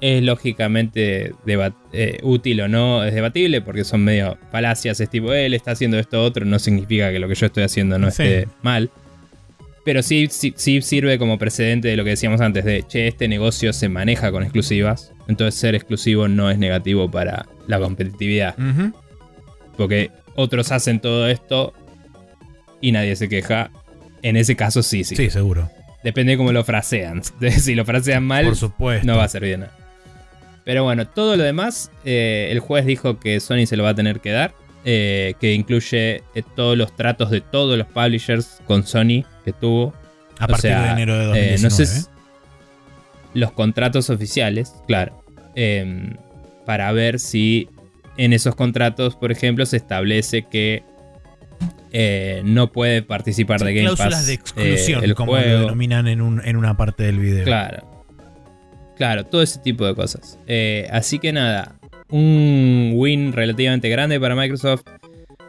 es lógicamente eh, útil o no, es debatible porque son medio falacias, es tipo, él está haciendo esto otro, no significa que lo que yo estoy haciendo no esté mal. Pero sí, sí, sirve como precedente de lo que decíamos antes, de, che, este negocio se maneja con exclusivas, entonces ser exclusivo no es negativo para la competitividad. Porque otros hacen todo esto y nadie se queja. En ese caso sí, sí. Sí, seguro. Depende de cómo lo frasean. si lo frasean mal, Por supuesto. no va a ser bien. Pero bueno, todo lo demás, eh, el juez dijo que Sony se lo va a tener que dar. Eh, que incluye eh, todos los tratos de todos los publishers con Sony que tuvo. A partir de enero de 2019. no sé los contratos oficiales, claro. Em, para ver si en esos contratos, por ejemplo, se establece que no puede participar de Game cláusulas de exclusión, como lo denominan en, en, una parte del video. Claro. Claro, todo ese tipo de cosas. así que nada, un win relativamente grande para Microsoft.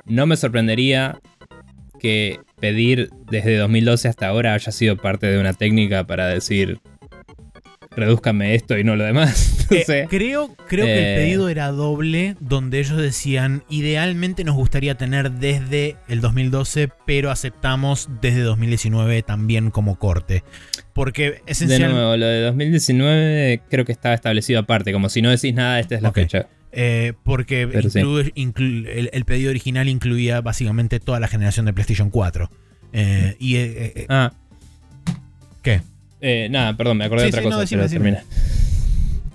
No me sorprendería que pedir desde 2012 hasta ahora haya sido parte de una técnica para decir redúzcame esto y no lo demás. Eh, creo creo que el eh, pedido era doble, donde ellos decían, idealmente nos gustaría tener desde el 2012, pero aceptamos desde 2019 también como corte. Porque esencialmente... De nuevo, lo de 2019 creo que estaba establecido aparte, como si no decís nada, esta es la fecha. Eh, porque el, pedido original incluía básicamente toda la generación de PlayStation 4. y, ah. ¿Qué? Nada, perdón, me acordé de otra cosa, no, pero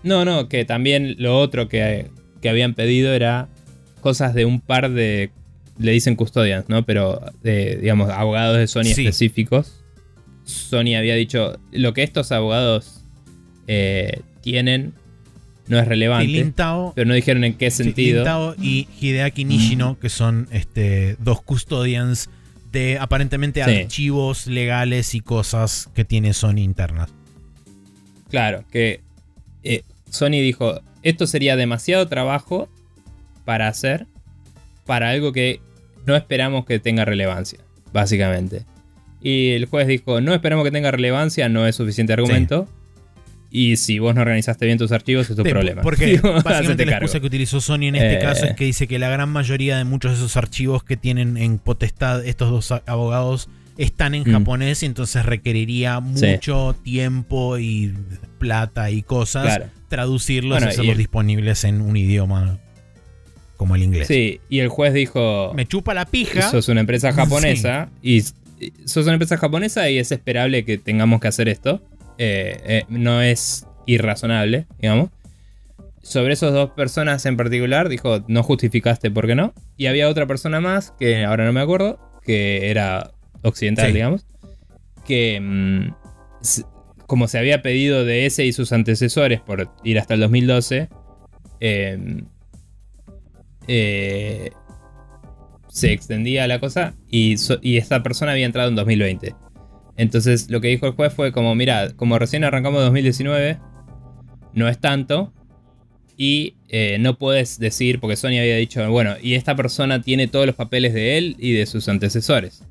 No, no, que también lo otro que, habían pedido era cosas de un par de, le dicen custodians, ¿no? Pero, de, digamos, abogados de Sony específicos. Sony había dicho, lo que estos abogados eh, tienen no es relevante. pero no dijeron en qué sentido. Lintao y Hideaki Nishino, que son este, dos custodians de aparentemente archivos legales y cosas que tiene Sony internas. Claro, que eh, Sony dijo, esto sería demasiado trabajo para hacer para algo que no esperamos que tenga relevancia, básicamente. Y el juez dijo, no esperamos que tenga relevancia, no es suficiente argumento. Y si vos no organizaste bien tus archivos, es tu problema. Porque básicamente la excusa que utilizó Sony en este caso es eh. que dice que la gran mayoría de muchos de esos archivos que tienen en potestad estos dos abogados están en mm. japonés y entonces requeriría mucho tiempo y plata y cosas traducirlos y hacerlos disponibles en un idioma como el inglés. Sí, y el juez dijo... Me chupa la pija. Sos una empresa japonesa y sos una empresa japonesa y es esperable que tengamos que hacer esto. Eh, eh, no es irrazonable, digamos. Sobre esas dos personas en particular, dijo, no justificaste por qué no. Y había otra persona más, que ahora no me acuerdo, que era occidental, digamos, que mm, como se había pedido de ese y sus antecesores por ir hasta el 2012, em, eh, se extendía la cosa y, y, esta persona había entrado en 2020. Entonces lo que dijo el juez fue como, mira, como recién arrancamos 2019, no es tanto. Y eh, no puedes decir, porque Sony había dicho, bueno, y esta persona tiene todos los papeles de él y de sus antecesores.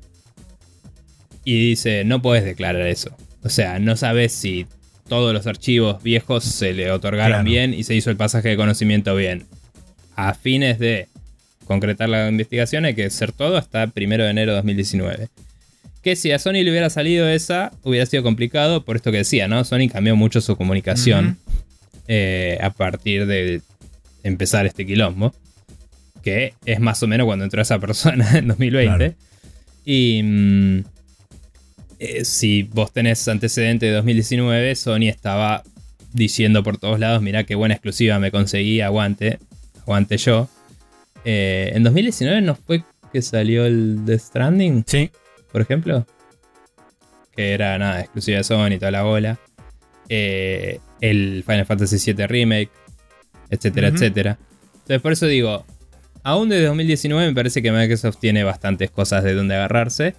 Y dice, no puedes declarar eso. O sea, no sabes si todos los archivos viejos se le otorgaron bien y se hizo el pasaje de conocimiento bien. A fines de concretar la investigación hay que hacer todo hasta 1 de enero de 2019. Que si a Sony le hubiera salido esa, hubiera sido complicado por esto que decía, ¿no? Sony cambió mucho su comunicación eh, a partir de empezar este quilombo. Que es más o menos cuando entró esa persona en 2020. Y... Mm, eh, si vos tenés antecedente de 2019, Sony estaba diciendo por todos lados, mirá qué buena exclusiva me conseguí, aguante, aguante yo. Eh, en 2019 no fue que salió el The Stranding, sí. Por ejemplo, que era nada, exclusiva de Sony y toda la bola. Eh, el Final Fantasy VII Remake, etcétera, etcétera. Entonces por eso digo, aún desde 2019 me parece que Microsoft tiene bastantes cosas de donde agarrarse.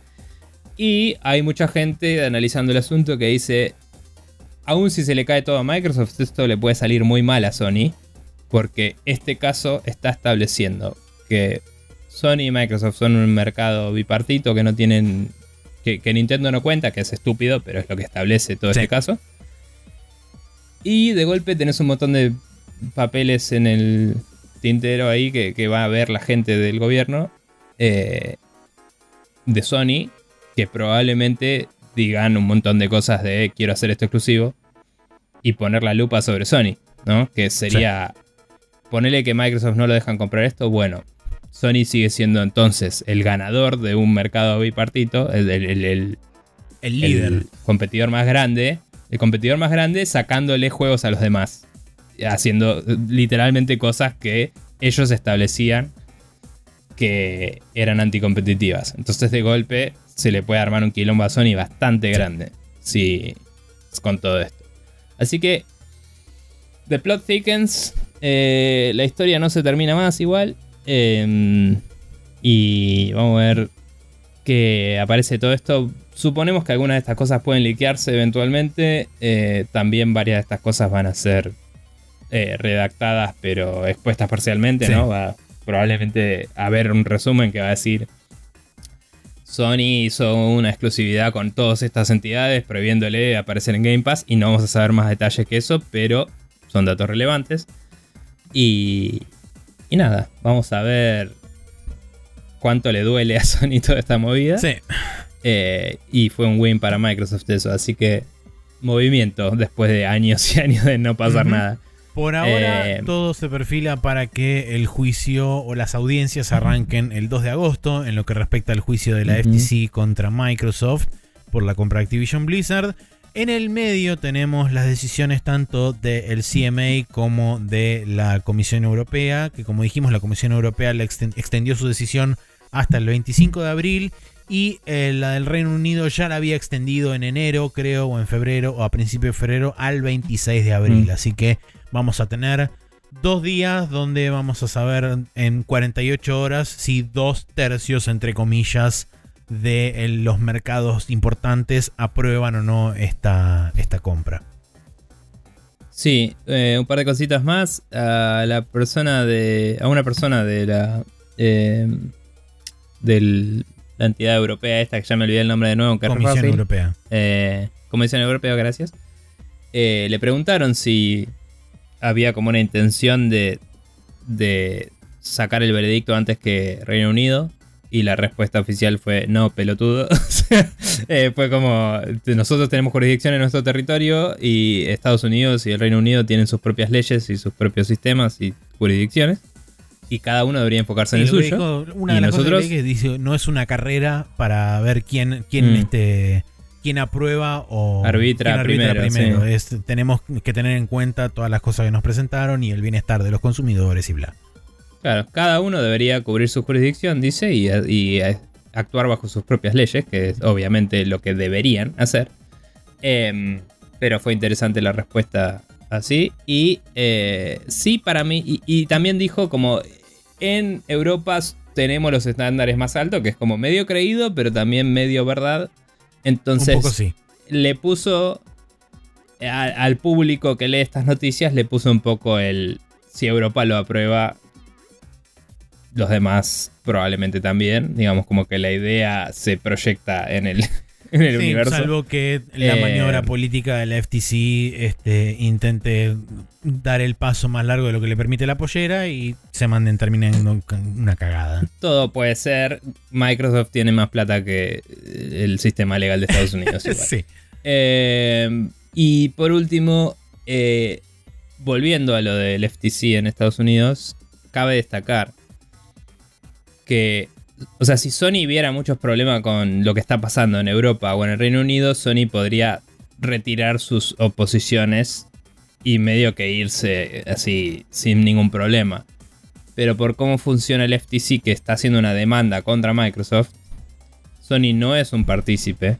Y hay mucha gente analizando el asunto que dice, aún si se le cae todo a Microsoft, esto le puede salir muy mal a Sony, porque este caso está estableciendo que Sony y Microsoft son un mercado bipartito que no tienen, que, Nintendo no cuenta, que es estúpido, pero es lo que establece todo este caso. Y de golpe tenés un montón de papeles en el tintero ahí que, va a ver la gente del gobierno eh, de Sony que probablemente digan un montón de cosas de quiero hacer esto exclusivo y poner la lupa sobre Sony, ¿no? Que sería ponerle que Microsoft no lo dejan comprar esto, bueno, Sony sigue siendo entonces el ganador de un mercado bipartito, el, El líder. competidor más grande. El competidor más grande sacándole juegos a los demás. Haciendo literalmente cosas que ellos establecían que eran anticompetitivas. Entonces de golpe se le puede armar un quilombo a Sony bastante grande. Sí, con todo esto. Así que The Plot Thickens. Eh, la historia no se termina más igual. Em, y vamos a ver que aparece todo esto. Suponemos que algunas de estas cosas pueden liquearse eventualmente. Eh, también varias de estas cosas van a ser eh, redactadas, pero expuestas parcialmente, ¿no? Va probablemente a haber un resumen que va a decir. Sony hizo una exclusividad con todas estas entidades, prohibiéndole aparecer en Game Pass. Y no vamos a saber más detalles que eso, pero son datos relevantes. Y, y nada, vamos a ver cuánto le duele a Sony toda esta movida. Sí. Eh, y fue un win para Microsoft eso, así que movimiento después de años y años de no pasar nada. Por ahora eh, todo se perfila para que el juicio o las audiencias arranquen el 2 de agosto en lo que respecta al juicio de la FTC contra Microsoft por la compra de Activision Blizzard. En el medio tenemos las decisiones tanto del CMA como de la Comisión Europea, que como dijimos la Comisión Europea le extendió su decisión hasta el 25 de abril y eh, la del Reino Unido ya la había extendido en enero, creo, o en febrero, o a principios de febrero, al 26 de abril. Mm. Así que vamos a tener dos días donde vamos a saber en 48 horas si dos tercios, entre comillas, de los mercados importantes aprueban o no esta, esta compra. Sí, eh, un par de cositas más. A la persona de. A una persona de la. Eh, de la entidad europea esta, que ya me olvidé el nombre de nuevo. Comisión Europea. Eh, Comisión Europea, gracias. le preguntaron si había como una intención de, de sacar el veredicto antes que Reino Unido. Y la respuesta oficial fue no, pelotudo. Eh, fue como, nosotros tenemos jurisdicción en nuestro territorio y Estados Unidos y el Reino Unido tienen sus propias leyes y sus propios sistemas y jurisdicciones. Y cada uno debería enfocarse en el suyo. una de las nosotros, cosas que dice, no es una carrera para ver quién, quién, mm. este, quién aprueba o arbitra, primero. tenemos que tener en cuenta todas las cosas que nos presentaron y el bienestar de los consumidores y bla. Claro, cada uno debería cubrir su jurisdicción, dice, y, actuar bajo sus propias leyes, que es obviamente lo que deberían hacer. Em, pero fue interesante la respuesta así. Y eh, sí, para mí, y, también dijo como en Europa tenemos los estándares más altos, que es como medio creído, pero también medio verdad. Entonces, le puso al público que lee estas noticias, le puso un poco el, si Europa lo aprueba, los demás probablemente también. Digamos como que la idea se proyecta en el, en el universo. Salvo que la eh, maniobra política de la FTC este, intente dar el paso más largo de lo que le permite la pollera y se manden terminando una cagada. Todo puede ser. Microsoft tiene más plata que el sistema legal de Estados Unidos. sí. Eh, y por último, eh, volviendo a lo del FTC en Estados Unidos, cabe destacar que, o sea, si Sony viera muchos problemas con lo que está pasando en Europa o en el Reino Unido, Sony podría retirar sus oposiciones y medio que irse así sin ningún problema. Pero por cómo funciona el FTC que está haciendo una demanda contra Microsoft, Sony no es un partícipe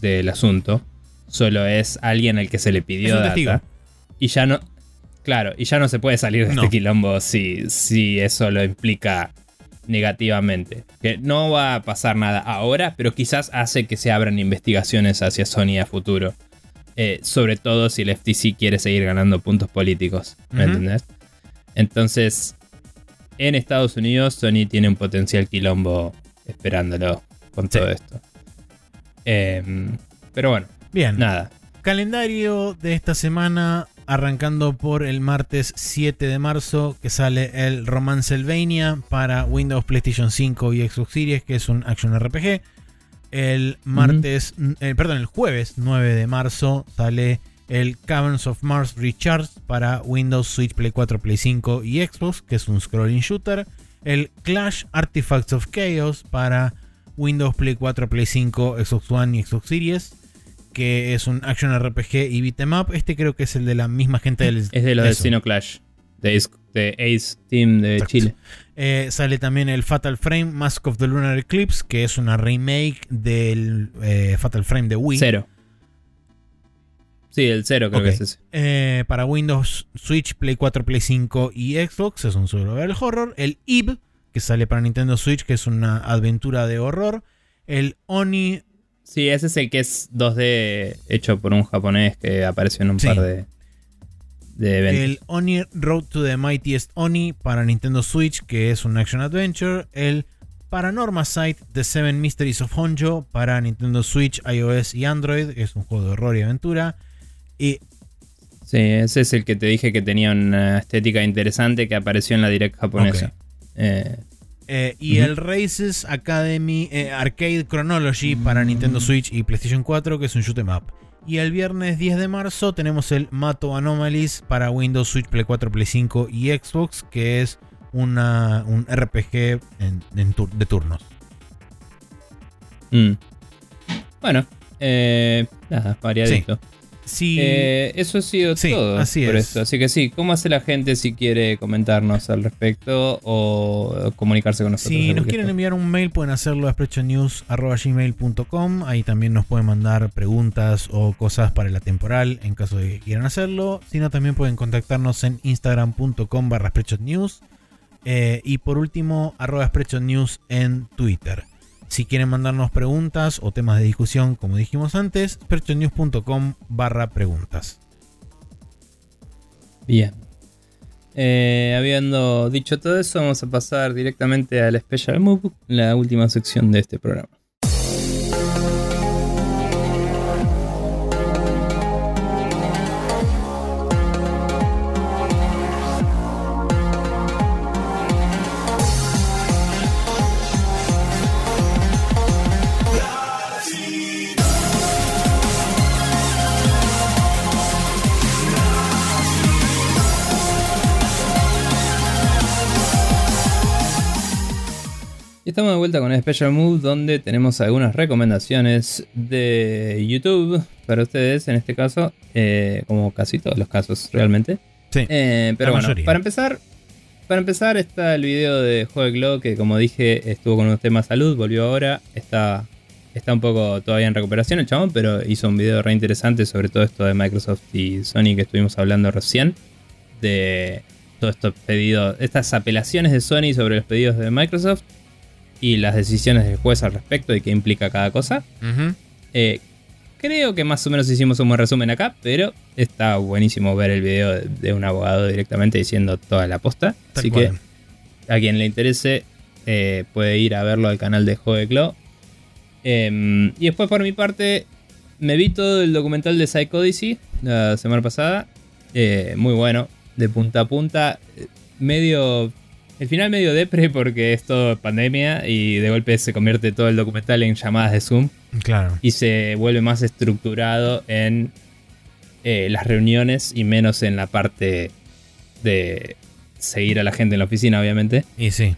del asunto, solo es alguien al que se le pidió data. Y ya no, claro, y ya no se puede salir de este quilombo si, si eso lo implica negativamente. Que no va a pasar nada ahora, pero quizás hace que se abran investigaciones hacia Sony a futuro. Eh, sobre todo si el FTC quiere seguir ganando puntos políticos. ¿Me entendés? Entonces, en Estados Unidos, Sony tiene un potencial quilombo esperándolo con todo esto. Em, pero bueno, bien. Nada. Calendario de esta semana arrancando por el martes 7 de marzo que sale el Romancelvania para Windows, PlayStation 5 y Xbox Series, que es un action RPG. El martes, eh, perdón, el jueves 9 de marzo sale el Caverns of Mars Recharge para Windows, Switch, Play 4, Play 5 y Xbox, que es un scrolling shooter. El Clash Artifacts of Chaos para Windows, Play 4, Play 5, Xbox One y Xbox Series. Que es un action RPG y beat'em up. Este creo que es el de la misma gente del. Es de los de Sino Clash. De Ace, Team de Chile. Eh, sale también el Fatal Frame Mask of the Lunar Eclipse, que es una remake del eh, Fatal Frame de Wii. Cero. Sí, el cero creo que es ese. Eh, para Windows, Switch, Play 4, Play 5 y Xbox es un survival horror. El Eve, que sale para Nintendo Switch, que es una aventura de horror. El Oni. Sí, ese es el que es 2D hecho por un japonés que apareció en un par de, el Oni Road to the Mightiest Oni para Nintendo Switch, que es un action adventure. El Paranorma Site The Seven Mysteries of Honjo para Nintendo Switch, iOS y Android. Es un juego de horror y aventura. Y Sí, ese es el que te dije que tenía una estética interesante que apareció en la Direct japonesa. Eh, eh, y el Races Academy eh, Arcade Chronology para Nintendo Switch y PlayStation 4, que es un shoot em up. Y el viernes 10 de marzo tenemos el Mato Anomalies para Windows, Switch, Play 4, Play 5 y Xbox, que es una, un RPG de turnos. Mm. Bueno, eh, nada, variadito. Sí. Eh, eso ha sido todo así por es. Así que sí, ¿cómo hace la gente si quiere comentarnos al respecto o comunicarse con nosotros? Si nos quieren enviar un mail, pueden hacerlo a sprechonews.gmail.com. Ahí también nos pueden mandar preguntas o cosas para la temporal en caso de que quieran hacerlo. Si no, también pueden contactarnos en instagram.com barra. Eh, y por último, arroba news en Twitter. Si quieren mandarnos preguntas o temas de discusión, como dijimos antes, perchonews.com barra preguntas. Bien. Eh, habiendo dicho todo eso, vamos a pasar directamente al Special Move, la última sección de este programa. Estamos de vuelta con el Special Move donde tenemos algunas recomendaciones de YouTube para ustedes, en este caso, eh, como casi todos los casos realmente. Sí. Eh, pero bueno, para empezar, para empezar está el video de Glow que como dije estuvo con un tema salud, volvió ahora, está, está un poco todavía en recuperación el chabón, pero hizo un video re interesante sobre todo esto de Microsoft y Sony que estuvimos hablando recién, de todos estos pedidos, estas apelaciones de Sony sobre los pedidos de Microsoft y las decisiones del juez al respecto y qué implica cada cosa. Eh, creo que más o menos hicimos un buen resumen acá, pero está buenísimo ver el video de, un abogado directamente diciendo toda la posta. Así que a quien le interese eh, puede ir a verlo al canal de Joveclo. Em, y después por mi parte me vi todo el documental de Psychodicy la semana pasada. Eh, muy bueno, de punta a punta. Medio el final medio depre porque es todo pandemia y de golpe se convierte todo el documental en llamadas de Zoom. Claro. Y se vuelve más estructurado en eh, las reuniones y menos en la parte de seguir a la gente en la oficina, obviamente. Y sí.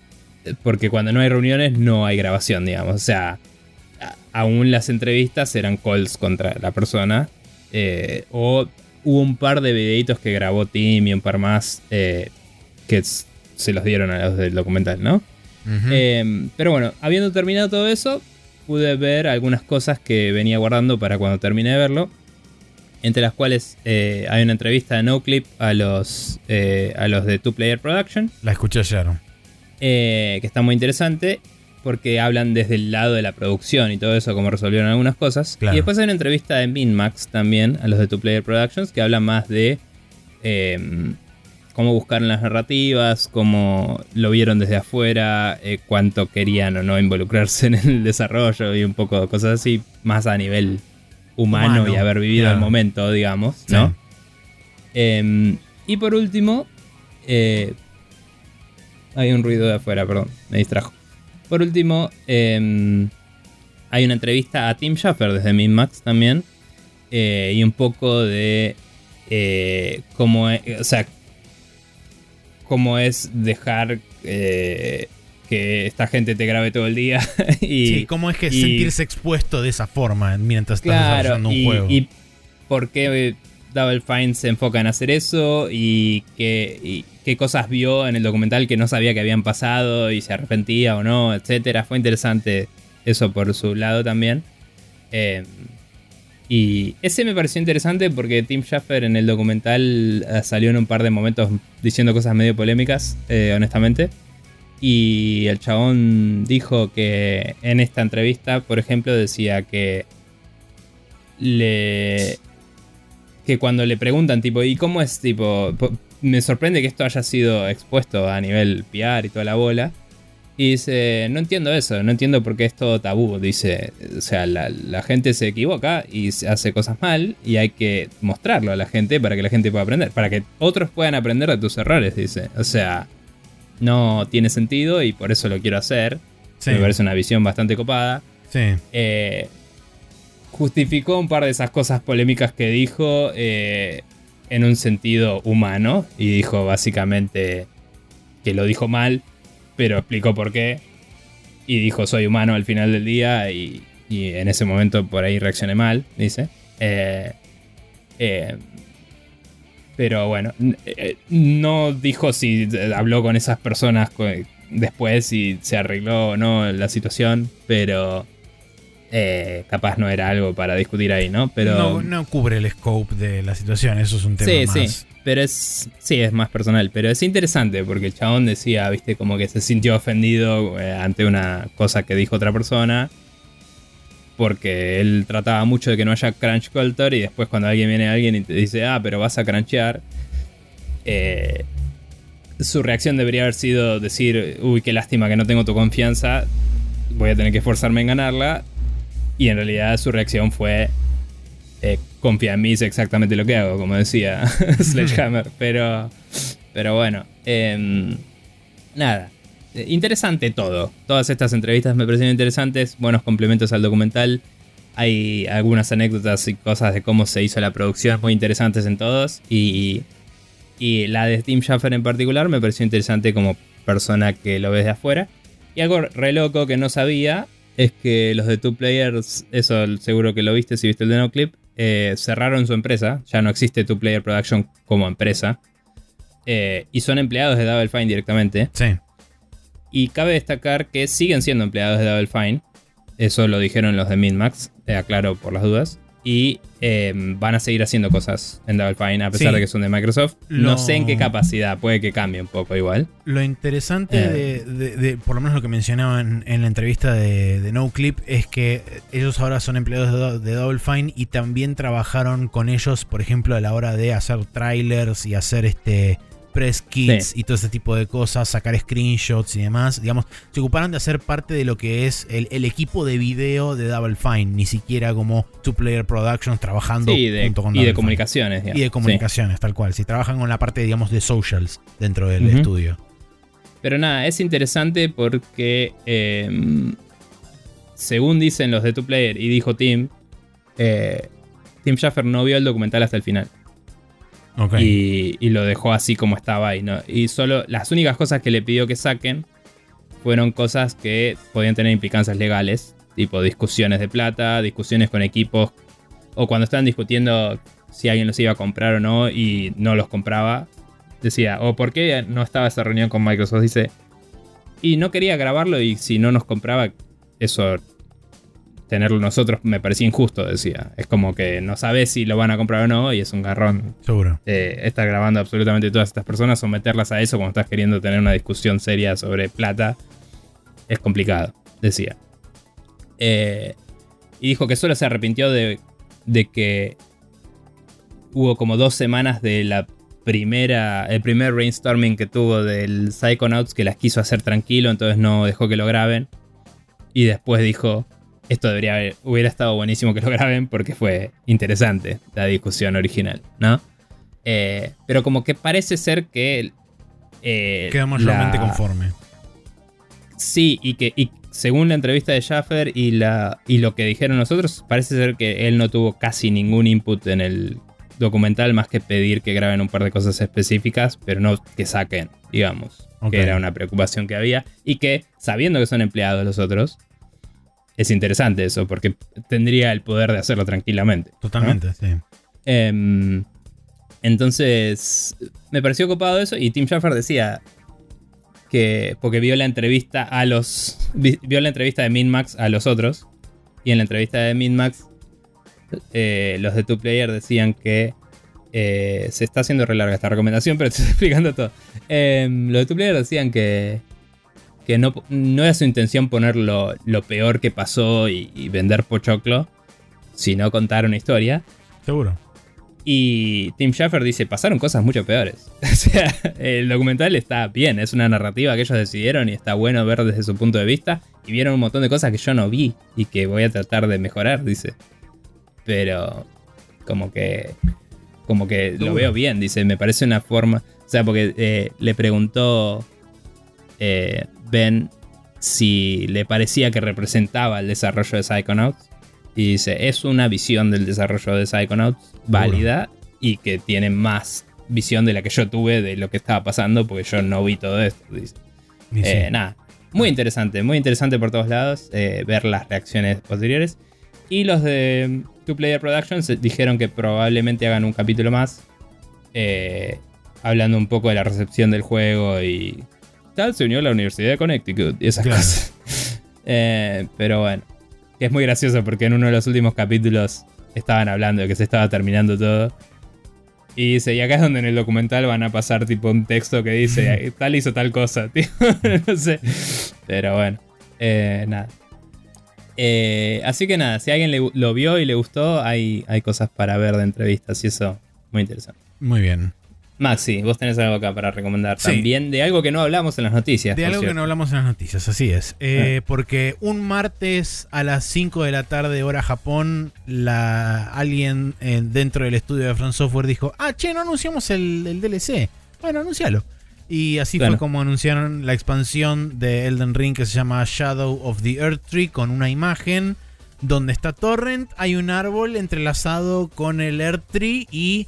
Porque cuando no hay reuniones no hay grabación, digamos. O sea, aún las entrevistas eran calls contra la persona. Eh, o hubo un par de videitos que grabó Tim y un par más eh, que se los dieron a los del documental, ¿no? Eh, pero bueno, habiendo terminado todo eso, pude ver algunas cosas que venía guardando para cuando termine de verlo. Entre las cuales eh, hay una entrevista de NoClip a los, eh, a los de Two Player Production. La escuché ayer. que está muy interesante porque hablan desde el lado de la producción y todo eso, cómo resolvieron algunas cosas. Y después hay una entrevista de Minmax también a los de Two Player Productions que habla más de cómo buscaron las narrativas, cómo lo vieron desde afuera, eh, cuánto querían o no involucrarse en el desarrollo y un poco de cosas así, más a nivel humano, y haber vivido el momento, digamos, ¿no? Em, y por último, eh, hay un ruido de afuera, perdón, me distrajo. Por último, em, hay una entrevista a Tim Schafer desde Minmax también. Eh, y un poco de cómo, o sea, cómo es dejar eh, que esta gente te grabe todo el día. y, sí, ¿cómo es que sentirse expuesto de esa forma mientras estás desarrollando un juego? Y por qué Double Fine se enfoca en hacer eso y qué, qué cosas vio en el documental que no sabía que habían pasado y se arrepentía o no, etcétera. Fue interesante eso por su lado también. Eh, y ese me pareció interesante porque Tim Schafer en el documental eh, salió en un par de momentos diciendo cosas medio polémicas, eh, honestamente. Y el chabón dijo que en esta entrevista, por ejemplo, decía que le que cuando le preguntan tipo, ¿y cómo es tipo? Me sorprende que esto haya sido expuesto a nivel PR y toda la bola. Y dice, no entiendo eso, no entiendo por qué es todo tabú. Dice, o sea, la, gente se equivoca y hace cosas mal y hay que mostrarlo a la gente para que la gente pueda aprender, para que otros puedan aprender de tus errores, dice. O sea, no tiene sentido y por eso lo quiero hacer. Me parece una visión bastante copada. Sí. Eh, justificó un par de esas cosas polémicas que dijo eh, en un sentido humano y dijo básicamente que lo dijo mal pero explicó por qué. Y dijo, soy humano al final del día y, en ese momento por ahí reaccioné mal, dice. Eh, eh, pero bueno, eh, no dijo si habló con esas personas después, si se arregló o no la situación, pero capaz no era algo para discutir ahí, ¿no? Pero no, cubre el scope de la situación, eso es un tema sí, más. Sí pero es. Sí, es más personal. Pero es interesante porque el chabón decía, viste, como que se sintió ofendido eh, ante una cosa que dijo otra persona. Porque él trataba mucho de que no haya crunch culture. Y después, cuando alguien viene a alguien y te dice, ah, pero vas a crunchear. Eh, su reacción debería haber sido decir, uy, qué lástima que no tengo tu confianza. Voy a tener que esforzarme en ganarla. Y en realidad su reacción fue, eh, confía en mí, es exactamente lo que hago, como decía Sledgehammer. Pero, pero bueno, em, nada. Eh, interesante todo. Todas estas entrevistas me parecieron interesantes, buenos complementos al documental. Hay algunas anécdotas y cosas de cómo se hizo la producción muy interesantes en todos. Y, y la de Tim Schaffer en particular me pareció interesante como persona que lo ves de afuera. Y algo re loco que no sabía es que los de Two Players, eso seguro que lo viste si viste el demo clip, eh, cerraron su empresa, ya no existe Two Player Production como empresa, eh, y son empleados de Double Fine directamente. Sí. Y cabe destacar que siguen siendo empleados de Double Fine, eso lo dijeron los de Minmax, eh, aclaro por las dudas y em, van a seguir haciendo cosas en Double Fine a pesar de que son de Microsoft. No sé en qué capacidad, puede que cambie un poco igual. Lo interesante eh. de, por lo menos lo que mencionaban en la entrevista de, de No Clip, es que ellos ahora son empleados de, de, Double Fine y también trabajaron con ellos, por ejemplo, a la hora de hacer trailers y hacer este press kits y todo ese tipo de cosas, sacar screenshots y demás. Digamos, se ocuparon de hacer parte de lo que es el, equipo de video de Double Fine, ni siquiera como Two Player Productions trabajando junto con Y de comunicaciones. Y de comunicaciones, tal cual. Si trabajan con la parte, digamos, de socials dentro del estudio. Pero nada, es interesante porque, em, según dicen los de Two Player y dijo Tim, eh, Tim Schaffer no vio el documental hasta el final. Y, lo dejó así como estaba ahí. ¿no? Y solo las únicas cosas que le pidió que saquen fueron cosas que podían tener implicancias legales, tipo discusiones de plata, discusiones con equipos, o cuando estaban discutiendo si alguien los iba a comprar o no y no los compraba, decía, o por qué no estaba esa reunión con Microsoft, dice, y no quería grabarlo y si no nos compraba, eso tenerlo nosotros me parecía injusto, decía. Es como que no sabes si lo van a comprar o no y es un garrón. Seguro. Eh, estar grabando absolutamente todas estas personas, someterlas a eso cuando estás queriendo tener una discusión seria sobre plata, es complicado, decía. Eh, y dijo que solo se arrepintió de, de que hubo como dos semanas de la primera, el primer brainstorming que tuvo del Psychonauts que las quiso hacer tranquilo, entonces no dejó que lo graben. Y después dijo, esto debería haber, hubiera estado buenísimo que lo graben porque fue interesante la discusión original, ¿no? Eh, pero como que parece ser que... Eh, Quedamos realmente conforme. Sí, y que según la entrevista de Schaffer y, la, y lo que dijeron nosotros, parece ser que él no tuvo casi ningún input en el, documental más que pedir que graben un par de cosas específicas, pero no que saquen, digamos. Que era una preocupación que había. Y que, sabiendo que son empleados los otros, es interesante eso, porque tendría el poder de hacerlo tranquilamente. Totalmente, sí. Em, entonces, me pareció copado eso. Y Tim Schafer decía que, porque vio la entrevista a los. Vio la entrevista de Minmax a los otros. Y en la entrevista de Minmax, eh, los de Two Player decían que eh, se está haciendo re larga esta recomendación, pero te estoy explicando todo. Em, los de Two Player decían que, que no, no era su intención poner lo, peor que pasó y, y, vender pochoclo, sino contar una historia. Seguro. Y Tim Schafer dice, pasaron cosas mucho peores. o sea, el documental está bien, es una narrativa que ellos decidieron y está bueno ver desde su punto de vista. Y vieron un montón de cosas que yo no vi y que voy a tratar de mejorar, dice. Pero como que como que lo veo bien, dice, me parece una forma, o sea, porque eh, le preguntó eh, Ben si le parecía que representaba el desarrollo de Psychonauts y dice, es una visión del desarrollo de Psychonauts válida y que tiene más visión de la que yo tuve de lo que estaba pasando porque yo no vi todo esto, dice. Eh, nada, muy interesante, muy interesante por todos lados ver las reacciones posteriores. Y los de Two Player Productions dijeron que probablemente hagan un capítulo más. Eh, hablando un poco de la recepción del juego y tal, se unió a la Universidad de Connecticut y esas cosas. Eh, pero bueno, es muy gracioso porque en uno de los últimos capítulos estaban hablando de que se estaba terminando todo. Y dice, y acá es donde en el documental van a pasar tipo un texto que dice, tal hizo tal cosa, tío. no sé. Pero bueno, eh, nada. Eh, así que nada, si alguien lo vio y le gustó, hay, hay cosas para ver de entrevistas y eso, muy interesante. Muy bien. Maxi, vos tenés algo acá para recomendar también de algo que no hablamos en las noticias. De algo que no hablamos en las noticias, así es. Eh, ah. Porque un martes a las 5 de la tarde, hora Japón, la, alguien eh, dentro del estudio de Front Software dijo: Ah, che, no anunciamos el, el DLC. Bueno, anuncialo. Y así fue como anunciaron la expansión de Elden Ring que se llama Shadow of the Earth Tree con una imagen donde está Torrent, hay un árbol entrelazado con el Earth Tree y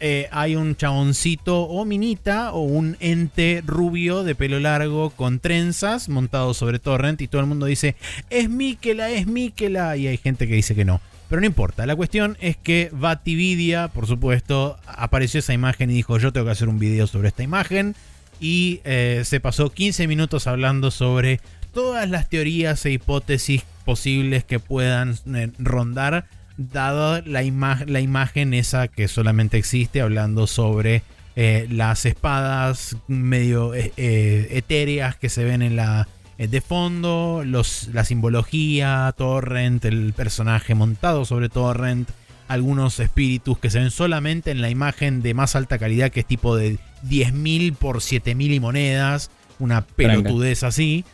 eh, hay un chaboncito o minita o un ente rubio de pelo largo con trenzas montado sobre Torrent y todo el mundo dice es Mikela, es Mikela y hay gente que dice que no. Pero no importa, la cuestión es que Batividia, por supuesto, apareció esa imagen y dijo yo tengo que hacer un video sobre esta imagen y eh, se pasó 15 minutos hablando sobre todas las teorías e hipótesis posibles que puedan eh, rondar, dado la, la, imagen esa que solamente existe, hablando sobre eh, las espadas medio etéreas que se ven en la de fondo, los, la simbología, Torrent, el personaje montado sobre Torrent, algunos espíritus que se ven solamente en la imagen de más alta calidad, que es tipo de 10.000 por 7.000 y monedas, una pelotudez así.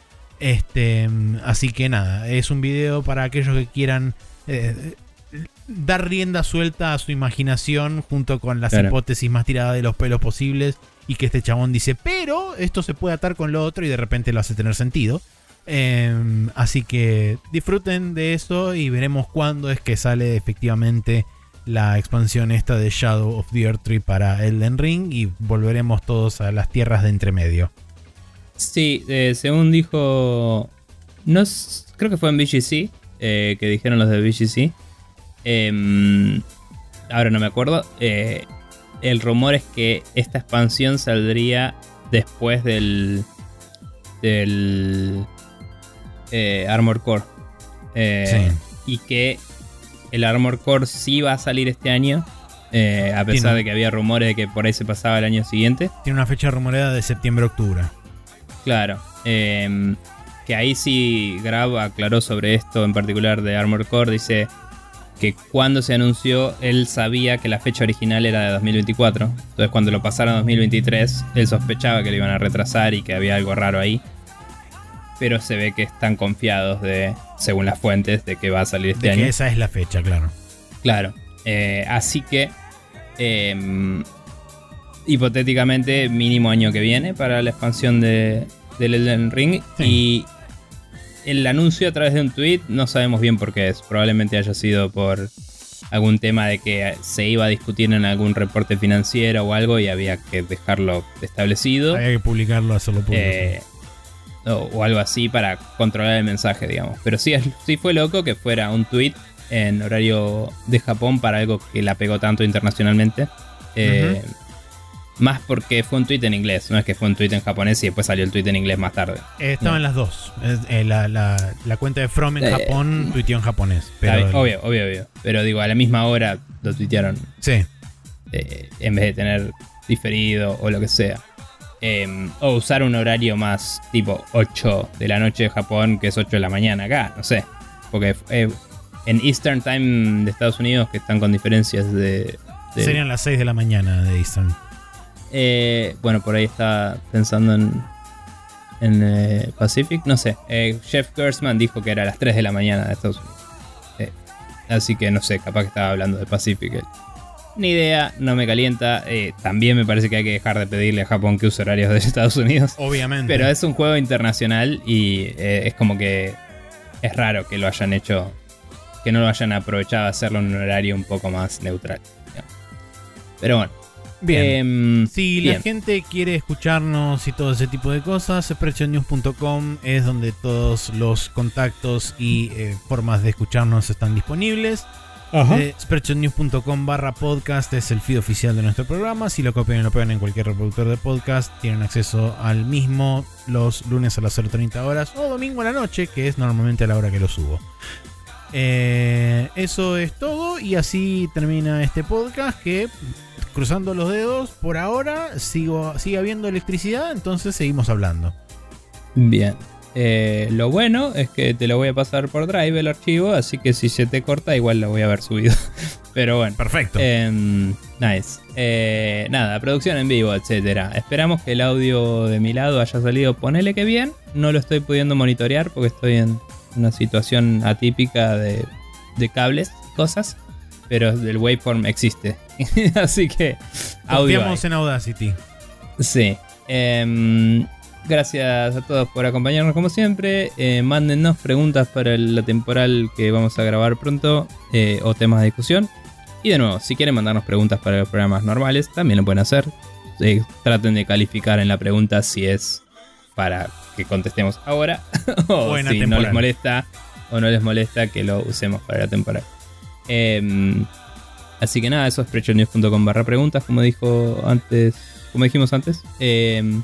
Este, así que nada, es un video para aquellos que quieran eh, dar rienda suelta a su imaginación junto con las hipótesis más tiradas de los pelos posibles y que este chabón dice, pero esto se puede atar con lo otro y de repente lo hace tener sentido. Em, así que disfruten de eso y veremos cuándo es que sale efectivamente la expansión esta de Shadow of the Earth Tree para Elden Ring y volveremos todos a las tierras de entremedio. Sí, eh, según dijo, no creo que fue en BGC, eh, que dijeron los de BGC. Em, ahora no me acuerdo. Eh, el rumor es que esta expansión saldría después del del Armor Core. Y que el Armor Core sí va a salir este año. Eh, a pesar de que había rumores de que por ahí se pasaba el año siguiente. Tiene una fecha rumoreada de septiembre-octubre. Claro. Em, que ahí sí Grab aclaró sobre esto en particular de Armor Core. Dice que cuando se anunció él sabía que la fecha original era de 2024. Entonces cuando lo pasaron a 2023 él sospechaba que lo iban a retrasar y que había algo raro ahí pero se ve que están confiados de, según las fuentes, de que va a salir este de año. Que esa es la fecha, claro. Claro. Eh, así que, em, hipotéticamente, mínimo año que viene para la expansión de, del Elden Ring. Y el anuncio a través de un tweet, no sabemos bien por qué es. Probablemente haya sido por algún tema de que se iba a discutir en algún reporte financiero o algo y había que dejarlo establecido. Había que publicarlo, hacerlo público. Eh, o, algo así para controlar el mensaje, digamos. Pero sí, sí fue loco que fuera un tweet en horario de Japón para algo que la pegó tanto internacionalmente. Eh, más porque fue un tweet en inglés, no es que fue un tweet en japonés y después salió el tweet en inglés más tarde. Eh, estaban las dos. Eh, la, cuenta de From en Japón tuiteó en japonés. obvio, obvio, obvio. Pero digo, a la misma hora lo tuitearon. Sí. en vez de tener diferido o lo que sea. Em, o usar un horario más tipo 8 de la noche de Japón, que es 8 de la mañana acá, no sé. Porque en Eastern Time de Estados Unidos, que están con diferencias de. Serían las 6 de la mañana de Eastern. Eh, bueno, por ahí está pensando en. En eh, Pacific, no sé. Eh, Jeff Gersman dijo que era las 3 de la mañana de Estados Unidos. así que no sé, capaz que estaba hablando de Pacific. Ni idea, no me calienta. también me parece que hay que dejar de pedirle a Japón que use horarios de Estados Unidos. Obviamente. Pero es un juego internacional y es como que es raro que lo hayan hecho que no lo hayan aprovechado a hacerlo en un horario un poco más neutral. Pero bueno. Bien. Em, si la gente quiere escucharnos y todo ese tipo de cosas, spreadshotnews.com es donde todos los contactos y eh, formas de escucharnos están disponibles. Eh, spreadshotnews.com barra podcast es el feed oficial de nuestro programa. Si lo copian y lo pegan en cualquier reproductor de podcast, tienen acceso al mismo los lunes a las 0.30 horas o domingo a la noche, que es normalmente a la hora que lo subo. Eh, eso es todo y así termina este podcast que cruzando los dedos por ahora sigo, sigue habiendo electricidad, entonces seguimos hablando. Bien. Eh, lo bueno es que te lo voy a pasar por Drive el archivo, así que si se te corta igual lo voy a haber subido. Pero bueno. Perfecto. Em, nice. Eh, nada, producción en vivo, etcétera. Esperamos que el audio de mi lado haya salido, ponele que bien. No lo estoy pudiendo monitorear porque estoy en una situación atípica de, cables, cosas, pero el waveform existe. Así que audio. en Audacity. Sí. Em, gracias a todos por acompañarnos como siempre. Eh, mándennos preguntas para la temporal que vamos a grabar pronto eh, o temas de discusión. Y de nuevo, si quieren mandarnos preguntas para los programas normales, también lo pueden hacer. Eh, traten de calificar en la pregunta si es para que contestemos ahora. o si no les molesta o no les molesta que lo usemos para la temporada. Em, así que nada, eso es prechonews.com barra preguntas, como dijo antes, como dijimos antes. Em,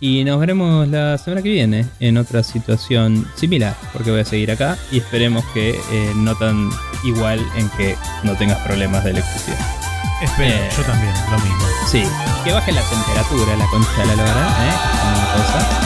y nos veremos la semana que viene en otra situación similar, porque voy a seguir acá y esperemos que eh, no tan igual en que no tengas problemas de electricidad. Espero, eh, yo también, lo mismo. Sí, que baje la temperatura, la concha de la lora, ¿eh? Una cosa.